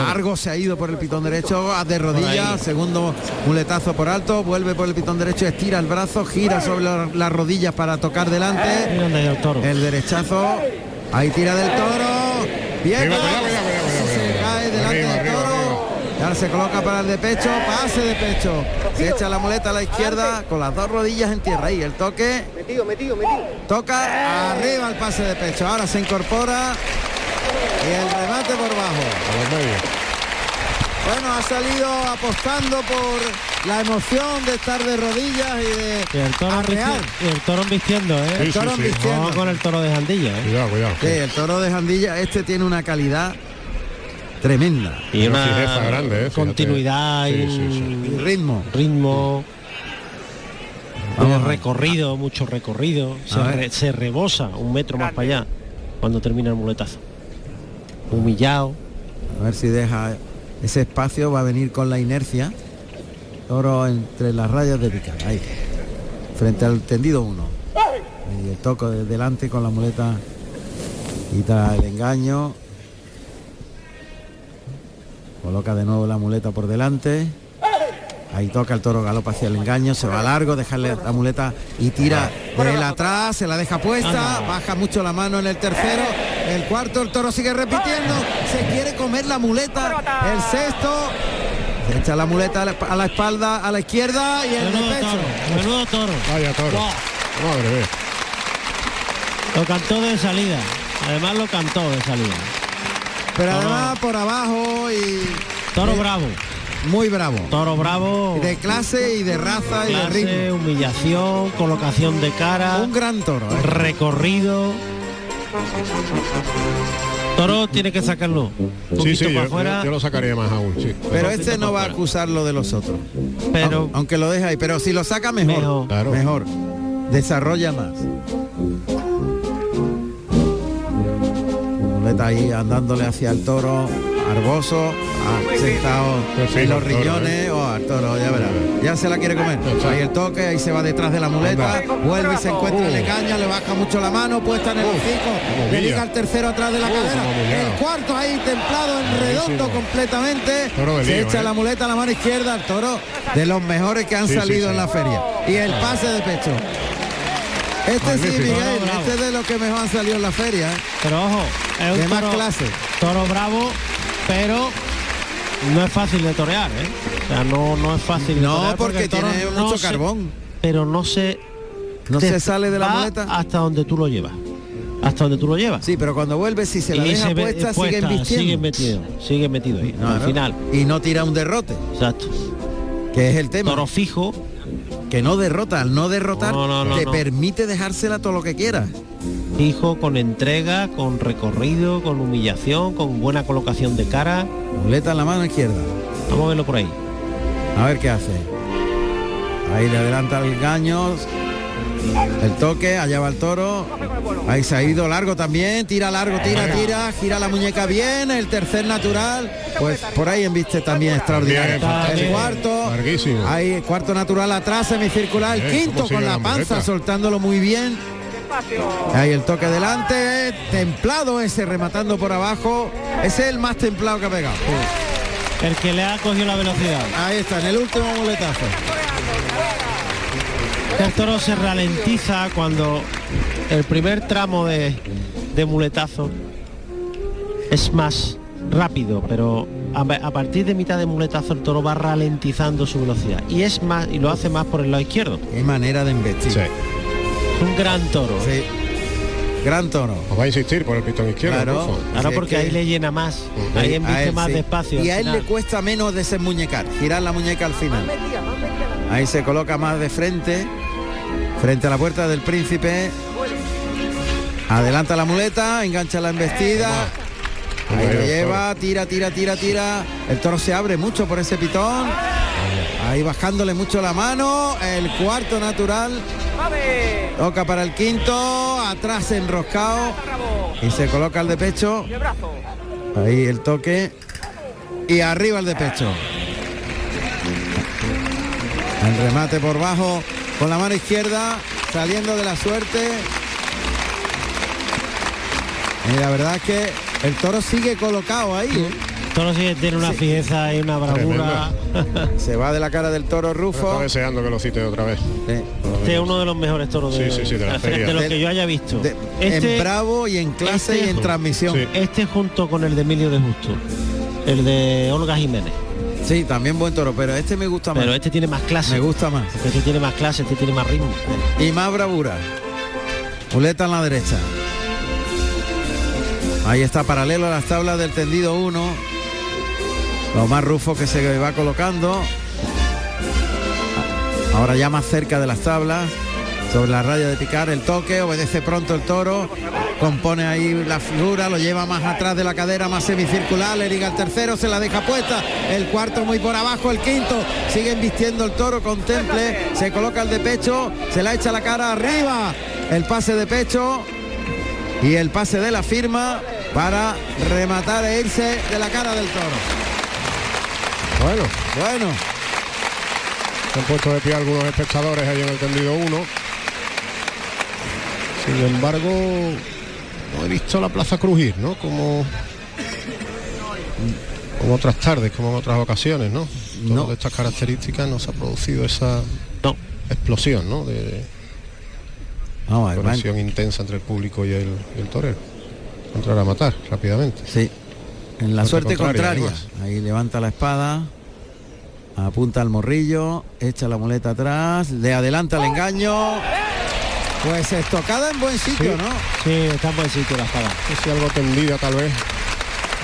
Largo se ha ido por el pitón derecho. haz de rodillas. Segundo muletazo por alto. Vuelve por el pitón derecho. Estira el brazo. Gira sobre la- las rodillas para tocar delante. El toro. El derechazo. Ahí tira del toro. Bien. Se coloca para el de pecho. Pase de pecho. Se echa la muleta a la izquierda con las dos rodillas en tierra. Ahí el toque. Metido, metido, metido. Toca arriba el pase de pecho. Ahora se incorpora. Y el remate por bajo. Bueno, ha salido apostando por la emoción de estar de rodillas y de Y el toro, arrear. y el toro embistiendo, ¿eh? Sí, El toro sí, sí. embistiendo. Vamos con el toro de Jandilla, ¿eh? Cuidado, cuidado. Sí, el toro de Jandilla, este tiene una calidad tremenda. Y Una grande, ¿eh? Continuidad y Sí, un sí, Y ritmo. ritmo. Vamos recorrido, mucho recorrido. Se, re- rebosa un metro más para allá cuando termina el muletazo. Humillado. A ver si deja ese espacio, va a venir con la inercia. Toro entre las rayas de picar. Ahí. Frente al tendido uno. Y el toco de delante con la muleta. Quita el engaño. Coloca de nuevo la muleta por delante. Ahí toca el toro galopa hacia el engaño, se va largo, dejarle la muleta y tira de él atrás, se la deja puesta, baja mucho la mano en el tercero, el cuarto, el toro sigue repitiendo, se quiere comer la muleta, el sexto, se echa la muleta a la, espalda, a la izquierda y el de pecho. toro, menudo toro. Vaya toro. Wow. Madre mía. Lo cantó de salida. Además lo cantó de salida. Pero Toro- además por abajo y... Toro eh, bravo. Muy bravo. Toro bravo. De clase y de raza y de ritmo. humillación, colocación de cara. Un gran toro. ¿eh? Recorrido. Toro tiene que sacarlo. Un Sí, poquito sí, para yo, afuera. yo- yo lo sacaría más aún, sí. Pero este no va a acusar lo de los otros. Pero- Au- aunque lo deja ahí, pero si lo saca mejor. Mejor. Claro. Mejor. Desarrolla más. Muleta ahí andándole hacia el toro. Arboso, ha sentado Pues en los el toro, riñones. Oh, al toro, ya verá. Ya se la quiere comer. Ahí el toque, ahí se va detrás de la muleta. Vuelve y se encuentra el Uh. engaño, le baja mucho la mano, puesta en el hocico. Le liga al tercero atrás de la cadera. El cuarto ahí templado en redondo completamente. Se echa ¿eh? la muleta a la mano izquierda, el toro de los mejores que han salido en la feria. Y el pase de pecho. Este sí. Miguel, Toro este es de los que mejor han salido en la feria. ¿eh? Pero ojo, es De un más toro, clase. toro bravo, pero no es fácil de torear, ¿eh? O sea, no, no es fácil de No, torear porque toro tiene no mucho se- carbón. pero no se No se sale de la muleta. hasta donde tú lo llevas. Hasta donde tú lo llevas. Sí, pero cuando vuelve, si se la Y deja se puesta, puesta, siguen vistiendo. sigue metido, sigue metido ahí, al final. Y no tira un derrote, Exacto. que es el tema. Toro fijo, Que no derrota, al no derrotar, No, no, no, te no. permite dejársela todo lo que quieras. fijo, con entrega, con recorrido, con humillación, con buena colocación de cara. Muleta en la mano izquierda. Vamos a verlo por ahí. A ver qué hace. Ahí le adelanta el gaño. El toque, allá va el toro. Ahí se ha ido largo también. Tira largo, tira, tira. Gira la muñeca bien. El tercer natural. Pues por ahí embiste también extraordinario. El cuarto. Larguísimo. Ahí cuarto natural atrás, semicircular. El quinto con la panza, soltándolo muy bien. Ahí el toque delante. Templado ese, rematando por abajo. Ese es el más templado que ha pegado. El que le ha cogido la velocidad. Ahí está, en el último muletazo. El toro se ralentiza cuando el primer tramo de, de muletazo es más rápido, pero a, a partir de mitad de muletazo el toro va ralentizando su velocidad y es más y lo hace más por el lado izquierdo. Qué manera de embestir. Sí. Es un gran toro. ¿eh? Sí. Gran toro. Os va a insistir por el pitón izquierdo, Claro. Sí, porque es que- ahí le llena más, Ujú. ahí embiste más sí. despacio. Y a él final. le cuesta menos desenmuñecar, girar la muñeca al final. Ahí se coloca más de frente, frente a la puerta del príncipe. Adelanta la muleta, engancha la embestida. Ahí Ahí lo lleva, tira, tira, tira, tira. El toro se abre mucho por ese pitón. Ahí bajándole mucho la mano. El cuarto natural. Toca para el quinto. Atrás enroscado. Y se coloca el de pecho. Ahí el toque. Y arriba el de pecho. El remate por bajo con la mano izquierda. Saliendo de la suerte. Y la verdad es que el toro sigue colocado ahí. ¿eh? El toro sí tiene una fijeza y una bravura. Se va de la cara del toro Está Rufo. deseando que lo cite otra vez. Sí. Este es uno de los mejores toros de, Sí, sí, sí, de la feria. de los que yo haya visto. De- Este- en bravo y en clase este- y en transmisión. Sí. Este junto con el de Emilio de Justo, el de Olga Jiménez. Sí, también buen toro, pero este me gusta más. Pero este tiene más clase. Me gusta más. Este tiene más clase, este tiene más ritmo. Y más bravura. Muleta en la derecha. Ahí está paralelo a las tablas del tendido 1. Lo más rufo que se va colocando. Ahora ya más cerca de las tablas. Sobre la raya de picar el toque, obedece pronto el toro, compone ahí la figura, lo lleva más atrás de la cadera, más semicircular, le liga el tercero, se la deja puesta, el cuarto muy por abajo, el quinto, sigue vistiendo el toro, contemple, se coloca el de pecho, se la echa la cara arriba, el pase de pecho y el pase de la firma para rematar e irse de la cara del toro. Bueno, Bueno, se han puesto de pie algunos espectadores ahí en el tendido 1. Sin embargo, no he visto la plaza crujir, ¿no? Como, como otras tardes, como en otras ocasiones, ¿no? Todo No. de estas características no se ha producido esa No. explosión, ¿no? De en- conexión intensa entre el público y el, y el torero. Entrar a matar rápidamente. Sí. En la Suerte suerte contraria, contraria. Ahí levanta la espada. Apunta al morrillo. Echa la muleta atrás. Le adelanta el engaño. Pues estocada en buen sitio, Sí. ¿no? Sí, está en buen sitio la espada. Si algo tendida tal vez.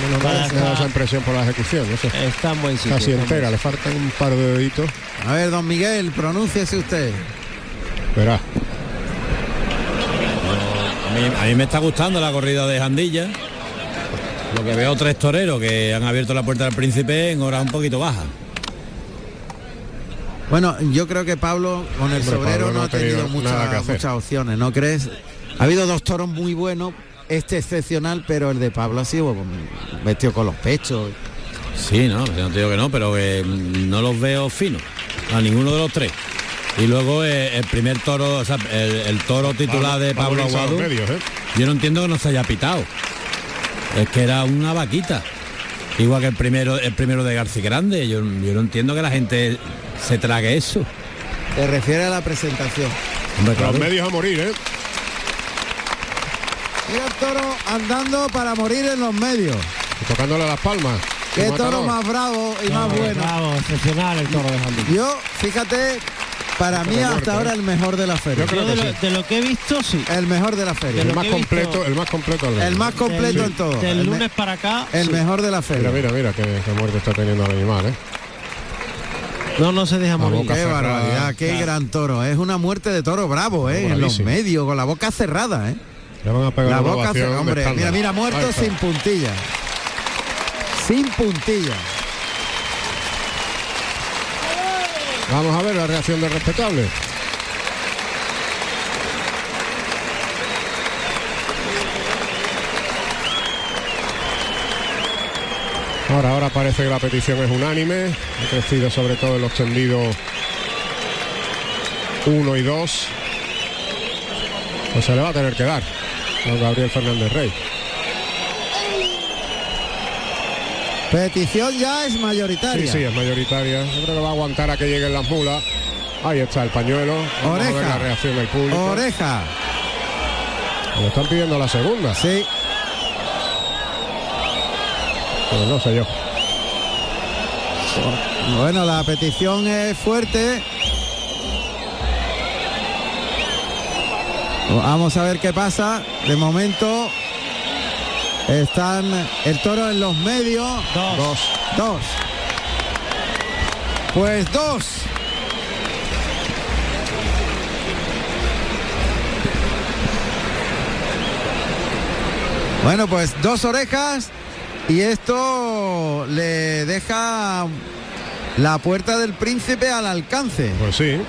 Menos mal Me da esa impresión por la ejecución, no sé. Está en buen sitio. Casi entera, le faltan un par de deditos. A ver, don Miguel, pronúnciese usted. Verá. A mí, a mí me está gustando la corrida de Jandilla. Lo que veo tres toreros que han abierto la puerta del príncipe en horas un poquito bajas. Bueno, yo creo que Pablo con el sobrero no ha tenido, muchas, opciones, ¿no crees? Ha habido dos toros muy buenos, este excepcional, pero el de Pablo ha sido vestido con los pechos. Sí, no, yo no te digo que no, pero no los veo finos. A ninguno de los tres. Y luego eh, el primer toro, o sea, el, el toro titular de Pablo Pablo Aguado. medios, ¿eh? Yo no entiendo que no se haya pitado. Es que era una vaquita. Igual que el primero, el primero de García Grande. Yo, yo no entiendo que la gente se trague eso. Se refiere a la presentación. Hombre, claro. Los medios a morir, ¿eh? Mira el toro andando para morir en los medios. Y tocándole las palmas. Qué toro más bravo y No, más bueno. Bravo, excepcional el toro de Jandilla. Yo, fíjate, para mí hasta muerto, ahora ¿eh? el mejor de la feria. Yo creo Yo de que lo, sí. de lo que he visto, sí. El mejor de la feria. El más he visto- completo, el más completo El más completo Del- en todo. Del el, lunes para acá. el sí. mejor de la feria. Mira, mira, mira qué, qué muerte está teniendo el animal, ¿eh? No, no se deja La morir. boca Qué cerrada. barbaridad, qué Claro. gran toro. Es una muerte de toro bravo, ¿eh? En los medios, con la boca cerrada, ¿eh? Le van a pegar La boca cerrada. Hombre, mira, mira, muerto sin puntilla. Sin puntilla. Vamos a ver la reacción del respetable. Ahora, ahora parece que la petición es unánime. Ha crecido sobre todo en los tendidos 1 y 2. Pues se le va a tener que dar a Gabriel Fernández Rey. Petición ya es mayoritaria. Sí, sí, es mayoritaria. Yo creo que va a aguantar a que lleguen las mulas. Ahí está el pañuelo. Vamos a ver Oreja. la reacción del público. Oreja. Le están pidiendo la segunda. Sí. Sé yo. Bueno, la petición es fuerte. Vamos a ver qué pasa. De momento están el toro en los medios. Dos. Dos. Dos. Pues dos. Bueno, pues dos orejas y esto le deja la puerta del príncipe al alcance. Pues sí.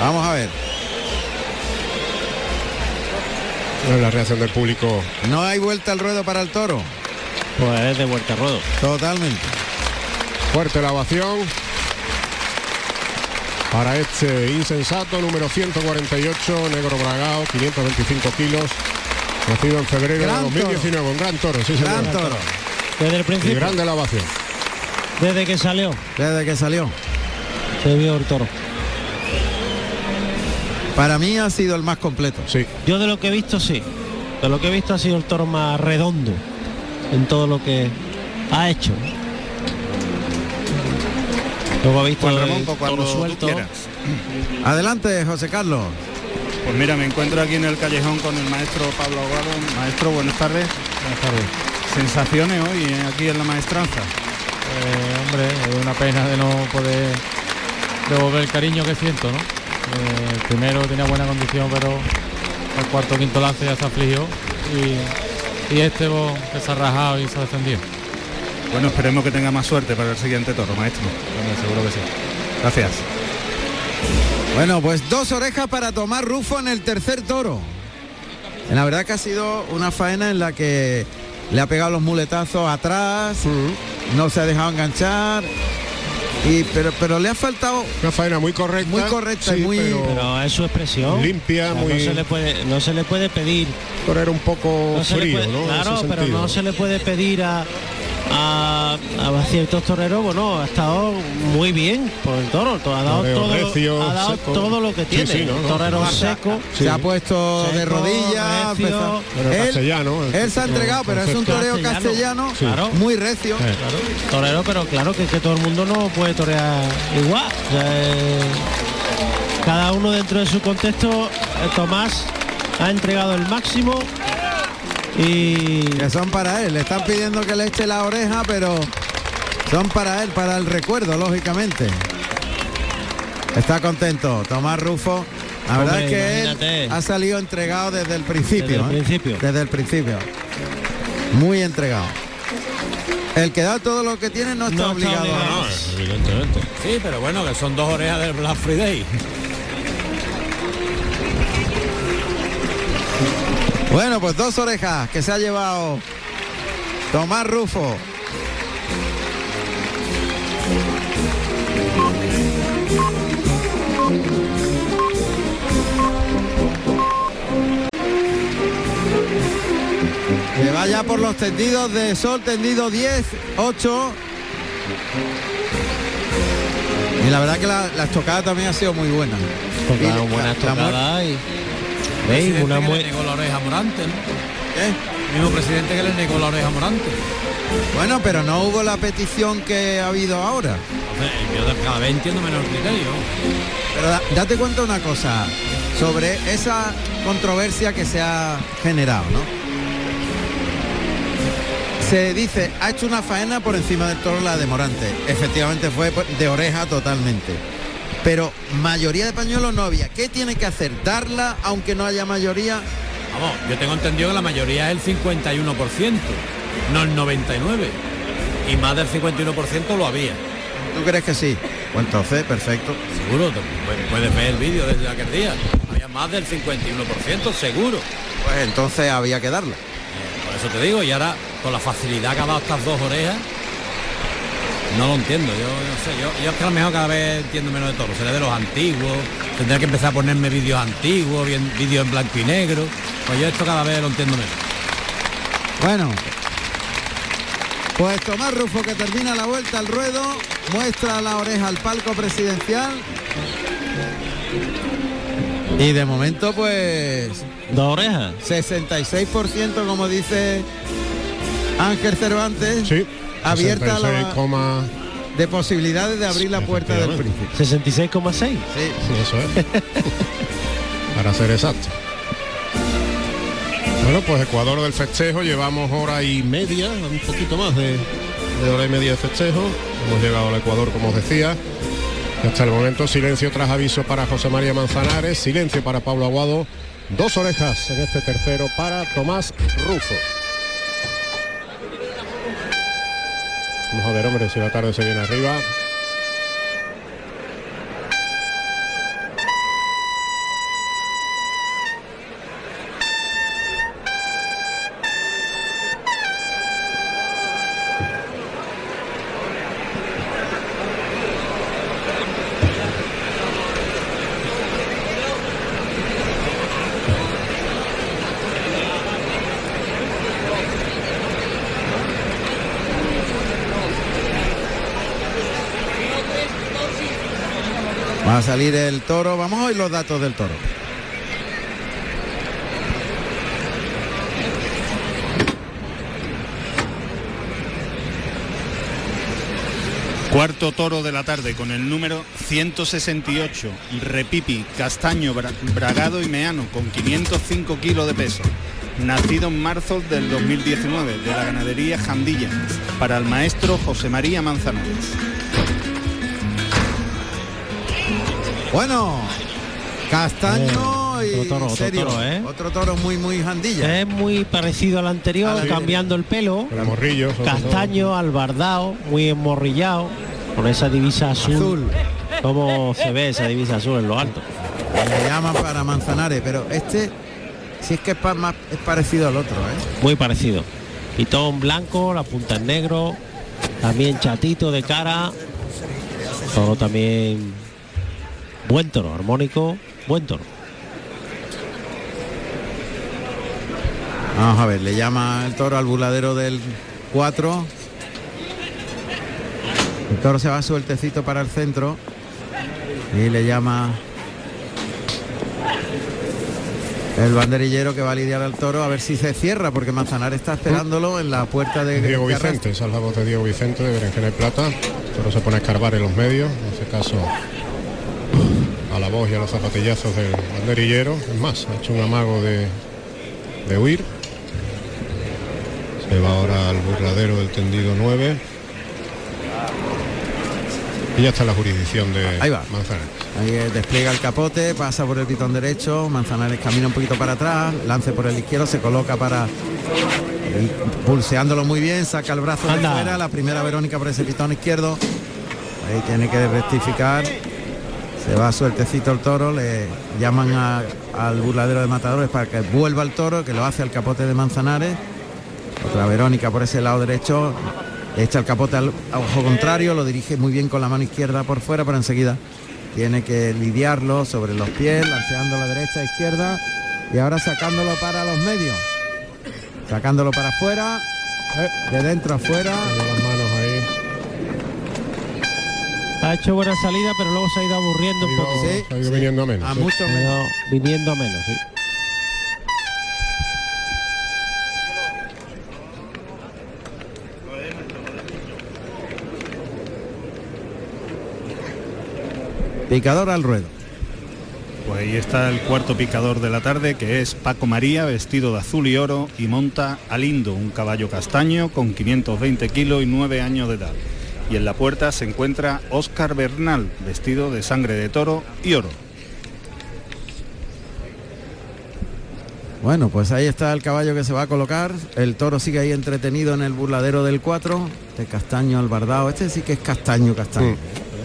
Vamos a ver. La reacción del público. No hay vuelta al ruedo para el toro. Pues es de vuelta a ruedo. Totalmente. Fuerte la ovación. Para este insensato número 148, negro bragao, 525 kilos. Nacido en febrero Gran de 2019, un gran toro, sí señor. Gran toro. Desde el Y principio, grande la ovación. desde que salió, Desde que salió. se vio el toro. Para mí ha sido el más completo. Sí. Yo de lo que he visto, sí. De lo que he visto ha sido el toro más redondo en todo lo que ha hecho. Luego visto Juan el Ramón, pues cuando tú suelto. quieras. Adelante, José Carlos. Pues mira, me encuentro aquí en el callejón con el maestro Pablo Aguado. Maestro, buenas tardes. Buenas tardes. Sensaciones hoy eh, aquí en la maestranza. Eh, hombre, es una pena de no poder devolver el cariño que siento, ¿no? Eh, primero tenía buena condición, pero el cuarto o quinto lance ya se afligió y, y este pues, que se ha rajado y se ha defendido. Bueno, esperemos que tenga más suerte para el siguiente toro, maestro. Bueno, seguro que sí. Gracias. Bueno, pues dos orejas para tomar Rufo en el tercer toro. La verdad que ha sido una faena en la que le ha pegado los muletazos atrás, no se ha dejado enganchar. Y, pero, pero le ha faltado Una faena muy correcta. Muy correcta y muy- pero Pero es su expresión. limpia, O sea, muy. No se le puede, no se le puede pedir. Pero era un poco no frío, puede- ¿no? Claro, pero no se le puede pedir a, a, a ciertos toreros, bueno, ha estado muy bien por el toro, ha dado, Toreo todo, recio, ha dado seco. todo lo que Sí, tiene. sí, no, no. torero seco. Se ha puesto de rodillas. recio. Pero él, castellano, el él se ha entregado, pero es un toreo Castellano. castellano, Sí. Claro. muy recio. Torero, pero claro que, que todo el mundo no puede torear igual. O sea, eh, cada uno dentro de su contexto, eh, Tomás ha entregado el máximo y Que son para él. Le están pidiendo que le eche la oreja, pero son para él, para el recuerdo, lógicamente. Está contento. Tomás Rufo. La verdad Hombre, es que imagínate. él ha salido entregado desde el principio. Desde el ¿eh? principio. Desde el principio. Muy entregado. El que da todo lo que tiene no está No está obligado. obligado. a- No, evidentemente. Sí, pero bueno, que son dos orejas del Black Friday. Bueno, pues dos orejas que se ha llevado Tomás Rufo. Que vaya por los tendidos de sol, tendido 10, 8. Y la verdad que la, la estocada también ha sido muy buena. tocaron Y la- y una que le negó la oreja Morante, ¿no? ¿Eh? El mismo presidente que le negó la oreja a Morante. Bueno, pero no hubo la petición que ha habido ahora. Yo cada vez entiendo menos criterio. Pero da- date cuenta una cosa sobre esa controversia que se ha generado, ¿no? Se dice, ha hecho una faena por encima del toro la de Morante. Efectivamente fue de oreja totalmente. Pero mayoría de pañuelos no había. ¿Qué tiene que hacer? ¿Darla aunque no haya mayoría? Vamos, yo tengo entendido que la mayoría es el 51%, no el 99%. Y más del 51% lo había. ¿Tú crees que sí? Pues entonces, perfecto. Seguro, puedes ver el vídeo desde aquel día. Había más del 51%, seguro. Pues entonces había que darla. Por eso te digo, y ahora con la facilidad que ha dado estas dos orejas, no lo entiendo. Yo no sé, yo, yo es que a lo mejor cada vez entiendo menos de todo. Seré de los antiguos, tendré que empezar a ponerme vídeos antiguos, bien- vídeos en blanco y negro. Pues yo esto cada vez lo entiendo menos. Bueno, pues Tomás Rufo que termina la vuelta al ruedo, muestra la oreja al palco presidencial. Y de momento pues dos orejas. 66% como dice Ángel Cervantes, Sí. Abierta la 66, coma- de posibilidades de abrir la puerta del príncipe. 66,6. Sí. Sí, eso es. Para ser exacto. Bueno, pues Ecuador del festejo, llevamos hora y media, un poquito más de, de hora y media de festejo. Hemos llegado al Ecuador, como os decía. Hasta el momento, silencio tras aviso para José María Manzanares, silencio para Pablo Aguado, dos orejas en este tercero para Tomás Rufo. Vamos a ver, hombre, si la tarde se viene arriba. Salir el toro, vamos a los datos del toro. Cuarto toro de la tarde con el número 168, Repipi, Castaño, Bra- Bragado y Meano, con 505 kilos de peso. Nacido en marzo del 2019 de la ganadería Jandilla, para el maestro José María Manzanares. Bueno, Castaño Eh, y otro toro, otro serio, toro, ¿eh? otro toro muy muy jandilla. Es muy parecido al anterior, cambiando el pelo. El morrillo, Castaño, albardao, muy emorrillado, con esa divisa azul. Azul. ¿Cómo se ve esa divisa azul en lo alto? Le llaman para Manzanares, pero este sí es que es, pa- más, es parecido al otro, ¿eh? Muy parecido. Pitón blanco, la punta en negro, también chatito de cara. Toro también buen toro, armónico, buen toro. Vamos a ver, le llama el toro al buladero del 4. El toro se va sueltecito para el centro y le llama el banderillero que va a lidiar al toro a ver si se cierra porque Manzanares está esperándolo en la puerta de Diego. Vicente, esa es la voz de Diego Vicente de Berenjena y Plata. Pero se pone a escarbar en los medios, en este caso la voz y a los zapatillazos del banderillero. Es más, ha hecho un amago de, de huir. Se va ahora al burladero del tendido 9. Y ya está la jurisdicción de Ahí va. Manzanares. Ahí eh, despliega el capote, pasa por el pitón derecho, Manzanares camina un poquito para atrás, lance por el izquierdo, se coloca para y pulseándolo muy bien, saca el brazo de fuera, la primera Verónica por ese pitón izquierdo. Ahí tiene que rectificar. Se va sueltecito el toro, le llaman al burladero de matadores para que vuelva el toro, que lo hace al capote de Manzanares. Otra Verónica por ese lado derecho, echa el capote al ojo contrario, lo dirige muy bien con la mano izquierda por fuera, pero enseguida tiene que lidiarlo sobre los pies, lanceando la derecha, izquierda y ahora sacándolo para los medios. Sacándolo para afuera, de dentro afuera. Las manos ahí. Ha hecho buena salida, pero luego se ha ido aburriendo un poco. Sí, Ha ido viniendo a menos. a sí. mucho menos. viniendo a menos, sí. Picador al ruedo. Pues ahí está el cuarto picador de la tarde, que es Paco María, vestido de azul y oro, y monta a Lindo, un caballo castaño con 520 kilos y 9 años de edad. Y en la puerta se encuentra Óscar Bernal, vestido de sangre de toro y oro. Bueno, pues ahí está el caballo que se va a colocar. El toro sigue ahí entretenido en el burladero del 4. Este castaño albardado. Este sí que es castaño, castaño.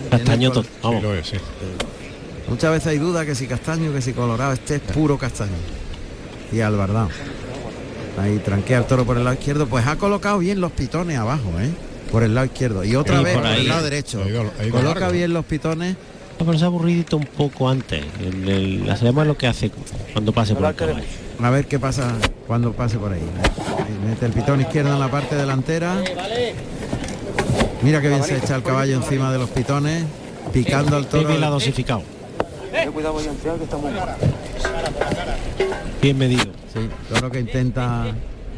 Castaño, Tiene to- col- Sí, vamos. lo es, sí. Muchas veces hay duda que si castaño, que si colorado. Este es puro castaño. Y albardado. Ahí tranquea el toro por el lado izquierdo. Pues ha colocado bien los pitones abajo, ¿eh? Por el lado izquierdo. Y otra Sí, vez por por, ahí. el lado derecho. Coloca largo. bien los pitones. No, pero se ha aburrido un poco antes. El, la sabemos lo que hace cuando pase por el caballo. A ver qué pasa cuando pase por ahí. Ahí mete el pitón izquierdo en la parte delantera. Mira que bien se echa el caballo encima de los pitones, picando al Qué toro. bien la dosificado. Bien medido. Sí, toro que intenta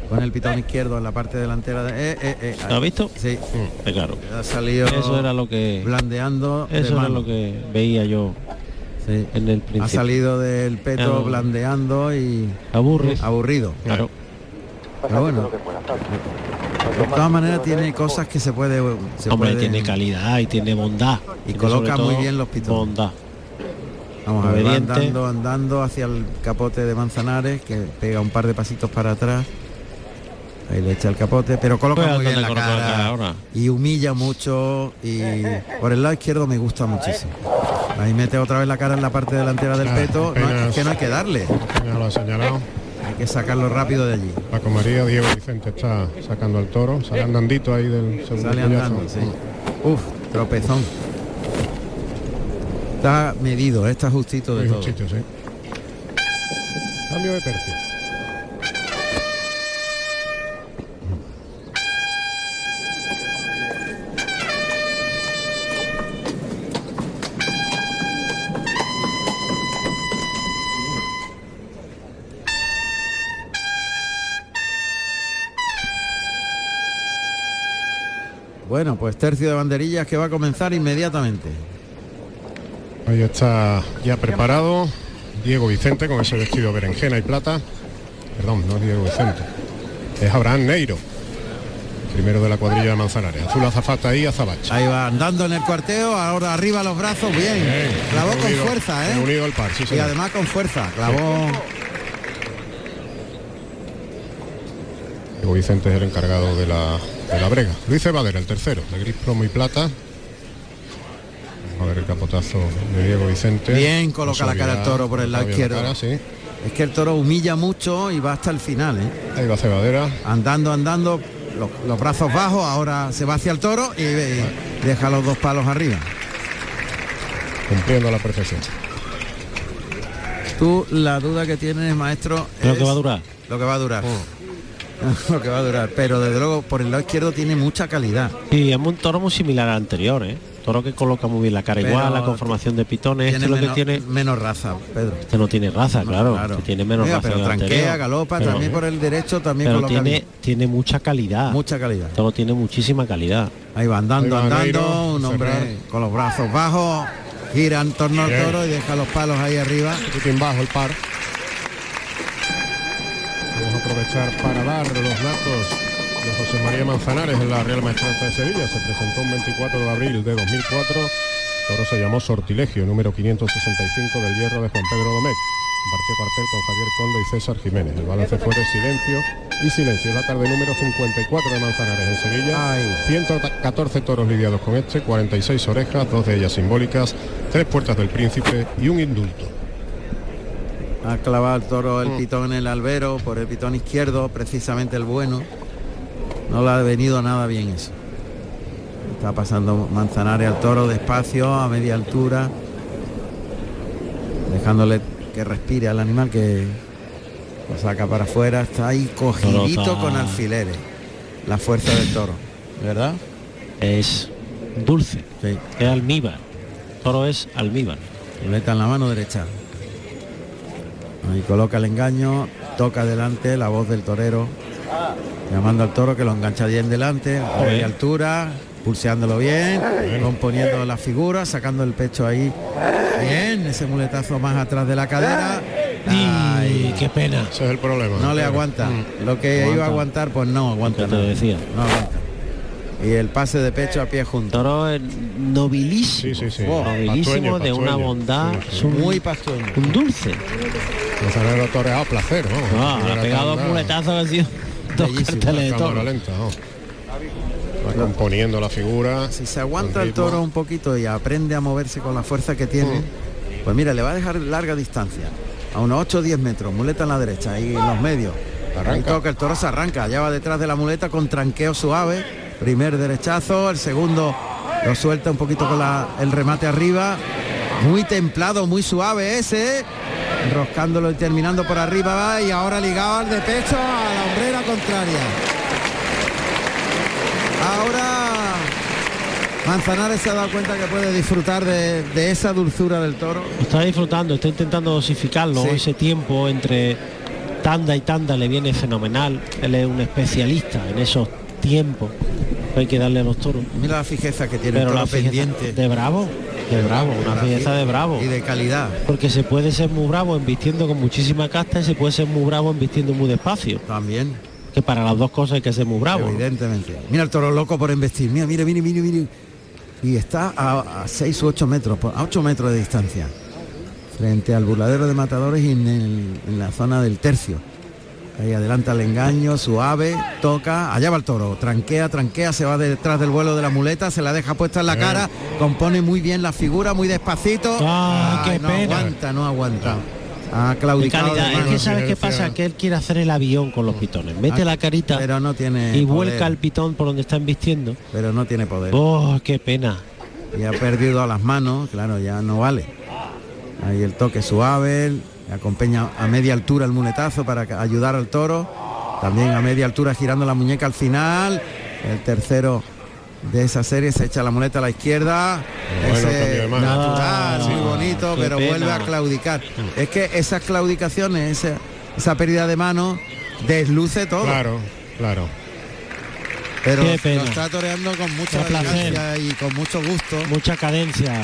con el pitón izquierdo en la parte delantera. De, eh, eh, eh, ¿Lo has visto? Sí, Eh, claro. ha salido Eso era lo que blandeando. de eso era lo que veía yo Sí. en el Ha principio. salido del peto Ah. blandeando y Aburre. aburrido. Claro. Pero bueno, de todas maneras tiene cosas que se puede. Se Hombre, puede- tiene calidad y tiene bondad. Y Tiene coloca muy bien los pitones. Bondad. Vamos a ver, andando, andando hacia el capote de Manzanares, que pega un par de pasitos para atrás. Ahí le echa el capote, pero coloca Pues muy bien donde la cara, cara ahora. y humilla mucho y por el lado izquierdo me gusta muchísimo. Ahí mete otra vez la cara en la parte delantera del Ah, peto. No, apenas- es que no hay que darle, Ya lo ha señalado. hay que sacarlo rápido de allí. Paco María, Diego Vicente está sacando al toro, sale andandito ahí del segundo Sale andando, sí. Uf, tropezón. Está medido, eh, está justito de Muy todo. justito, sí. Cambio de tercio. Bueno, pues tercio de banderillas que va a comenzar inmediatamente. Ahí está ya preparado Diego Vicente con ese vestido berenjena y plata. Perdón, no es Diego Vicente. Es Abraham Neiro. Primero de la cuadrilla de Manzanares. Azul azafata y azabache. Ahí va andando en el cuarteo, ahora arriba los brazos, bien. Bien, Clavó con unido, fuerza, ¿eh? unido al par, sí, y además con fuerza, clavó. Diego Vicente es el encargado de la, de la brega. Luis Cebadera, el tercero, de gris plomo y plata. A ver el capotazo de Diego Vicente. Bien coloca la cara el suavidad, toro por el lado la izquierdo. cara, sí. Es que el toro humilla mucho y va hasta el final, ¿eh? Ahí va Cebadera. Andando, andando, los, los brazos bajos, ahora se va hacia el toro y, y deja los dos palos arriba. Cumpliendo a la perfección. Tú la duda que tienes, maestro, Lo es que va a durar. Lo que va a durar. lo que va a durar. Pero desde luego por el lado izquierdo tiene mucha calidad. Y es un toro muy similar al anterior, ¿eh? Toro que coloca muy bien la cara Pero igual, la conformación de pitones. Este es lo que menos, tiene. menos raza, Pedro. Este no tiene raza, claro. claro. este tiene menos Oiga, raza. pero que el tranquea, anterior. galopa, Pero- también por el derecho también pero coloca tiene, bien. tiene mucha calidad. Mucha calidad. Todo tiene muchísima calidad. Ahí va andando, Ahí va andando, Neiro, un hombre cerrar. con los brazos bajos, gira en torno al toro y deja los palos ahí arriba. Un bajo el par. Aprovechar para dar los datos de José María Manzanares en la Real Maestranza de Sevilla. Se presentó un 24 de abril de 2004. Toro se llamó Sortilegio, número 565 del Hierro de Juan Pedro Domecq. Compartió cartel con Javier Conde y César Jiménez. El balance fue de silencio y silencio. La tarde número 54 de Manzanares en Sevilla. 114 toros lidiados con este, 46 orejas, dos de ellas simbólicas, tres puertas del príncipe y un indulto. Ha clavado el toro Mm. el pitón en el albero por el pitón izquierdo, precisamente el bueno. No le ha venido nada bien eso. Está pasando Manzanares al toro despacio, a media altura, dejándole que respire al animal que lo saca para afuera. Está ahí cogidito con alfileres. La fuerza del toro, ¿verdad? Es dulce. Sí. Es almíbar. Toro es almíbar. Muleta en la mano derecha. Ahí coloca el engaño, toca adelante la voz del torero, llamando al toro que lo engancha bien delante, a media altura, pulseándolo bien, componiendo la figura, sacando el pecho ahí. Bien, ese muletazo más atrás de la cadera. Ay, qué pena. Ese es el problema. No le aguanta. Lo que iba a aguantar, pues no aguanta. Te decía. No aguanta. Y el pase de pecho a pie junto. Toro es nobilísimo. Sí, sí, sí. Nobilísimo, pastueño, de una bondad. Muy pastueño. un dulce. Manzanares lo toreado a placer, vamos. Ah, ha pegado dos tanda, muletazos sido dos carteles de toro. lenta, ¿no? Va componiendo la figura. Si se aguanta el toro un poquito y aprende a moverse con la fuerza que tiene, pues mira, le va a dejar larga distancia. A unos 8 o 10 metros, muleta en la derecha y en los medios. Ahí Arranca. toca, el toro se arranca, ya va detrás de la muleta con tranqueo suave. Primer derechazo, el segundo lo suelta un poquito con la- el remate arriba. Muy templado, muy suave ese. Enroscándolo y terminando por arriba va y ahora ligado al de pecho a la hombrera contraria. Ahora Manzanares se ha dado cuenta que puede disfrutar de, de esa dulzura del toro. Está disfrutando, está intentando dosificarlo. Sí. Ese tiempo entre tanda y tanda le viene fenomenal. Él es un especialista en esos tiempos. Hay que darle a los toros. Mira la fijeza que tiene Pero la pendiente. de bravo, de bravo, una fijeza fi- de bravo. Y de calidad. Porque se puede ser muy bravo embistiendo con muchísima casta y se puede ser muy bravo embistiendo muy despacio. También, Que para las dos cosas hay que ser muy bravo. ¿no? evidentemente. Mira el toro loco por embestir. Mira, mire, mire, mire, mire. Y está a 6 u 8 metros, por- a 8 metros de distancia. Frente al burladero de matadores y en, el- en la zona del tercio. Ahí adelanta el engaño, suave, toca, allá va el toro, tranquea, tranquea, se va detrás del vuelo de la muleta, se la deja puesta en la cara, compone muy bien la figura, muy despacito. Ah, Ay, qué no pena. aguanta, no aguanta. De claudicado calidad. Es que sabes qué pasa, que él quiere hacer el avión con los pitones. Mete Ah, la carita pero no tiene y poder, vuelca el pitón por donde está embistiendo. pero no tiene poder. Oh, qué pena. y ha perdido a las manos, claro, ya no vale. Ahí el toque suave, acompaña a media altura el muletazo para ayudar al toro. También a media altura girando la muñeca al final. El tercero de esa serie se echa la muleta a la izquierda. Bueno, Ese natural, No, muy bonito, pero pena. vuelve a claudicar. Es que esas claudicaciones, esa, esa pérdida de mano, desluce todo. Claro, claro. Pero lo está toreando con mucha placer. y con mucho gusto. Mucha cadencia,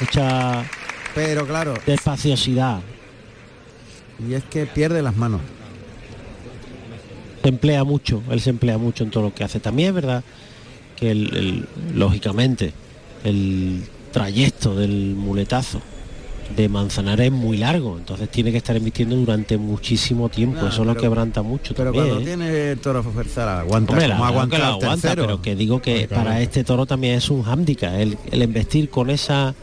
mucha Pero claro, despaciosidad. Y es que pierde las manos. Se emplea mucho, él se emplea mucho en todo lo que hace. También es verdad que el- el- lógicamente el trayecto del muletazo de Manzanares es muy largo, entonces tiene que estar emitiendo durante muchísimo tiempo. No, Eso lo quebranta mucho Pero también. cuando ¿eh? tiene el toro fuerza aguanta, Hombre, la como verdad aguanta que la el aguanta, tercero. pero que digo que para este toro también es un hándicap, el, el investir con esa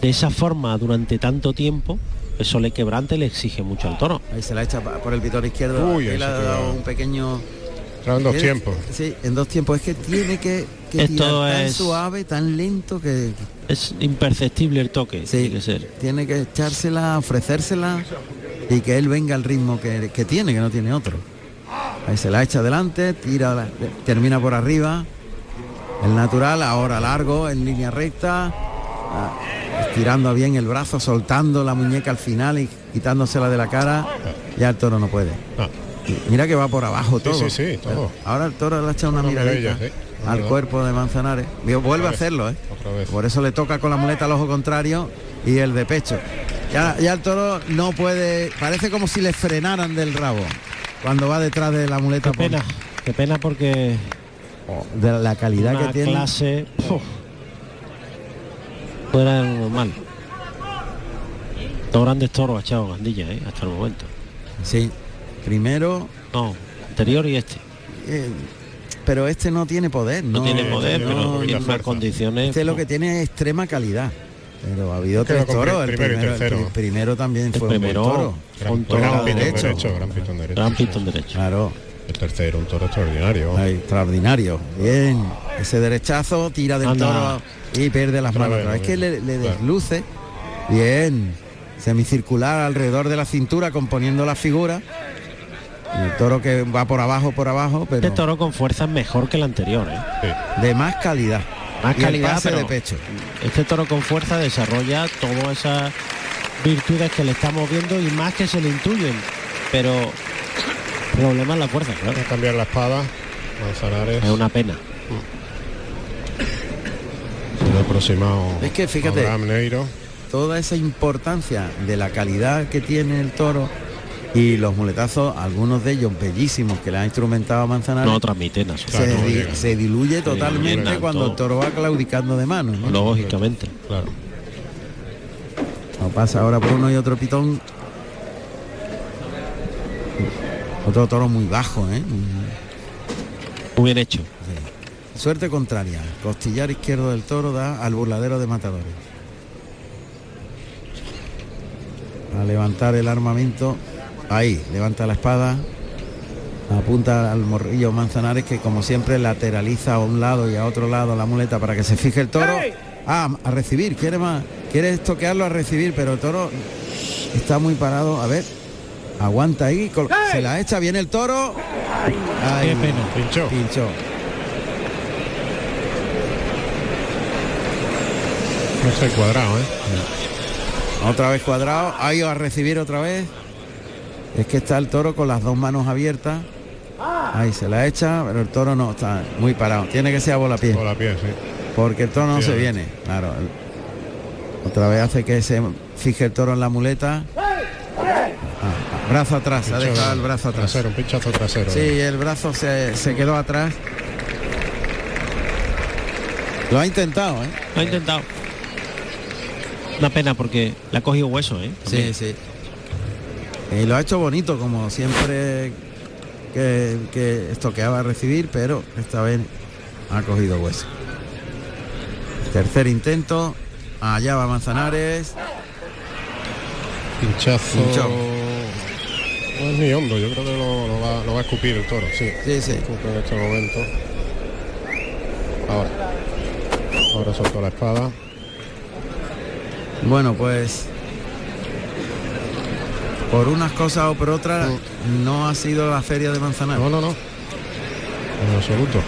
de esa forma durante tanto tiempo, eso le quebrante y le exige mucho al toro. Ahí se la echa por el pitón izquierdo. Uy, ahí le ha dado un pequeño. En dos tiempos. Sí, en dos tiempos. Es que tiene que, que Esto tirar tan es- suave, tan lento que Es imperceptible el toque, Sí. tiene que ser. tiene que echársela, ofrecérsela y que él venga al ritmo que, que tiene, que no tiene otro. Ahí se la echa adelante, tira, la- termina por arriba. El natural, ahora largo, en línea recta. ah, Estirando bien el brazo, soltando la muñeca al final y quitándosela de la cara. Ya el toro no puede. Y Mira que va por abajo Sí, todo. sí, sí, todo. Ahora el toro le ha echado una sí, es al verdad. cuerpo de Manzanares. Vuelve a vez, hacerlo, ¿eh? otra vez. Por eso le toca con la muleta al ojo contrario y el de pecho. Ya, ya el toro no puede. Parece como si le frenaran del rabo cuando va detrás de la muleta. Qué pena, qué pena porque de la calidad una que tiene. clase uf, fuera de lo normal. Dos grandes toros ha echado Gandilla, ¿eh? hasta el momento. Sí, primero. No, anterior y este. eh, pero este no tiene poder, No, no, tiene poder, no, pero no, tiene unas condiciones. Este lo que tiene es extrema calidad. Pero ha habido tres toros. El primero y primero, el primero también El fue un primero buen toro. fue un toro gran derecho, derecho. gran pitón derecho. Gran pistón derecho. Claro. El tercero, un toro extraordinario. Ay, extraordinario. Bien. Ese derechazo tira del Anda. toro y pierde las Otra manos. vez. Es que le, desluce. Bien. Semicircular alrededor de la cintura componiendo la figura. El toro que va por abajo, por abajo, pero Este toro con fuerza es mejor que el anterior, ¿eh? de más calidad. Más Y el calidad, pase pero de pecho. Este toro con fuerza desarrolla todas esas virtudes que le estamos viendo y más que se le intuyen. Pero problema es la fuerza, claro. Cambiar la espada. Manzanares. Es una pena. Se le ha aproximado Es que fíjate, Abraham Neiro. toda esa importancia de la calidad que tiene el toro y los muletazos, algunos de ellos bellísimos que le ha instrumentado a Manzanares, No transmiten a su se, Claro, no di- llegan. se diluye totalmente cuando el todo. toro va claudicando de mano. ¿no? Lógicamente. Claro. No pasa ahora por uno y otro pitón. Otro toro muy bajo, ¿eh? Muy bien hecho. Suerte contraria. Costillar izquierdo del toro da al burladero de matadores. A levantar el armamento. Ahí, levanta la espada. Apunta al morrillo Manzanares que como siempre lateraliza a un lado y a otro lado la muleta para que se fije el toro. Ah, a recibir, quiere más, quiere estoquearlo a recibir, pero el toro está muy parado. A ver, aguanta ahí, col- se la echa, viene el toro. Ay, Qué pena. Pinchó. Pinchó. No estoy cuadrado, ¿eh? Otra vez cuadrado, ahí va a recibir otra vez. Es que está el toro con las dos manos abiertas. Ahí se la echa, pero el toro no está muy parado. Tiene que ser a bola pie. Bola pie, sí. Porque el toro no Sí, se viene. Claro. Otra vez hace que se fije el toro en la muleta. Ah, brazo atrás, ha dejado el brazo atrás. Trasero, un pinchazo trasero. Sí, el brazo se, se quedó atrás. Lo ha intentado, ¿eh? Lo ha intentado. Una pena porque le ha cogido hueso, ¿eh? Sí, También. sí. Y lo ha hecho bonito, como siempre que, que estoqueaba a recibir, pero esta vez ha cogido hueso. Tercer intento. Allá va Manzanares. Pinchazo. Pinchó. No es ni hondo, yo creo que lo, lo va, lo va a escupir el toro, sí. Sí, sí. En este momento. Ahora. Ahora soltó la espada. Bueno, pues por unas cosas o por otras no ha sido la feria de Manzanares. No, no, no. En absoluto.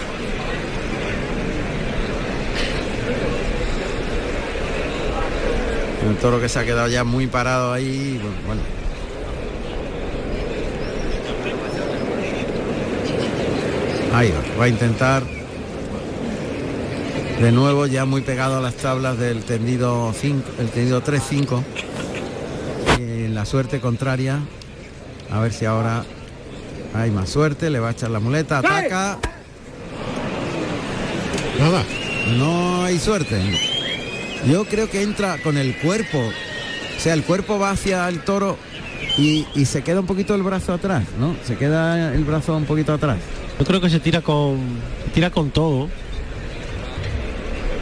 El toro que se ha quedado ya muy parado ahí. Bueno, bueno. Ahí va, va a intentar de nuevo ya muy pegado a las tablas del tendido 5, el tendido 3-5. Y la suerte contraria. A ver si ahora hay más suerte, le va a echar la muleta, ataca. Nada. No hay suerte. Yo creo que entra con el cuerpo. O sea, el cuerpo va hacia el toro y, y se queda un poquito el brazo atrás, ¿no? Se queda el brazo un poquito atrás. Yo creo que se tira con tira con todo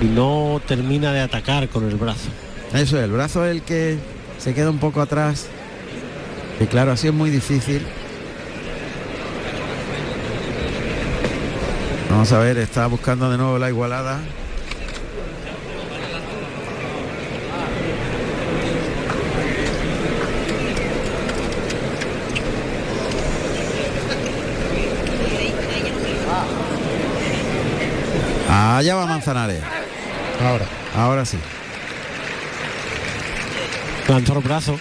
y no termina de atacar con el brazo. Eso es, el brazo es el que se queda un poco atrás. Y claro, así es muy difícil. Vamos a ver, está buscando de nuevo la igualada. Allá va Manzanares. Ahora. Ahora sí. Lanzó el brazo.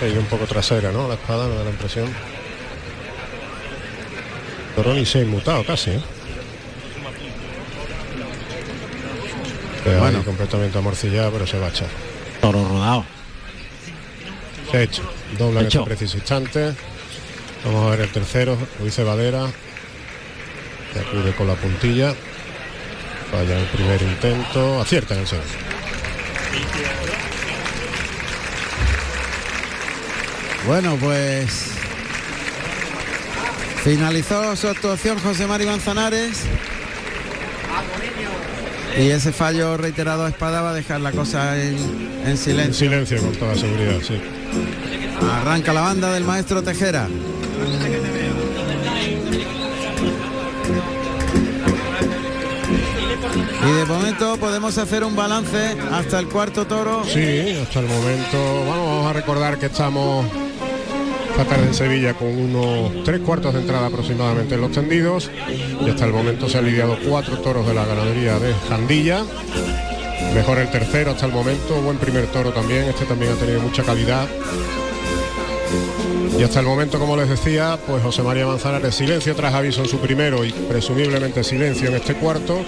Hay un poco trasera, ¿no? La espada me da la impresión. Toro ni se ha inmutado casi, ¿eh? Bueno. completamente amorcillado, pero se va a echar. Toro rodado. Se ha hecho. Dobla en este preciso instante. Vamos a ver el tercero, Luis Cebadera. Que acude con la puntilla. Falla el primer intento. Acierta en el segundo. Bueno, pues finalizó su actuación José Mari Manzanares. Y ese fallo reiterado a espada va a dejar la cosa en, en En silencio. silencio con toda seguridad, sí. Arranca la banda del maestro Tejera. Y de momento podemos hacer un balance hasta el cuarto toro. Sí, hasta el momento. Vamos, vamos a recordar que estamos esta tarde en Sevilla con unos tres cuartos de entrada aproximadamente en los tendidos. Y hasta el momento se han lidiado cuatro toros de la ganadería de Jandilla. Mejor el tercero hasta el momento, buen primer toro también, este también ha tenido mucha calidad. Y hasta el momento, como les decía, pues José María Manzanares silencio tras aviso en su primero y presumiblemente silencio en este cuarto.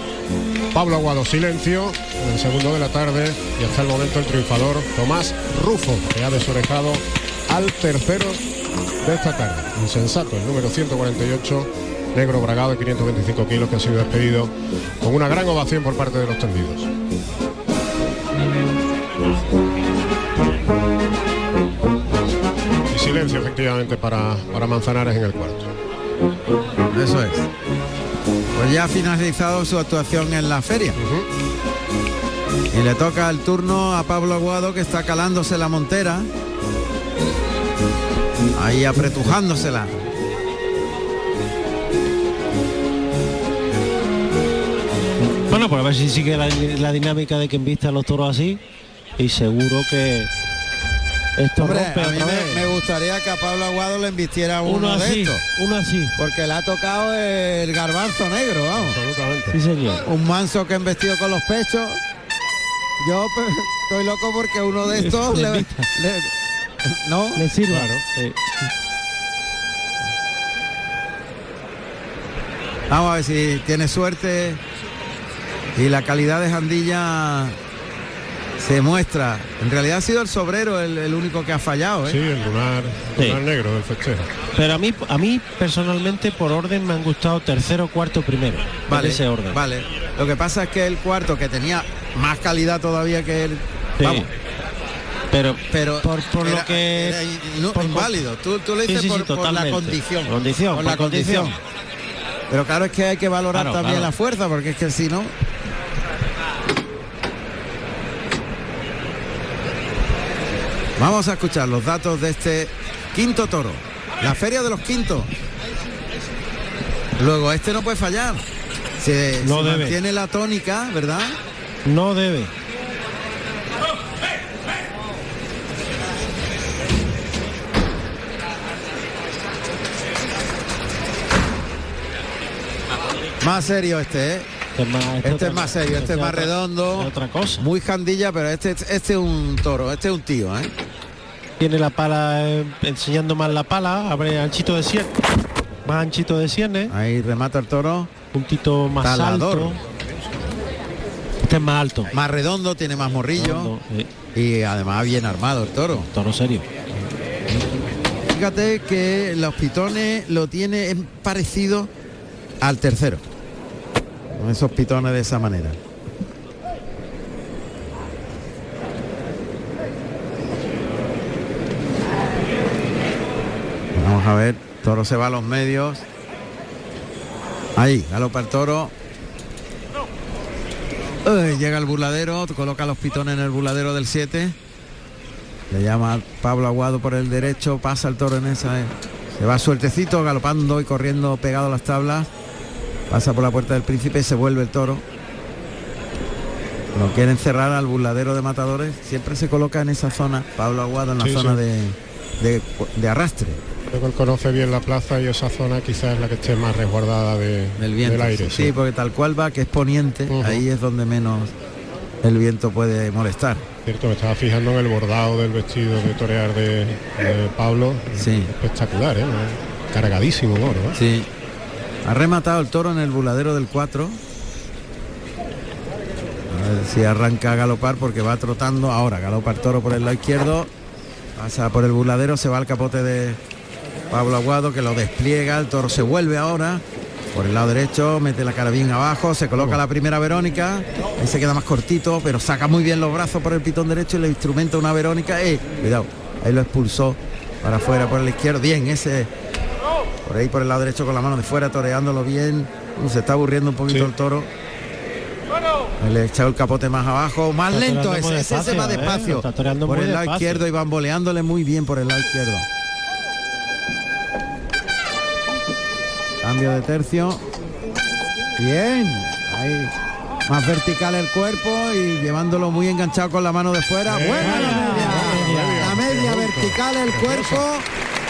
Pablo Aguado silencio en el segundo de la tarde y hasta el momento el triunfador Tomás Rufo, que ha desorejado al tercero de esta tarde. Insensato, el número 148, negro bragado de 525 kilos que ha sido despedido con una gran ovación por parte de los tendidos. Silencio efectivamente para, para Manzanares en el cuarto. Eso es. Pues ya ha finalizado su actuación en la feria. Y le toca el turno a Pablo Aguado que está calándose la montera. Ahí apretujándosela. Bueno, pues a ver si sigue la, la dinámica de quien viste a los toros así. Y seguro que esto Hombre, rompe a mí me, gustaría que a Pablo Aguado le invistiera uno, Uno de estos. uno así. Porque le ha tocado el garbanzo negro, vamos. Absolutamente. Sí, señor. Un manso que ha vestido con los pechos. Yo pues, estoy loco porque uno de estos Le le, invita. le- ¿No? Le sirve. Claro. Sí. Vamos a ver si tiene suerte y la calidad de Jandilla se muestra. En realidad ha sido el sobrero el, el único que ha fallado, ¿eh? Sí, el lunar, lunar negro del festejo. Pero a mí, a mí personalmente por orden me han gustado tercero, cuarto, primero. En Vale, ese orden. vale. Lo que pasa es que el cuarto, que tenía más calidad todavía que el... Sí. Vamos, Pero, pero por, por era- lo que era no- por- inválido. Tú, tú le dices sí, sí, por, por la condición. Condición, por por la condición. condición. Pero claro es que hay que valorar Claro, también claro. la fuerza, porque es que si no. Vamos a escuchar los datos de este quinto toro. La feria de los quintos. Luego, este no puede fallar. Se, No se debe. mantiene la tónica, ¿verdad? no debe. Más serio este, ¿eh? Este es más, Este otra- es más serio, este es más otra- redondo. otra cosa. Muy jandilla, pero este, este es un toro, este es un tío, ¿eh? Tiene la pala eh, enseñando más la pala, abre anchito de cierre, más anchito de cierne, Ahí remata el toro. puntito más Talador. alto. Este es más alto. Más redondo, tiene más morrillo. Redondo, sí. Y además bien armado el toro. Toro serio. Fíjate que los pitones lo tiene es parecido al tercero. Con esos pitones de esa manera. Vamos a ver, toro se va a los medios. Ahí, galopa el toro. Uy, llega el burladero, coloca los pitones en el burladero del 7. Le llama Pablo Aguado por el derecho, pasa el toro en esa. eh. Se va sueltecito, galopando y corriendo pegado a las tablas. Pasa por la puerta del príncipe y se vuelve el toro. Lo quieren cerrar al burladero de matadores. Siempre se coloca en esa zona, Pablo Aguado en la Sí, zona sí. De, de, de arrastre. Creo que él conoce bien la plaza y esa zona quizás es la que esté más resguardada de, del viento. del aire. sí, porque tal cual va, que es poniente, ahí es donde menos el viento puede molestar. Cierto, me estaba fijando en el bordado del vestido de torear de, de Pablo. Sí. Espectacular, ¿eh? Cargadísimo oro. ¿eh? Sí. Ha rematado el toro en el buladero del 4. A ver si arranca a galopar porque va trotando. Ahora galopa el toro por el lado izquierdo. Pasa por el buladero, se va al capote de Pablo Aguado que lo despliega. El toro se vuelve ahora. Por el lado derecho, mete la cara bien abajo, se coloca la primera Verónica, ahí se queda más cortito, pero saca muy bien los brazos por el pitón derecho y le instrumenta una Verónica. ¡Eh! Cuidado, ahí lo expulsó para afuera por el izquierdo. Bien, ese por ahí por el lado derecho con la mano de fuera, toreándolo bien. Se está aburriendo un poquito el toro. Le he echado el capote más abajo, más Está lento ese, muy ese, ese despacio, más ¿eh? despacio. Toreando por el lado despacio. izquierdo y bamboleándole muy bien por el lado izquierdo. Cambio de tercio. Bien. Ahí. Más vertical el cuerpo y llevándolo muy enganchado con la mano de fuera. Buena la media. La media vertical el cuerpo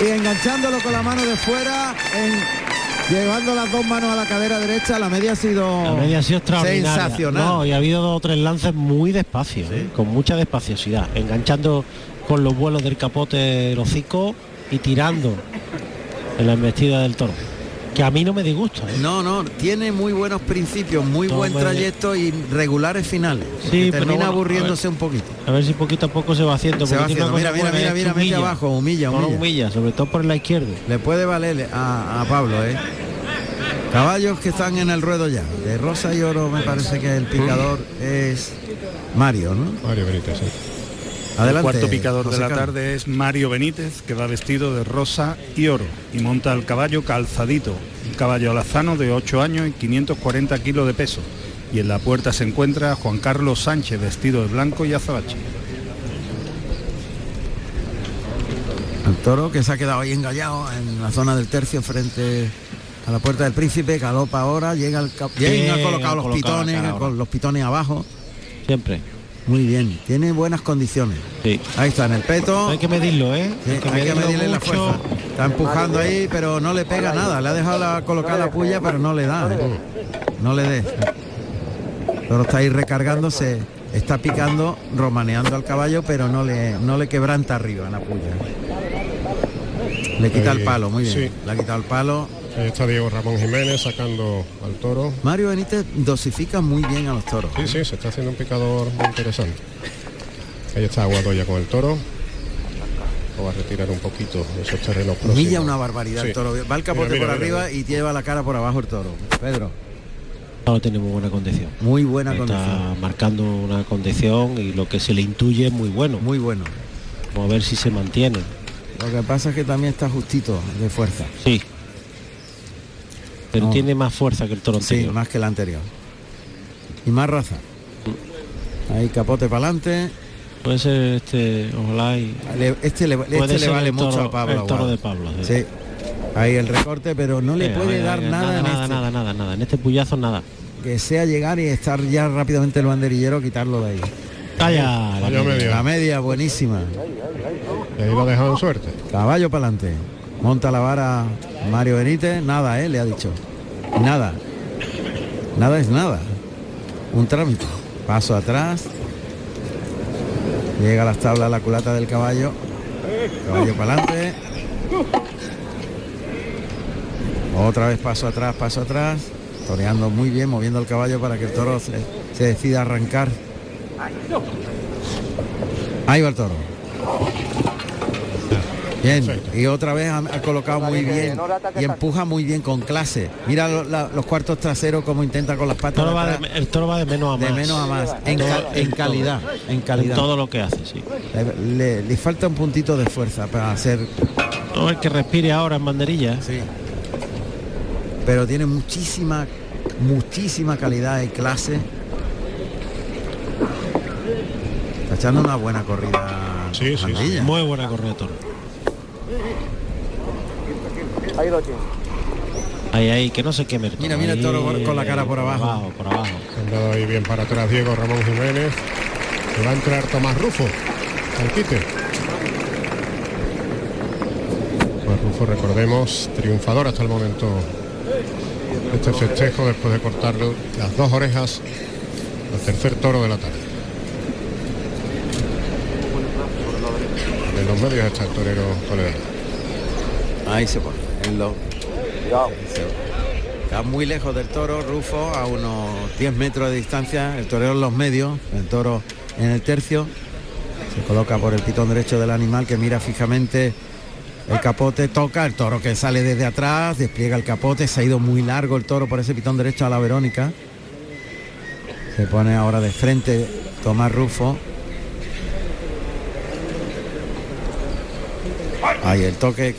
y enganchándolo con la mano de fuera. en- llevando las dos manos a la cadera derecha. La media ha sido, La media ha sido extraordinaria. sensacional. No, y ha habido dos o tres lances muy despacio, ¿eh? con mucha despaciosidad, enganchando con los vuelos del capote del hocico y tirando en la embestida del toro. Que a mí no me disgusta. ¿eh? No, no, tiene muy buenos principios, muy No, buen me- trayecto y regulares finales. Sí, termina bueno, aburriéndose un poquito. A ver si poquito a poco se va haciendo. Se va haciendo. Mira, mira, mira, mira, humilla. abajo, humilla, No, humilla. humilla, sobre todo por la izquierda. Le puede valer a, a Pablo, ¿eh? Caballos que están en el ruedo ya. De rosa y oro me parece que el picador es Mario, ¿no? Mario Benítez, sí. Adelante. el cuarto picador José de la Carlos. tarde es Mario Benítez, que va vestido de rosa y oro y monta el caballo calzadito, un caballo alazano de 8 años y 540 kilos de peso. Y en la puerta se encuentra Juan Carlos Sánchez, vestido de blanco y azabache. El toro que se ha quedado ahí engallado en la zona del tercio frente a la puerta del príncipe, galopa ahora, llega el cap- bien, Bien, ha colocado los pitones, con los pitones abajo. Siempre. Muy bien, tiene buenas condiciones. Sí. Ahí está en el peto. Hay que medirlo, ¿eh? Sí, hay que medirlo medirle la fuerza. Está empujando ahí, pero no le pega nada. Le ha dejado la- colocar la puya, pero no le da. ¿eh? No le dé. Pero está ahí recargándose, está picando, romaneando al caballo, pero no le, no le quebranta arriba la puya. Le quita el palo, muy bien. sí. Le ha quitado el palo. Ahí está Diego Ramón Jiménez sacando al toro. Mario Benítez dosifica muy bien a los toros. Sí, sí, se está haciendo un picador muy interesante. Ahí está Aguadoya con el toro. Lo va a retirar un poquito de esos terrenos próximos. Humilla una barbaridad Sí. el toro. Va el capote Mira, mira, por mira, arriba y lleva la cara por abajo el toro. Pedro, No tiene muy buena condición. muy buena Está condición. marcando una condición y lo que se le intuye es muy bueno. Muy bueno. Vamos a ver si se mantiene. Lo que pasa es que también está justito de fuerza. Sí. Pero No. tiene más fuerza que el toro Sí, anterior. más que el anterior. Y más raza. Ahí capote para adelante. Puede ser este, ojalá y Este le, este le vale mucho a Pablo. el toro de Pablo, sí. Sí. Ahí el recorte, pero no le Eh, puede ahí, dar ahí, nada, nada, en nada, este. nada, nada, nada. En este puyazo nada. Que sea llegar y estar ya rápidamente el banderillero, quitarlo de ahí. Calla, la media. La media, buenísima. Y ahí lo ha dejado en suerte. Caballo para adelante. Monta la vara Mario Benítez. Nada, ¿eh? Le ha dicho. Nada. Nada es nada. Un trámite. Paso atrás. Llega a las tablas la culata del caballo. Caballo para adelante. Otra vez paso atrás, paso atrás. Toreando muy bien, moviendo el caballo para que el toro se, se decida arrancar. Ahí va el toro. Bien, y otra vez ha, ha colocado muy bien y empuja muy bien con clase. Mira lo- la- los cuartos traseros como intenta con las El patas toro, de va atrás, de, el toro va de menos a de más. menos a más, en, Todo- ca- en todo. calidad, en calidad. En todo lo que hace, sí. Le, le- le falta un puntito de fuerza para hacer, Todo el que respire ahora en banderilla. sí. Pero tiene muchísima, muchísima calidad y clase. Está echando una buena corrida. Sí, sí. Muy buena correa de toro. Ahí lo tiene. Ahí, ahí, que no se queme el. Mira, mira el toro Ahí, con la cara por abajo. Por abajo, por abajo. Han dado ahí bien para atrás Diego Ramón Jiménez. Se va a entrar Tomás Rufo. Al quite. Tomás Rufo, recordemos, triunfador hasta el momento este festejo después de cortarle las dos orejas al tercer toro de la tarde. En los medios está el torero Toledano. Ahí se pone. Lo... Está muy lejos del toro, Rufo, a unos 10 metros de distancia, el torero en los medios, el toro en el tercio. Se coloca por el pitón derecho del animal que mira fijamente el capote, toca el toro que sale desde atrás, despliega el capote, se ha ido muy largo el toro por ese pitón derecho a la Verónica. Se pone ahora de frente Tomás Rufo. Ahí el toque,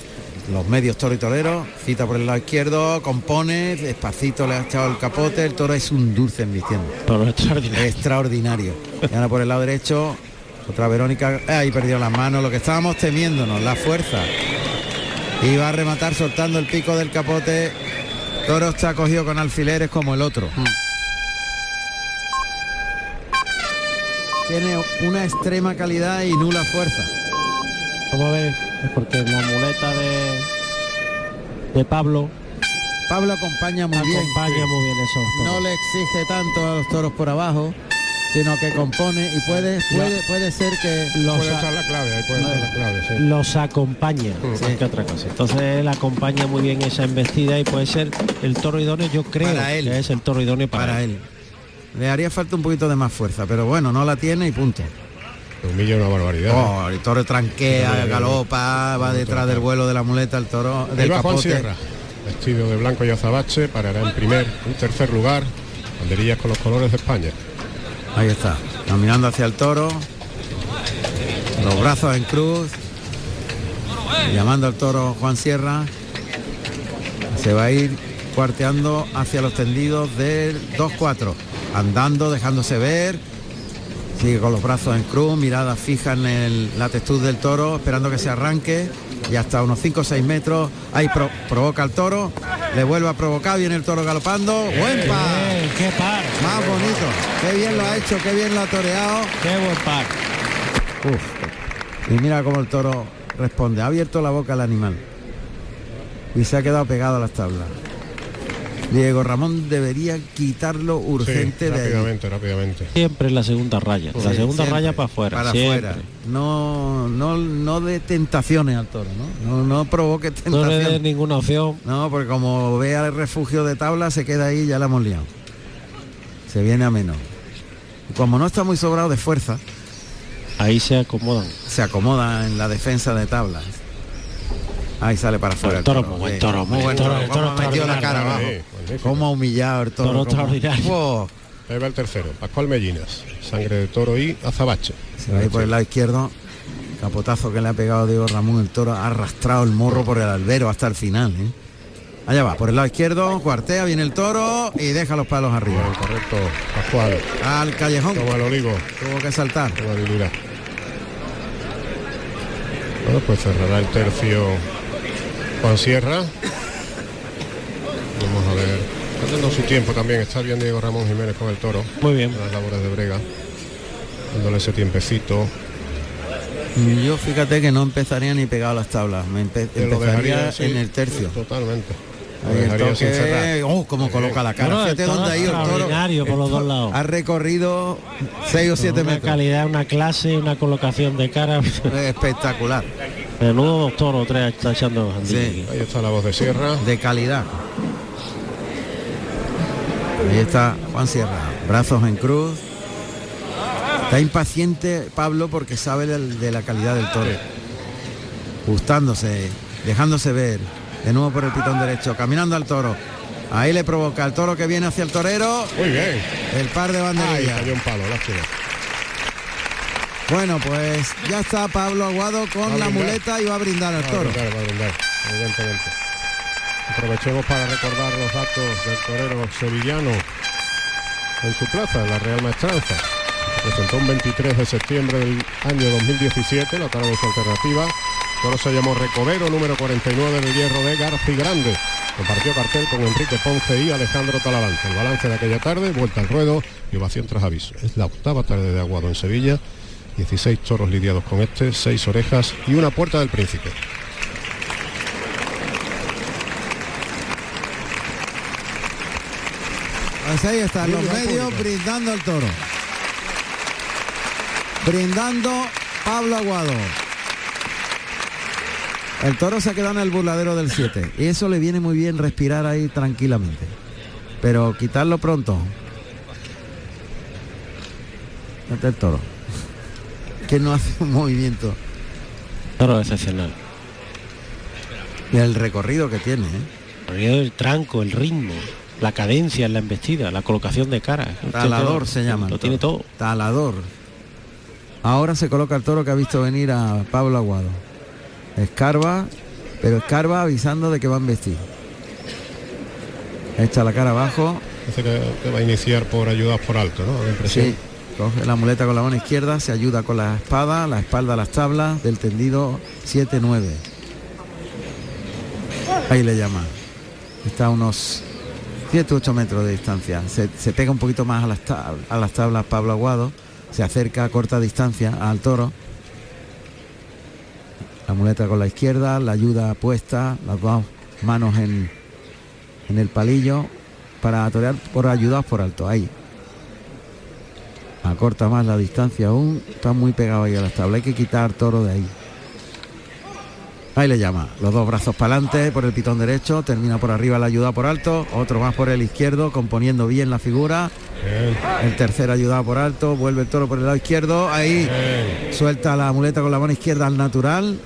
los medios toro y torero, cita por el lado izquierdo, compone, despacito le ha echado el capote, el toro es un dulce en vistiendo. Toro extraordinario. Extraordinario. Y ahora por el lado derecho, otra Verónica, eh, ahí perdió las manos, lo que estábamos temiéndonos, la fuerza. Y va a rematar soltando el pico del capote. Toro está cogido con alfileres como el otro. Tiene una extrema calidad y nula fuerza. Vamos a ver, es porque la muleta de de Pablo Pablo acompaña muy bien. acompaña muy bien esos toros. No le exige tanto a los toros por abajo, sino que compone y puede puede, puede ser que Los Puede a- estar la clave, ahí puede estar la clave, sí. los acompaña más que otra cosa. Entonces él acompaña muy bien esa embestida y puede ser el toro idóneo, yo creo Para él. que es el toro idóneo para, para él. Le haría falta un poquito de más fuerza, pero bueno, no la tiene y punto. Le humilla una barbaridad. Oh, el toro tranquea, galopa, va detrás del vuelo de la muleta, el toro del Juan capote. Sierra, vestido de blanco y azabache, parará en primer, un tercer lugar, banderillas con los colores de España. Ahí está, caminando hacia el toro, los brazos en cruz, llamando al toro Juan Sierra, se va a ir cuarteando hacia los tendidos del 2-4, andando, dejándose ver, sigue con los brazos en cruz, mirada fija en el- la textura del toro, esperando que se arranque y hasta unos 5 o 6 metros, ahí pro- provoca al toro, le vuelve a provocar, viene el toro galopando, buen par. Qué par, Más bonito. Qué bien lo ha hecho, qué bien lo ha toreado. qué buen par. Uf. Y mira cómo el toro responde. Ha abierto la boca el animal. Y se ha quedado pegado a las tablas. Diego Ramón debería quitarlo urgente Sí, de ahí. rápidamente, rápidamente. Siempre en la segunda raya. la Sí, segunda siempre. raya para afuera. Para siempre. afuera. No, no, no de tentaciones al toro, ¿no? No, no provoque No le dé ninguna opción. No, porque como vea el refugio de tabla, se queda ahí y ya la hemos liado. Se viene a menos. Y como no está muy sobrado de fuerza, Ahí se acomodan. se acomoda en la defensa de tablas. Ahí sale para afuera. El toro, muy buen toro, muy muy buen toro. toro, toro la cara abajo. Magnífico. Cómo ha humillado el toro. Toro cómo- extraordinario. Wow. Ahí va el tercero, Pascual Mellinas, sangre de toro y azabache. Se va a ir por el lado izquierdo. Capotazo que le ha pegado Diego Ramón. El toro ha arrastrado el morro por el albero hasta el final. ¿eh? Allá va, por el lado izquierdo, cuartea, viene el toro y deja los palos arriba. Correcto, Pascual. Al callejón. Toma el olivo, Tuvo que saltar. Bueno, pues cerrará el tercio Juan Sierra. Vamos a ver. Está dando su tiempo también. Está bien Diego Ramón Jiménez con el toro. Muy bien. en Las labores de brega. Dándole ese tiempecito. Yo fíjate que no empezaría ni pegado a las tablas. Me empe- empezaría en el tercio. Totalmente. El toque, oh, cómo coloca la cara. El Fíjate toro dónde ha ido el toro. extraordinario por los dos lados. Ha recorrido 6 o 7 una metros. calidad, una clase, una colocación de cara. Espectacular. Menudo dos toros, tres está echando Sí. Ahí está la voz de Sierra. De calidad. Ahí está Juan Sierra. Brazos en cruz. Está impaciente Pablo porque sabe de la calidad del toro. Gustándose, dejándose ver. De nuevo por el pitón derecho, caminando al toro. Ahí le provoca el toro que viene hacia el torero. Muy bien. El par de banderillas. cayó un palo. Bueno, pues ya está Pablo Aguado con la muleta y va a brindar al Va a toro. brindar, va a brindar, evidentemente. Aprovechemos para recordar los datos del torero sevillano en su plaza, la Real Maestranza. Se Presentó un 23 de septiembre del año 2017, la tarde de su alternativa. Toro se llamó Recobero, número 49 del Hierro de Garci Grande. Compartió cartel con Enrique Ponce y Alejandro Talavante. El balance de aquella tarde, vuelta al ruedo y ovación tras aviso. Es la octava tarde de Aguado en Sevilla. 16 toros lidiados con este, 6 orejas y una puerta del príncipe. Pues ahí está, Bien, los medios público. brindando al toro. Brindando Pablo Aguado. El toro se ha quedado en el burladero del 7 y eso le viene muy bien respirar ahí tranquilamente. Pero quitarlo pronto. Este es el toro. Que no hace un movimiento. Toro excepcional. Y el recorrido que tiene, ¿eh? El recorrido, el tranco, el ritmo, la cadencia en la embestida, la colocación de cara. Talador se llama. Lo tiene todo. Talador. Ahora se coloca el toro que ha visto venir a Pablo Aguado. Escarba, pero escarba avisando de que va a embestir. Echa la cara abajo. Dice que, que va a iniciar por ayudas por alto, ¿no? La impresión. Sí. Coge la muleta con la mano izquierda, se ayuda con la espada, la espalda a las tablas del tendido 7-9. Ahí le llama. Está a unos 7-8 metros de distancia. Se, pega un poquito más a las, tablas Pablo Aguado. Se acerca a corta distancia al toro. La muleta con la izquierda, la ayuda puesta, las dos manos en, en el palillo para torear por ayudados por alto. Ahí. Acorta más la distancia aún. Está muy pegado ahí a las tablas. Hay que quitar toro de ahí. Ahí le llama. Los dos brazos para adelante por el pitón derecho. Termina por arriba la ayuda por alto. Otro más por el izquierdo, componiendo bien la figura. El tercer ayudado por alto. Vuelve el toro por el lado izquierdo. Ahí suelta la muleta con la mano izquierda al natural.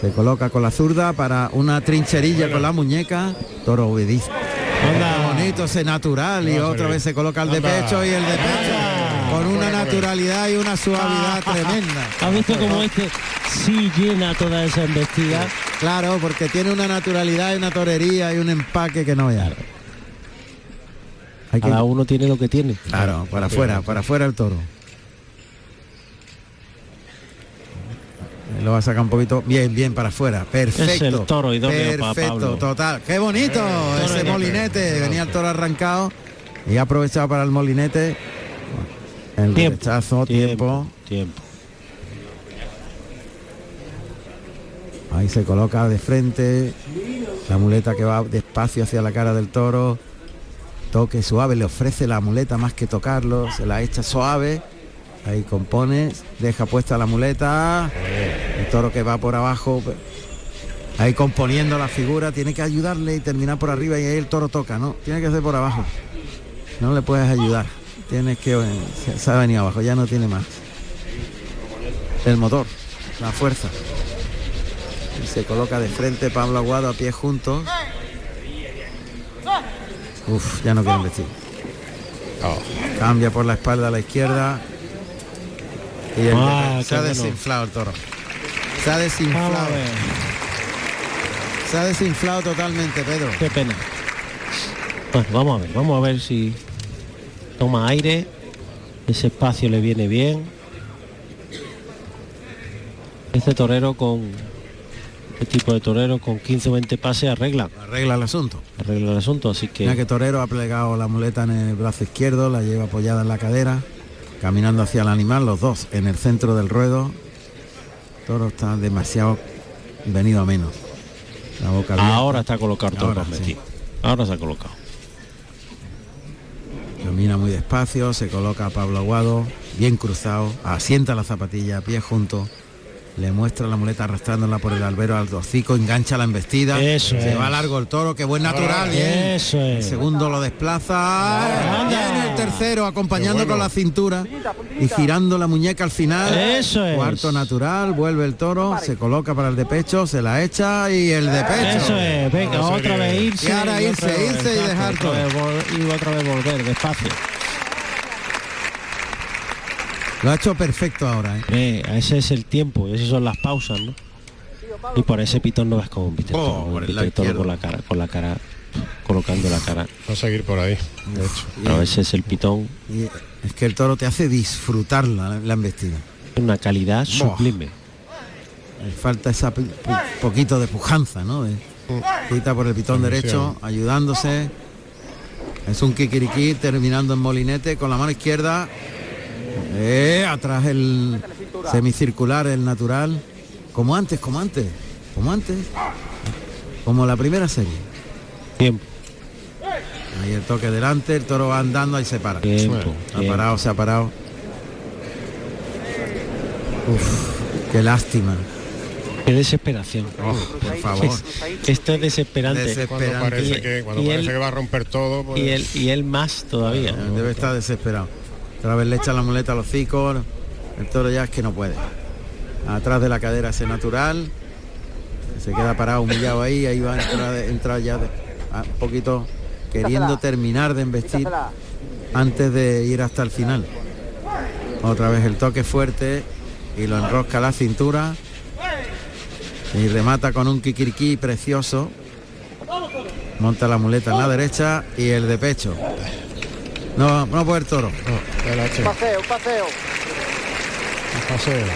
Se coloca con la zurda para una trincherilla con la muñeca. Toro obediente. Qué bonito ese natural y otra vez se coloca el de pecho y el de pecho con una naturalidad y una suavidad tremenda. ¿Has visto cómo este sí llena toda esa embestida? Claro, porque tiene una naturalidad y una torería y un empaque que no. Hay que- Cada uno tiene lo que tiene. Claro, para afuera, para afuera el toro. Lo va a sacar un poquito. Bien, bien, para afuera. Perfecto. Es el toro Perfecto, Pablo. total. Qué bonito ese idóneo. molinete. Venía el toro arrancado y ha aprovechado para el molinete. El Tiempo, rechazo, tiempo. Tiempo. Ahí se coloca de frente. La muleta que va despacio hacia la cara del toro. Toque suave, le ofrece la muleta más que tocarlo. Se la echa suave. Ahí compone, deja puesta la muleta. El toro que va por abajo. Ahí componiendo la figura. Tiene que ayudarle y terminar por arriba y ahí el toro toca, ¿no? Tiene que ser por abajo. No le puedes ayudar. Tienes que... eh, se- ha venido abajo, ya no tiene más. El motor, la fuerza. Y se coloca de frente Pablo Aguado a pie juntos. Uf, ya no quieren vestir. Cambia por la espalda a la izquierda. Y el Ah, se ha desinflado el toro. Se ha desinflado. Vamos a ver. Se ha desinflado totalmente, Pedro. Qué pena. Bueno, vamos a ver, vamos a ver si toma aire. Ese espacio le viene bien. Este torero con este tipo de torero con 15 o 20 pases arregla. Arregla el asunto. Arregla el asunto, así que Mira que Torero ha plegado la muleta en el brazo izquierdo, la lleva apoyada en la cadera, caminando hacia el animal, los dos en el centro del ruedo. Toro está demasiado venido a menos. La boca abierta. ahora está colocado el toro Ahora, metido. sí. Ahora se ha colocado. Camina muy despacio, se coloca Pablo Aguado, bien cruzado, asienta la zapatilla, pie junto, le muestra la muleta arrastrándola por el albero al hocico, engancha la embestida, Eso se es. va largo el toro, que buen natural, bien. Eso es. El segundo lo desplaza, bien el tercero acompañando con la cintura y girando la muñeca al final. Eso es. Cuarto natural, vuelve el toro, se coloca para el de pecho, se la echa y el de pecho. Eso es, venga, otra vez irse. Y ahora irse, irse y dejar todo. y otra vez volver despacio. Lo ha hecho perfecto ahora, ¿eh? Eh, ese es el tiempo, esas son las pausas, ¿no? Y por ese pitón no ves cómo viste el toro, por el viste lado el toro izquierdo. con la cara, con la cara, colocando la cara. Va a seguir por ahí, de hecho. A ese es el pitón, Y es que el toro te hace disfrutar la, la embestida. una calidad sublime. Le falta esa poquito de pujanza, ¿no? De- quita por el pitón derecho, ayudándose. Es un kikiriki terminando en molinete con la mano izquierda. Eh, atrás el semicircular, el natural. Como antes, como antes, como antes. Como la primera serie. Tiempo. Ahí el toque delante, el toro va andando, ahí se para. Tiempo, ha tiempo. parado, se ha parado. Uf, qué lástima. Qué desesperación. por favor. Es- esto es desesperante. Cuando parece que, cuando Y parece él- que va a romper todo, pues... y él, y él más todavía. Debe estar desesperado. Otra vez le echa la muleta a los hocicos. El toro ya es que no puede. Atrás de la cadera ese natural. Se queda parado, humillado ahí. Ahí va a entrar, entrar ya de- a- un poquito queriendo terminar de embestir antes de ir hasta el final. Otra vez el toque fuerte y lo enrosca la cintura. Y remata con un kikiriki precioso. Monta la muleta en la derecha y el de pecho. No, no puede el toro. Paseo, paseo. Paseo.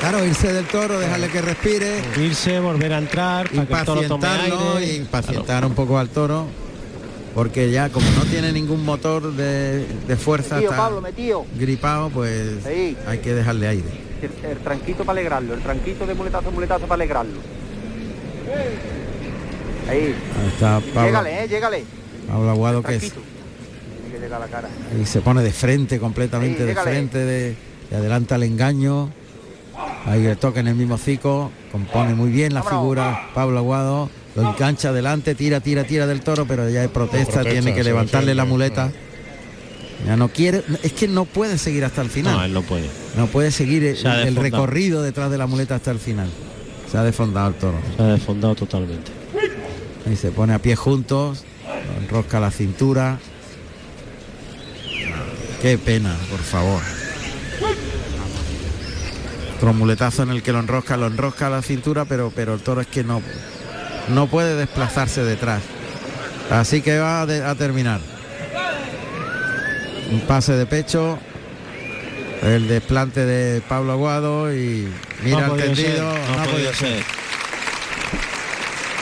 Claro, irse del toro, dejarle que respire. Irse, volver a entrar, para que el toro tome Impacientarlo aire. y impacientar un poco al toro. Porque ya como no tiene ningún motor de, de fuerza, Metido, está Pablo, metido. gripado, pues Ahí. hay que dejarle aire. El, el tranquito para alegrarlo, el tranquito de muletazo, muletazo para alegrarlo. Ahí. Ahí está Pablo, Llégale, eh, llégale. Pablo Aguado que es, La cara. y se pone de frente, completamente de frente, de, de adelanta el engaño. Ahí el toque en el mismo hocico, compone muy bien la figura Pablo Aguado, lo engancha adelante, tira, tira, tira del toro, pero ya hay protesta, Protesta, tiene que levantarle la muleta. Ya no quiere, es que no puede seguir hasta el final. No, él no puede. No puede seguir el, recorrido detrás de la muleta hasta el final. Se ha desfondado el toro. Se ha desfondado totalmente. Ahí se pone a pie juntos, enrosca la cintura. Qué pena, por favor. Otro muletazo en el que lo enrosca, lo enrosca a la cintura, pero, pero el toro es que no, no puede desplazarse detrás. Así que va a, terminar. Un pase de pecho. El desplante de Pablo Aguado y mira No el ser, tendido. no no podido ser.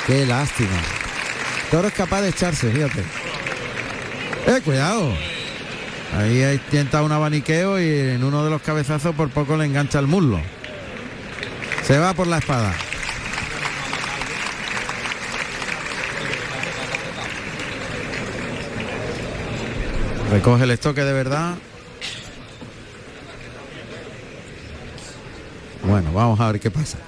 Qué lástima. Toro es capaz de echarse, fíjate. Eh, cuidado. Ahí intenta un abaniqueo y en uno de los cabezazos por poco le engancha el muslo. Se va por la espada. Recoge el estoque de verdad. Bueno, vamos a ver qué pasa.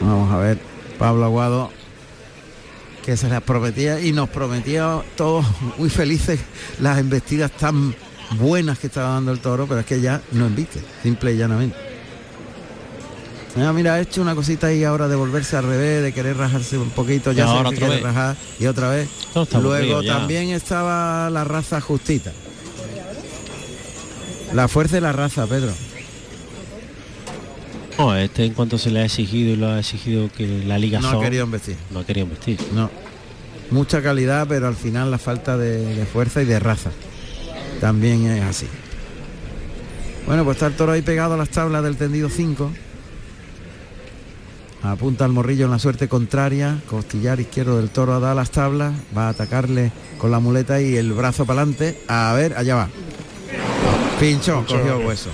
Vamos a ver, Pablo Aguado, que se les prometía y nos prometía todos muy felices las embestidas tan buenas que estaba dando el toro, pero es que ya no embiste, simple y llanamente. Ah, mira, ha hecho una cosita ahí ahora de volverse al revés, de querer rajarse un poquito, ya se ahora que otra quiere vez. rajar y otra vez. Luego también estaba la raza justita. La fuerza de la raza, Pedro. No, este en cuanto se le ha exigido y lo ha exigido que la liga No ha son, querido embestir. no ha querido vestir. No. Mucha calidad, pero al final la falta de, de fuerza y de raza. También es así. Bueno, pues está el toro ahí pegado a las tablas del tendido 5. Apunta al morrillo en la suerte contraria. Costillar izquierdo del toro da las tablas. Va a atacarle con la muleta y el brazo para adelante. A ver, allá va. Pinchó, cogió eh. hueso.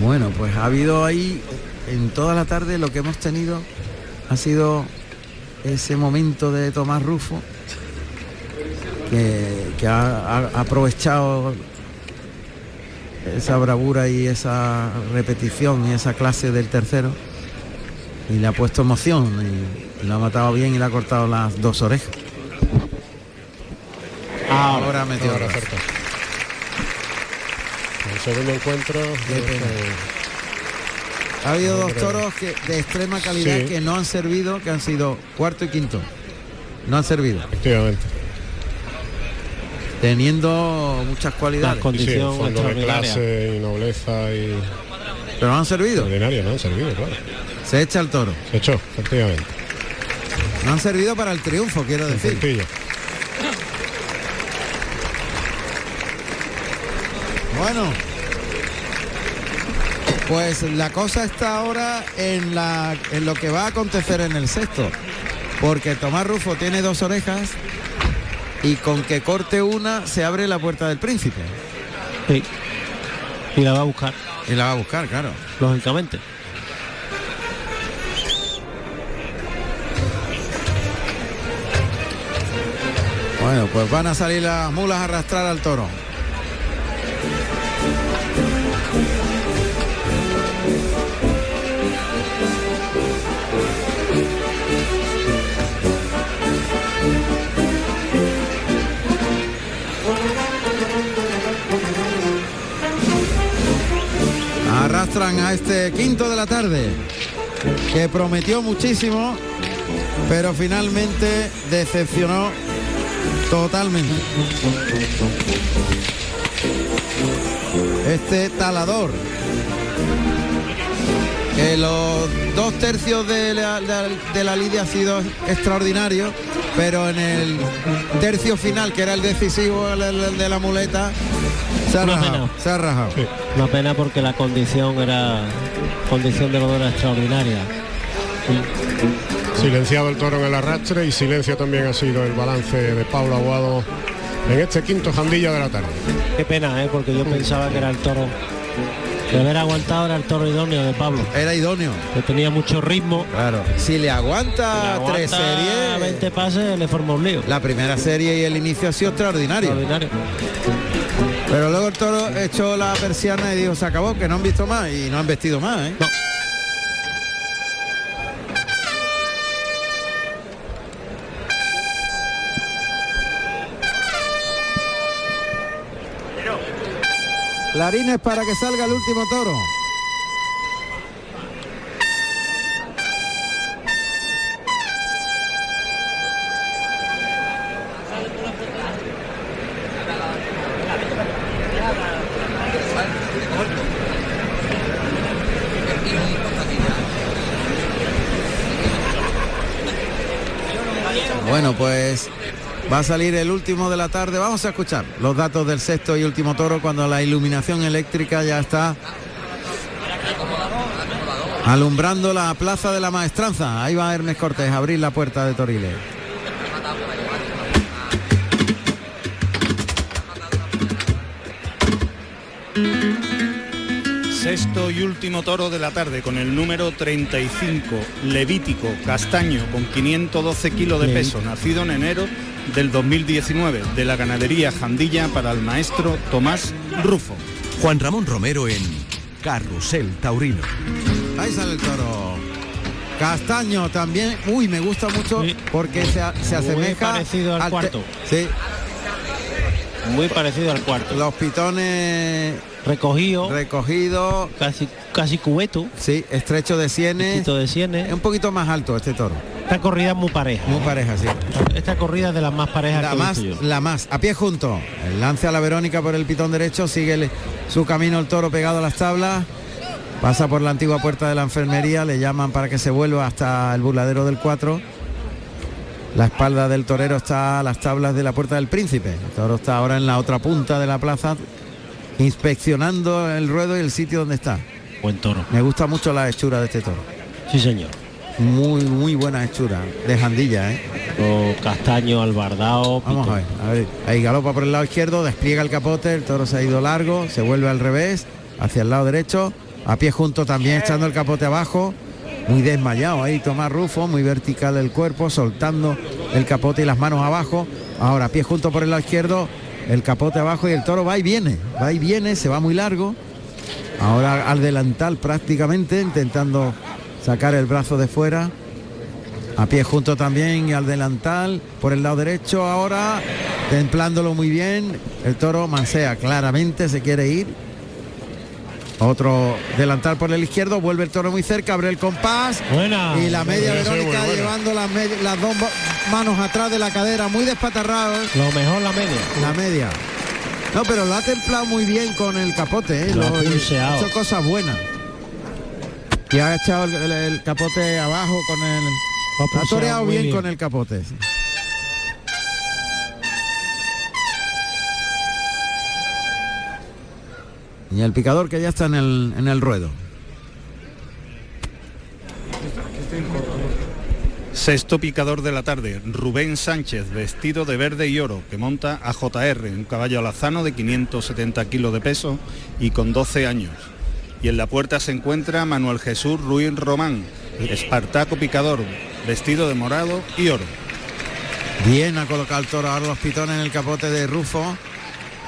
Bueno, pues ha habido ahí en toda la tarde lo que hemos tenido ha sido ese momento de Tomás Rufo que, que ha, ha aprovechado esa bravura y esa repetición y esa clase del tercero y le ha puesto emoción y, y lo ha matado bien y le ha cortado las dos orejas. Ahora ha metido Ahora el segundo encuentro. pena. Ha habido dos toros que, de extrema calidad Sí. que no han servido, que han sido cuarto y quinto. No han servido. Efectivamente. Teniendo muchas cualidades. Sí, fondo de clase y nobleza y. Pero no han servido. Ordinario, no han servido, claro. Se echa el toro. Se echó, efectivamente. No han servido para el triunfo, quiero decir. Bueno. Pues la cosa está ahora en, la, en lo que va a acontecer en el sexto. Porque Tomás Rufo tiene dos orejas y con que corte una se abre la puerta del príncipe. Sí. Y la va a buscar. Y la va a buscar, claro. Lógicamente. Bueno, pues van a salir las mulas a arrastrar al toro. A este quinto de la tarde, que prometió muchísimo, pero finalmente decepcionó Totalmente. Este talador. Que los dos tercios de la, de lidia ha sido extraordinario, pero en el tercio final, que era el decisivo de la muleta, se ha Una rajado. pena. Se ha rajado. Una pena porque la condición era condición de era extraordinaria. Silenciado el toro en el arrastre y silencio también ha sido el balance de Pablo Aguado en este quinto jandilla de la tarde. Qué pena, ¿eh? porque yo pensaba que era el toro. De haber aguantado era el toro idóneo de Pablo. Era idóneo. Que tenía mucho ritmo. Claro. Si le aguanta, Si le tres aguanta series. 20 pases, le forma un lío. La primera serie y el inicio ha sido extraordinario. Extraordinario. Pero luego el toro echó la persiana y dijo, se acabó, que no han visto más y no han vestido más, ¿eh? Clarines para que salga el último toro. Va a salir el último de la tarde. Vamos a escuchar los datos del sexto y último toro cuando la iluminación eléctrica ya está alumbrando la plaza de la maestranza. Ahí va Hermes Cortés a abrir la puerta de Toriles. Sexto y último toro de la tarde con el número 35, Levítico Castaño, con 512 kilos de peso, nacido en enero del 2019, de la ganadería Jandilla para el maestro Tomás Rufo. Juan Ramón Romero en Carrusel Taurino. Ahí sale el toro. Castaño también, uy, me gusta mucho porque se, se Muy asemeja parecido al cuarto. Sí, Muy parecido al cuarto. los pitones Recogido, recogidos, casi casi cubeto, sí, estrecho de sienes. poquito de Es sienes. un poquito más alto este toro. Esta corrida es muy pareja. Muy pareja, sí. Esta corrida es de las más parejas La que más, yo. la más, a pie junto. El lance a la Verónica por el pitón derecho, sigue el- su camino el toro pegado a las tablas. Pasa por la antigua puerta de la enfermería, le llaman para que se vuelva hasta el burladero del 4. La espalda del torero está a las tablas de la puerta del príncipe. El toro está ahora en la otra punta de la plaza, inspeccionando el ruedo y el sitio donde está. Buen toro. Me gusta mucho la hechura de este toro. Sí, señor. Muy, muy buena hechura de jandilla, ¿eh? O castaño, albardao, Vamos a ver, a ver. Ahí galopa por el lado izquierdo, despliega el capote, el toro se ha ido largo, se vuelve al revés, hacia el lado derecho, a pie junto también echando el capote abajo, muy desmayado ahí Tomás Rufo, muy vertical el cuerpo, soltando el capote y las manos abajo. Ahora a pie junto por el lado izquierdo, el capote abajo y el toro va y viene, va y viene, se va muy largo. Ahora al delantal prácticamente, intentando sacar el brazo de fuera. A pie junto también y al delantal por el lado derecho ahora, templándolo muy bien. El toro mansea claramente, se quiere ir. Otro delantal por el izquierdo, vuelve el toro muy cerca, abre el compás. Buena. Y la media Verónica buena. llevando las, dos manos atrás de la cadera, muy despatarrado. Lo mejor la media. La media. No, pero lo ha templado muy bien con el capote, ¿eh? Lo Lo- ha hecho cosas buenas. Y ha echado el, el- el capote abajo con el. ha toreado bien, bien. con el capote. sí. Y el picador que ya está en el, en el ruedo. Sexto picador de la tarde, Rubén Sánchez, vestido de verde y oro, que monta a JR, un caballo alazano de 570 kilos de peso y con 12 años. Y en la puerta se encuentra Manuel Jesús Ruiz Román, Espartaco picador, vestido de morado y oro. Bien ha colocado el toro ahora los pitones en el capote de Rufo,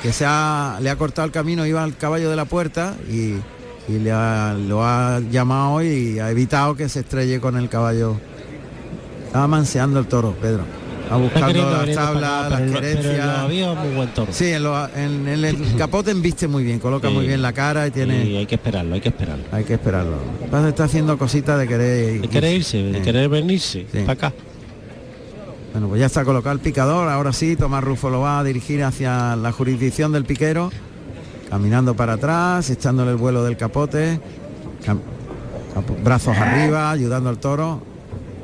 que se ha, le ha cortado el camino, iba al caballo de la puerta y, y le ha- lo ha llamado y ha evitado que se estrelle con el caballo. Estaba manseando el toro, Pedro. Ha buscando las tablas, las querencias. muy buen toro. Sí, en, lo- en- en el capote embiste muy bien, coloca Sí. muy bien la cara y tiene. Y hay que esperarlo, hay que esperarlo. Hay que esperarlo. Que Está haciendo cositas de querer. De querer irse, de querer venirse Sí. para acá. Bueno, pues ya está colocado el picador. Ahora sí, Tomás Rufo lo va a dirigir hacia la jurisdicción del piquero. Caminando para atrás, echándole el vuelo del capote. brazos arriba, ayudando al toro.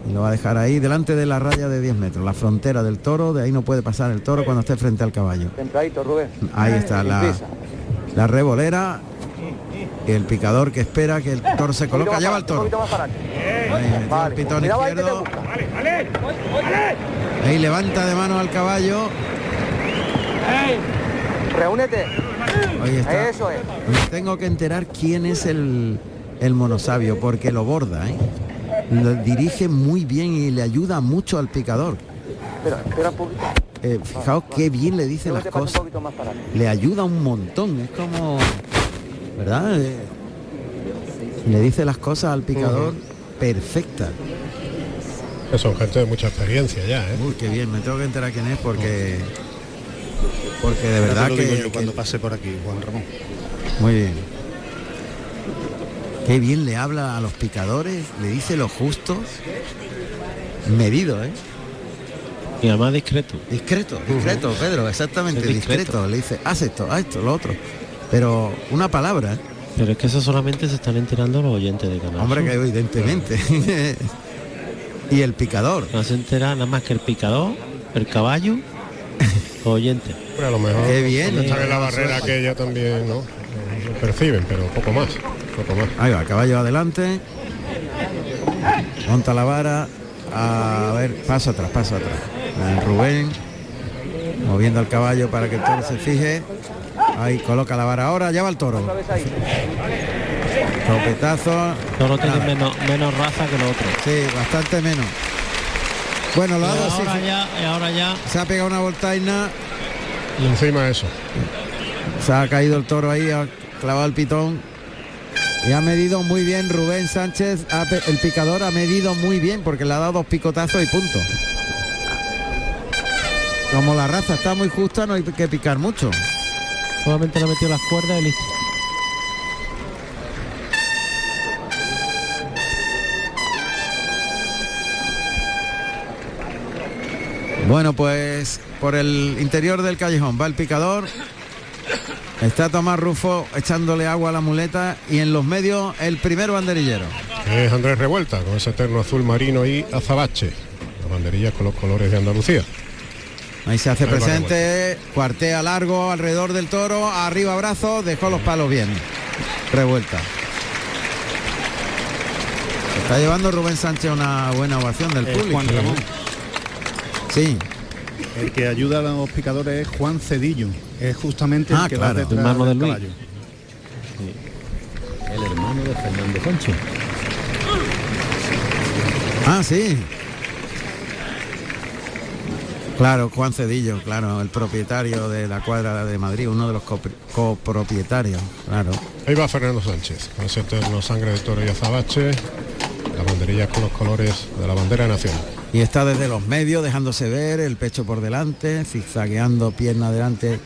Y lo va a dejar ahí, delante de la raya de 10 metros. La frontera del toro, de ahí no puede pasar el toro cuando esté frente al caballo. Ahí está la, la revolera. Y el picador que espera que el toro se coloca. más Ya va para el adelante, toro. Ahí, el pitón ahí izquierdo. levanta de mano al caballo. Reúnete. Ahí está. Eso es. Me tengo que enterar quién es el, el monosabio, porque lo borda, ¿eh? Lo dirige muy bien y le ayuda mucho al picador. Espera, espera un poquito. Eh, fijaos qué bien le dice las cosas. Le ayuda un montón, es como... ¿Verdad? Eh, le dice las cosas al picador perfectas. Que son gente de mucha experiencia ya, ¿eh? Uy, qué bien, me tengo que enterar quién es porque... Porque de verdad que, yo que- cuando pase por aquí, Juan Ramón. Muy bien. Qué bien le habla a los picadores, le dice lo justo. Medido, ¿eh? Y además discreto. Discreto, discreto, Pedro, exactamente, discreto. discreto. Le dice, haz esto, haz esto, lo otro. Pero una palabra, ¿eh? Pero es que eso solamente se están enterando los oyentes de Canal hombre, que evidentemente. y el picador. No se entera nada más que el picador, el caballo, los oyentes. Hombre, a lo mejor Qué bien. en la barrera aquella también, ¿no? Perciben, pero poco más. Poco más. Ahí va, caballo adelante. Monta la vara. A ver, paso atrás, paso atrás. El Rubén. Moviendo al caballo para que el toro se fije. Ahí coloca la vara ahora, ya va el toro. Ahí. Tropetazo. Solo tiene menos, menos raza que los otros. Sí, bastante menos. Bueno, lo ha Y dado así. ahora ya, y ahora ya, Se ha pegado una voltaina. Y encima eso. Se ha caído el toro ahí, ha clavado el pitón. Y ha medido muy bien Rubén Sánchez, el picador ha medido muy bien porque le ha dado dos picotazos y punto. Como la raza está muy justa, no hay que picar mucho. solamente le ha metido las cuerdas y listo. Bueno, pues por el interior del callejón va el picador. Está Tomás Rufo echándole agua a la muleta y en los medios el primer banderillero. Es Andrés Revuelta, con ese terno azul marino y azabache. Las banderillas con los colores de Andalucía. Ahí se hace Ahí presente, cuartea largo alrededor del toro, arriba brazo, dejó los palos bien. Revuelta. Se Está llevando Rubén Sánchez una buena ovación del Eh, público. Juan Ramón. Sí, El que ayuda a los picadores es Juan Cedillo. Es justamente Ah, el que claro. va detrás Hermano de del Luis. caballo. El hermano de Fernando Concho. Ah, sí. Claro, Juan Cedillo, claro, el propietario de la cuadra de Madrid, uno de los copropietarios, claro. Ahí va Fernando Sánchez, con ese terno sangre de toro y azabache. Las banderillas con los colores de la bandera nacional. Y está desde los medios, dejándose ver, el pecho por delante, zigzagueando pierna adelante.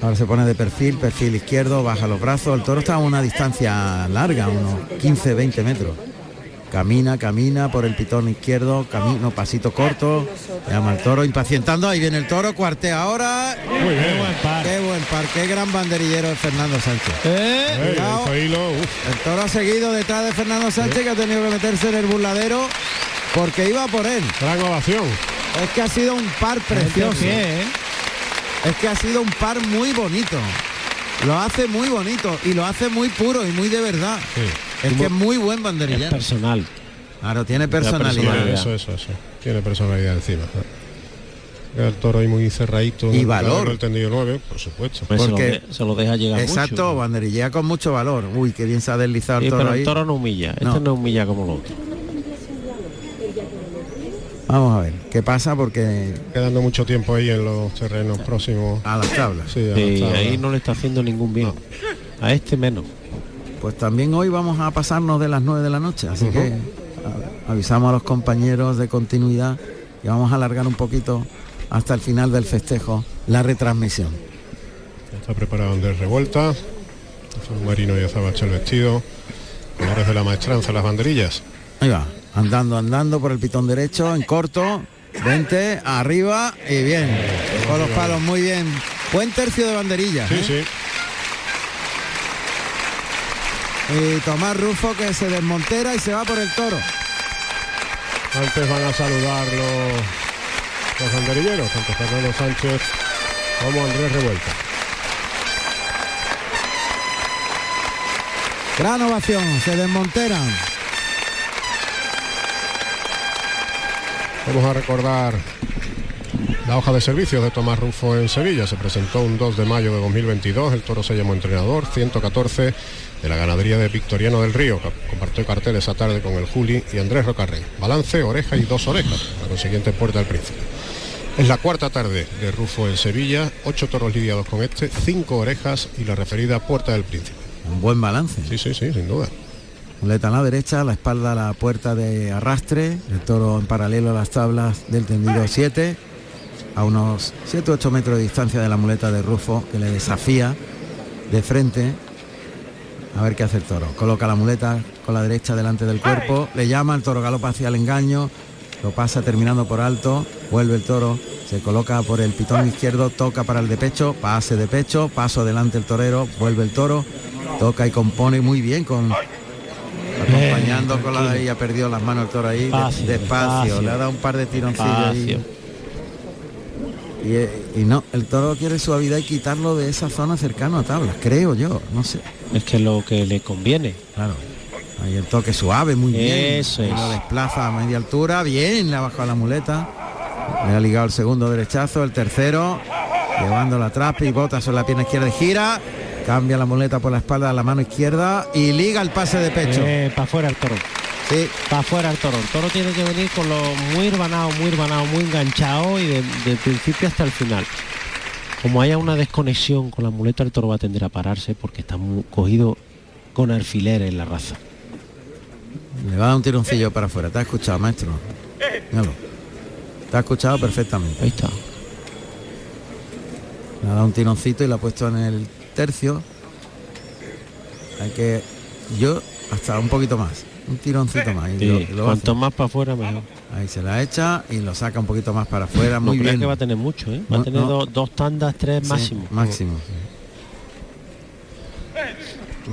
Ahora se pone de perfil, perfil izquierdo, baja los brazos. El toro está a una distancia larga, unos 15-20 metros. Camina, camina por el pitón izquierdo, camino, pasito corto. Llama al toro, impacientando. Ahí viene el toro, cuartea ahora. Muy bien. Qué buen par. Qué buen par, qué gran banderillero es Fernando Sánchez. Eh. El toro ha seguido detrás de Fernando Sánchez que ha tenido que meterse en el burladero porque iba por él. Gran ovación. Es que ha sido un par precioso. ¿qué, eh? Es que ha sido un par muy bonito. Lo hace muy bonito y lo hace muy puro y muy de verdad. Sí. Es que es muy buen Es banderillero. personal. Claro, tiene personalidad. Eso, eso, eso. Tiene personalidad encima. El toro ahí muy cerradito. Y valor. El tendido 9, por supuesto. Pues se lo Porque- de- se lo deja llegar Exacto, mucho. banderillea con mucho valor. Uy, qué bien se ha deslizado el Sí, toro pero ahí. el toro no humilla. Este No. no humilla como el otro. Vamos a ver qué pasa porque Quedando mucho tiempo ahí en los terrenos próximos. a las tablas. Sí, a las Sí, tablas. ahí no le está haciendo ningún bien. A este menos. Pues también hoy vamos a pasarnos de las 9 de la noche, así que a- avisamos a los compañeros de continuidad y vamos a alargar un poquito hasta el final del festejo la retransmisión. Ya Está preparado Andrés Revuelta. Azul marino y azabache el vestido. Colores de la maestranza, las banderillas. Ahí va, andando, andando por el pitón derecho, en corto, 20, arriba y bien. Con los palos, muy bien. Buen tercio de banderillas. Sí, ¿eh? sí. Y Tomás Rufo que se desmontera y se va por el toro. Antes van a saludar los, los banderilleros, tanto Fernando Sánchez como Andrés Revuelta. Gran ovación, se desmonteran. Vamos a recordar la hoja de servicios de Tomás Rufo en Sevilla. Se presentó un 2 de mayo de 2022. El toro se llamó entrenador 114 de la ganadería de Victoriano del Río. Compartió cartel esa tarde con el Juli y Andrés Rocarrey. Balance, oreja y dos orejas. La consiguiente puerta del príncipe. Es la cuarta tarde de Rufo en Sevilla. Ocho toros lidiados con este, cinco orejas y la referida puerta del príncipe. Un buen balance. Sí, sí, sí, sin duda. Muleta a la derecha, la espalda a la puerta de arrastre, el toro en paralelo a las tablas del tendido 7, a unos 7-8 metros de distancia de la muleta de Rufo, que le desafía de frente. A ver qué hace el toro. Coloca la muleta con la derecha delante del cuerpo, le llama, el toro galopa hacia el engaño, lo pasa terminando por alto, vuelve el toro, se coloca por el pitón izquierdo, toca para el de pecho, pase de pecho, paso delante el torero, vuelve el toro, toca y compone muy bien con acompañando con la y ha perdido las manos el toro ahí de- Despacio, le ha dado un par de tironcillos ahí. Despacio. Y, eh, y no, el toro quiere suavidad y quitarlo de esa zona cercana a tablas, creo yo, no sé. Es que lo que le conviene. Claro. Ahí el toque suave, muy bien. Eso. Lo desplaza a media altura, bien, le ha bajado la muleta. Le ha ligado el segundo derechazo, el tercero, llevando la trapa y bota sobre la pierna izquierda gira. Cambia la muleta por la espalda a la mano izquierda y liga el pase de pecho. para afuera el toro. Sí. Para afuera el toro. El toro tiene que venir con lo muy urbanado, muy urbanado, muy enganchado y de, de principio hasta el final. Como haya una desconexión con la muleta, el toro va a tender a pararse porque está muy cogido con alfileres en la raza. Le va a dar un tironcillo para afuera. ¿Te ha escuchado, maestro? Míralo. Te ha escuchado perfectamente. Ahí está. Le ha dado un tironcito y lo ha puesto en el tercio. Hay que. Yo hasta un poquito más. Un tironcito más. y Sí, lo- cuanto hace. más para afuera mejor. Ahí se la echa y lo saca un poquito más para afuera. No Muy creas bien. que va a tener mucho, ¿eh? Va No, a tener no. dos, dos tandas, tres Sí, máximo. Máximo.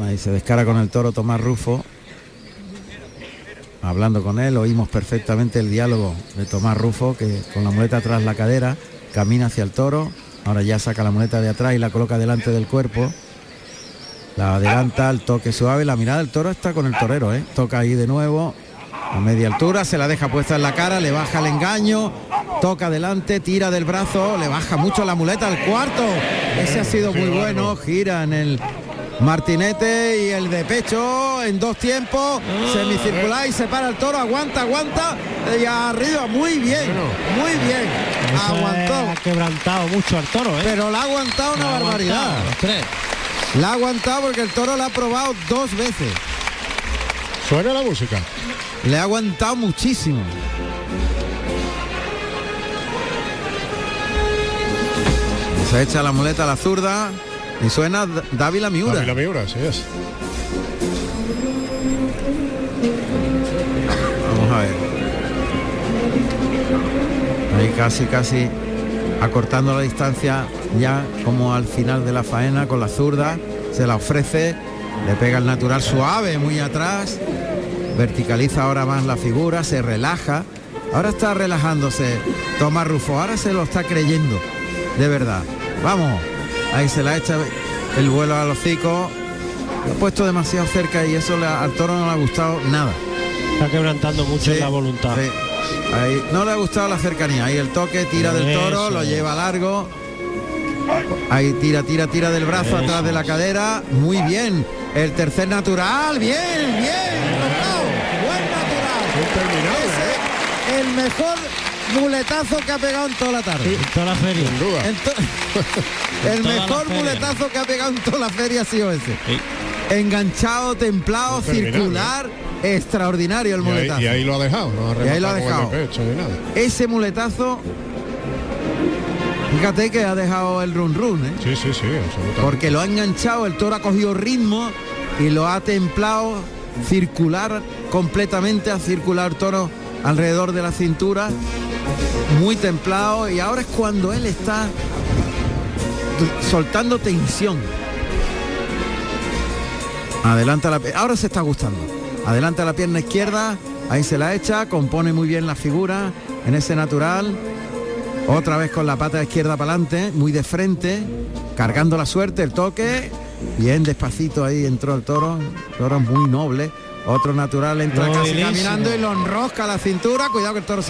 Ahí se descara con el toro Tomás Rufo. Hablando con él, oímos perfectamente el diálogo de Tomás Rufo, que con la muleta atrás la cadera, camina hacia el toro. Ahora ya saca la muleta de atrás y la coloca delante del cuerpo. La adelanta, el toque suave. La mirada del toro está con el torero, ¿eh? Toca ahí de nuevo. A media altura, se la deja puesta en la cara, le baja el engaño, toca adelante, tira del brazo, le baja mucho la muleta al cuarto. Ese ha sido muy bueno, gira en el martinete y el de pecho en dos tiempos, semicircular y se para el toro, aguanta, aguanta y arriba, muy bien, muy bien, aguantó. Ha quebrantado mucho al toro, ¿eh? Pero la ha aguantado una La barbaridad. aguantado. La ha aguantado porque el toro la ha probado dos veces. Suena la música. Le ha aguantado muchísimo. Se echa la muleta a la zurda y suena Dávila Miura. Dávila Miura, sí es. Vamos a ver. Ahí casi, casi acortando la distancia ya como al final de la faena con la zurda. Se la ofrece, le pega el natural suave muy atrás. Verticaliza ahora más la figura, se relaja. Ahora está relajándose Tomás Rufo, ahora se lo está creyendo, de verdad. Vamos, ahí se la echa el vuelo al hocico. Lo ha puesto demasiado cerca y eso le al toro no le ha gustado nada. Está quebrantando mucho Sí, la voluntad. sí. Ahí, no le ha gustado la cercanía. Ahí el toque, tira del toro, Eso. lo lleva largo. Ahí tira, tira, tira del brazo atrás de la cadera. Muy bien. El tercer natural. Bien, bien. Buen natural. Ese, el mejor muletazo que ha pegado en toda la tarde. En toda la feria. En to- el mejor muletazo que ha pegado en toda la feria ha sido ese. Enganchado, templado, circular, extraordinario el Y ahí, muletazo. y ahí lo ha dejado, no ha Y ahí lo ha rematado con dejado. el pecho ni nada. Ese muletazo, fíjate que ha dejado el run run, ¿eh? Sí, sí, sí, absolutamente. porque lo ha enganchado, el toro ha cogido ritmo y lo ha templado circular completamente, a circular toro alrededor de la cintura, muy templado y ahora es cuando él está soltando tensión. Adelanta la, ahora se está gustando. Adelanta la pierna izquierda, ahí se la echa, compone muy bien la figura en ese natural. Otra vez con la pata izquierda para adelante, muy de frente, cargando la suerte, el toque. Bien despacito ahí entró el toro, toro muy noble. Otro natural entra casi caminando y lo enrosca la cintura. Cuidado que el toro se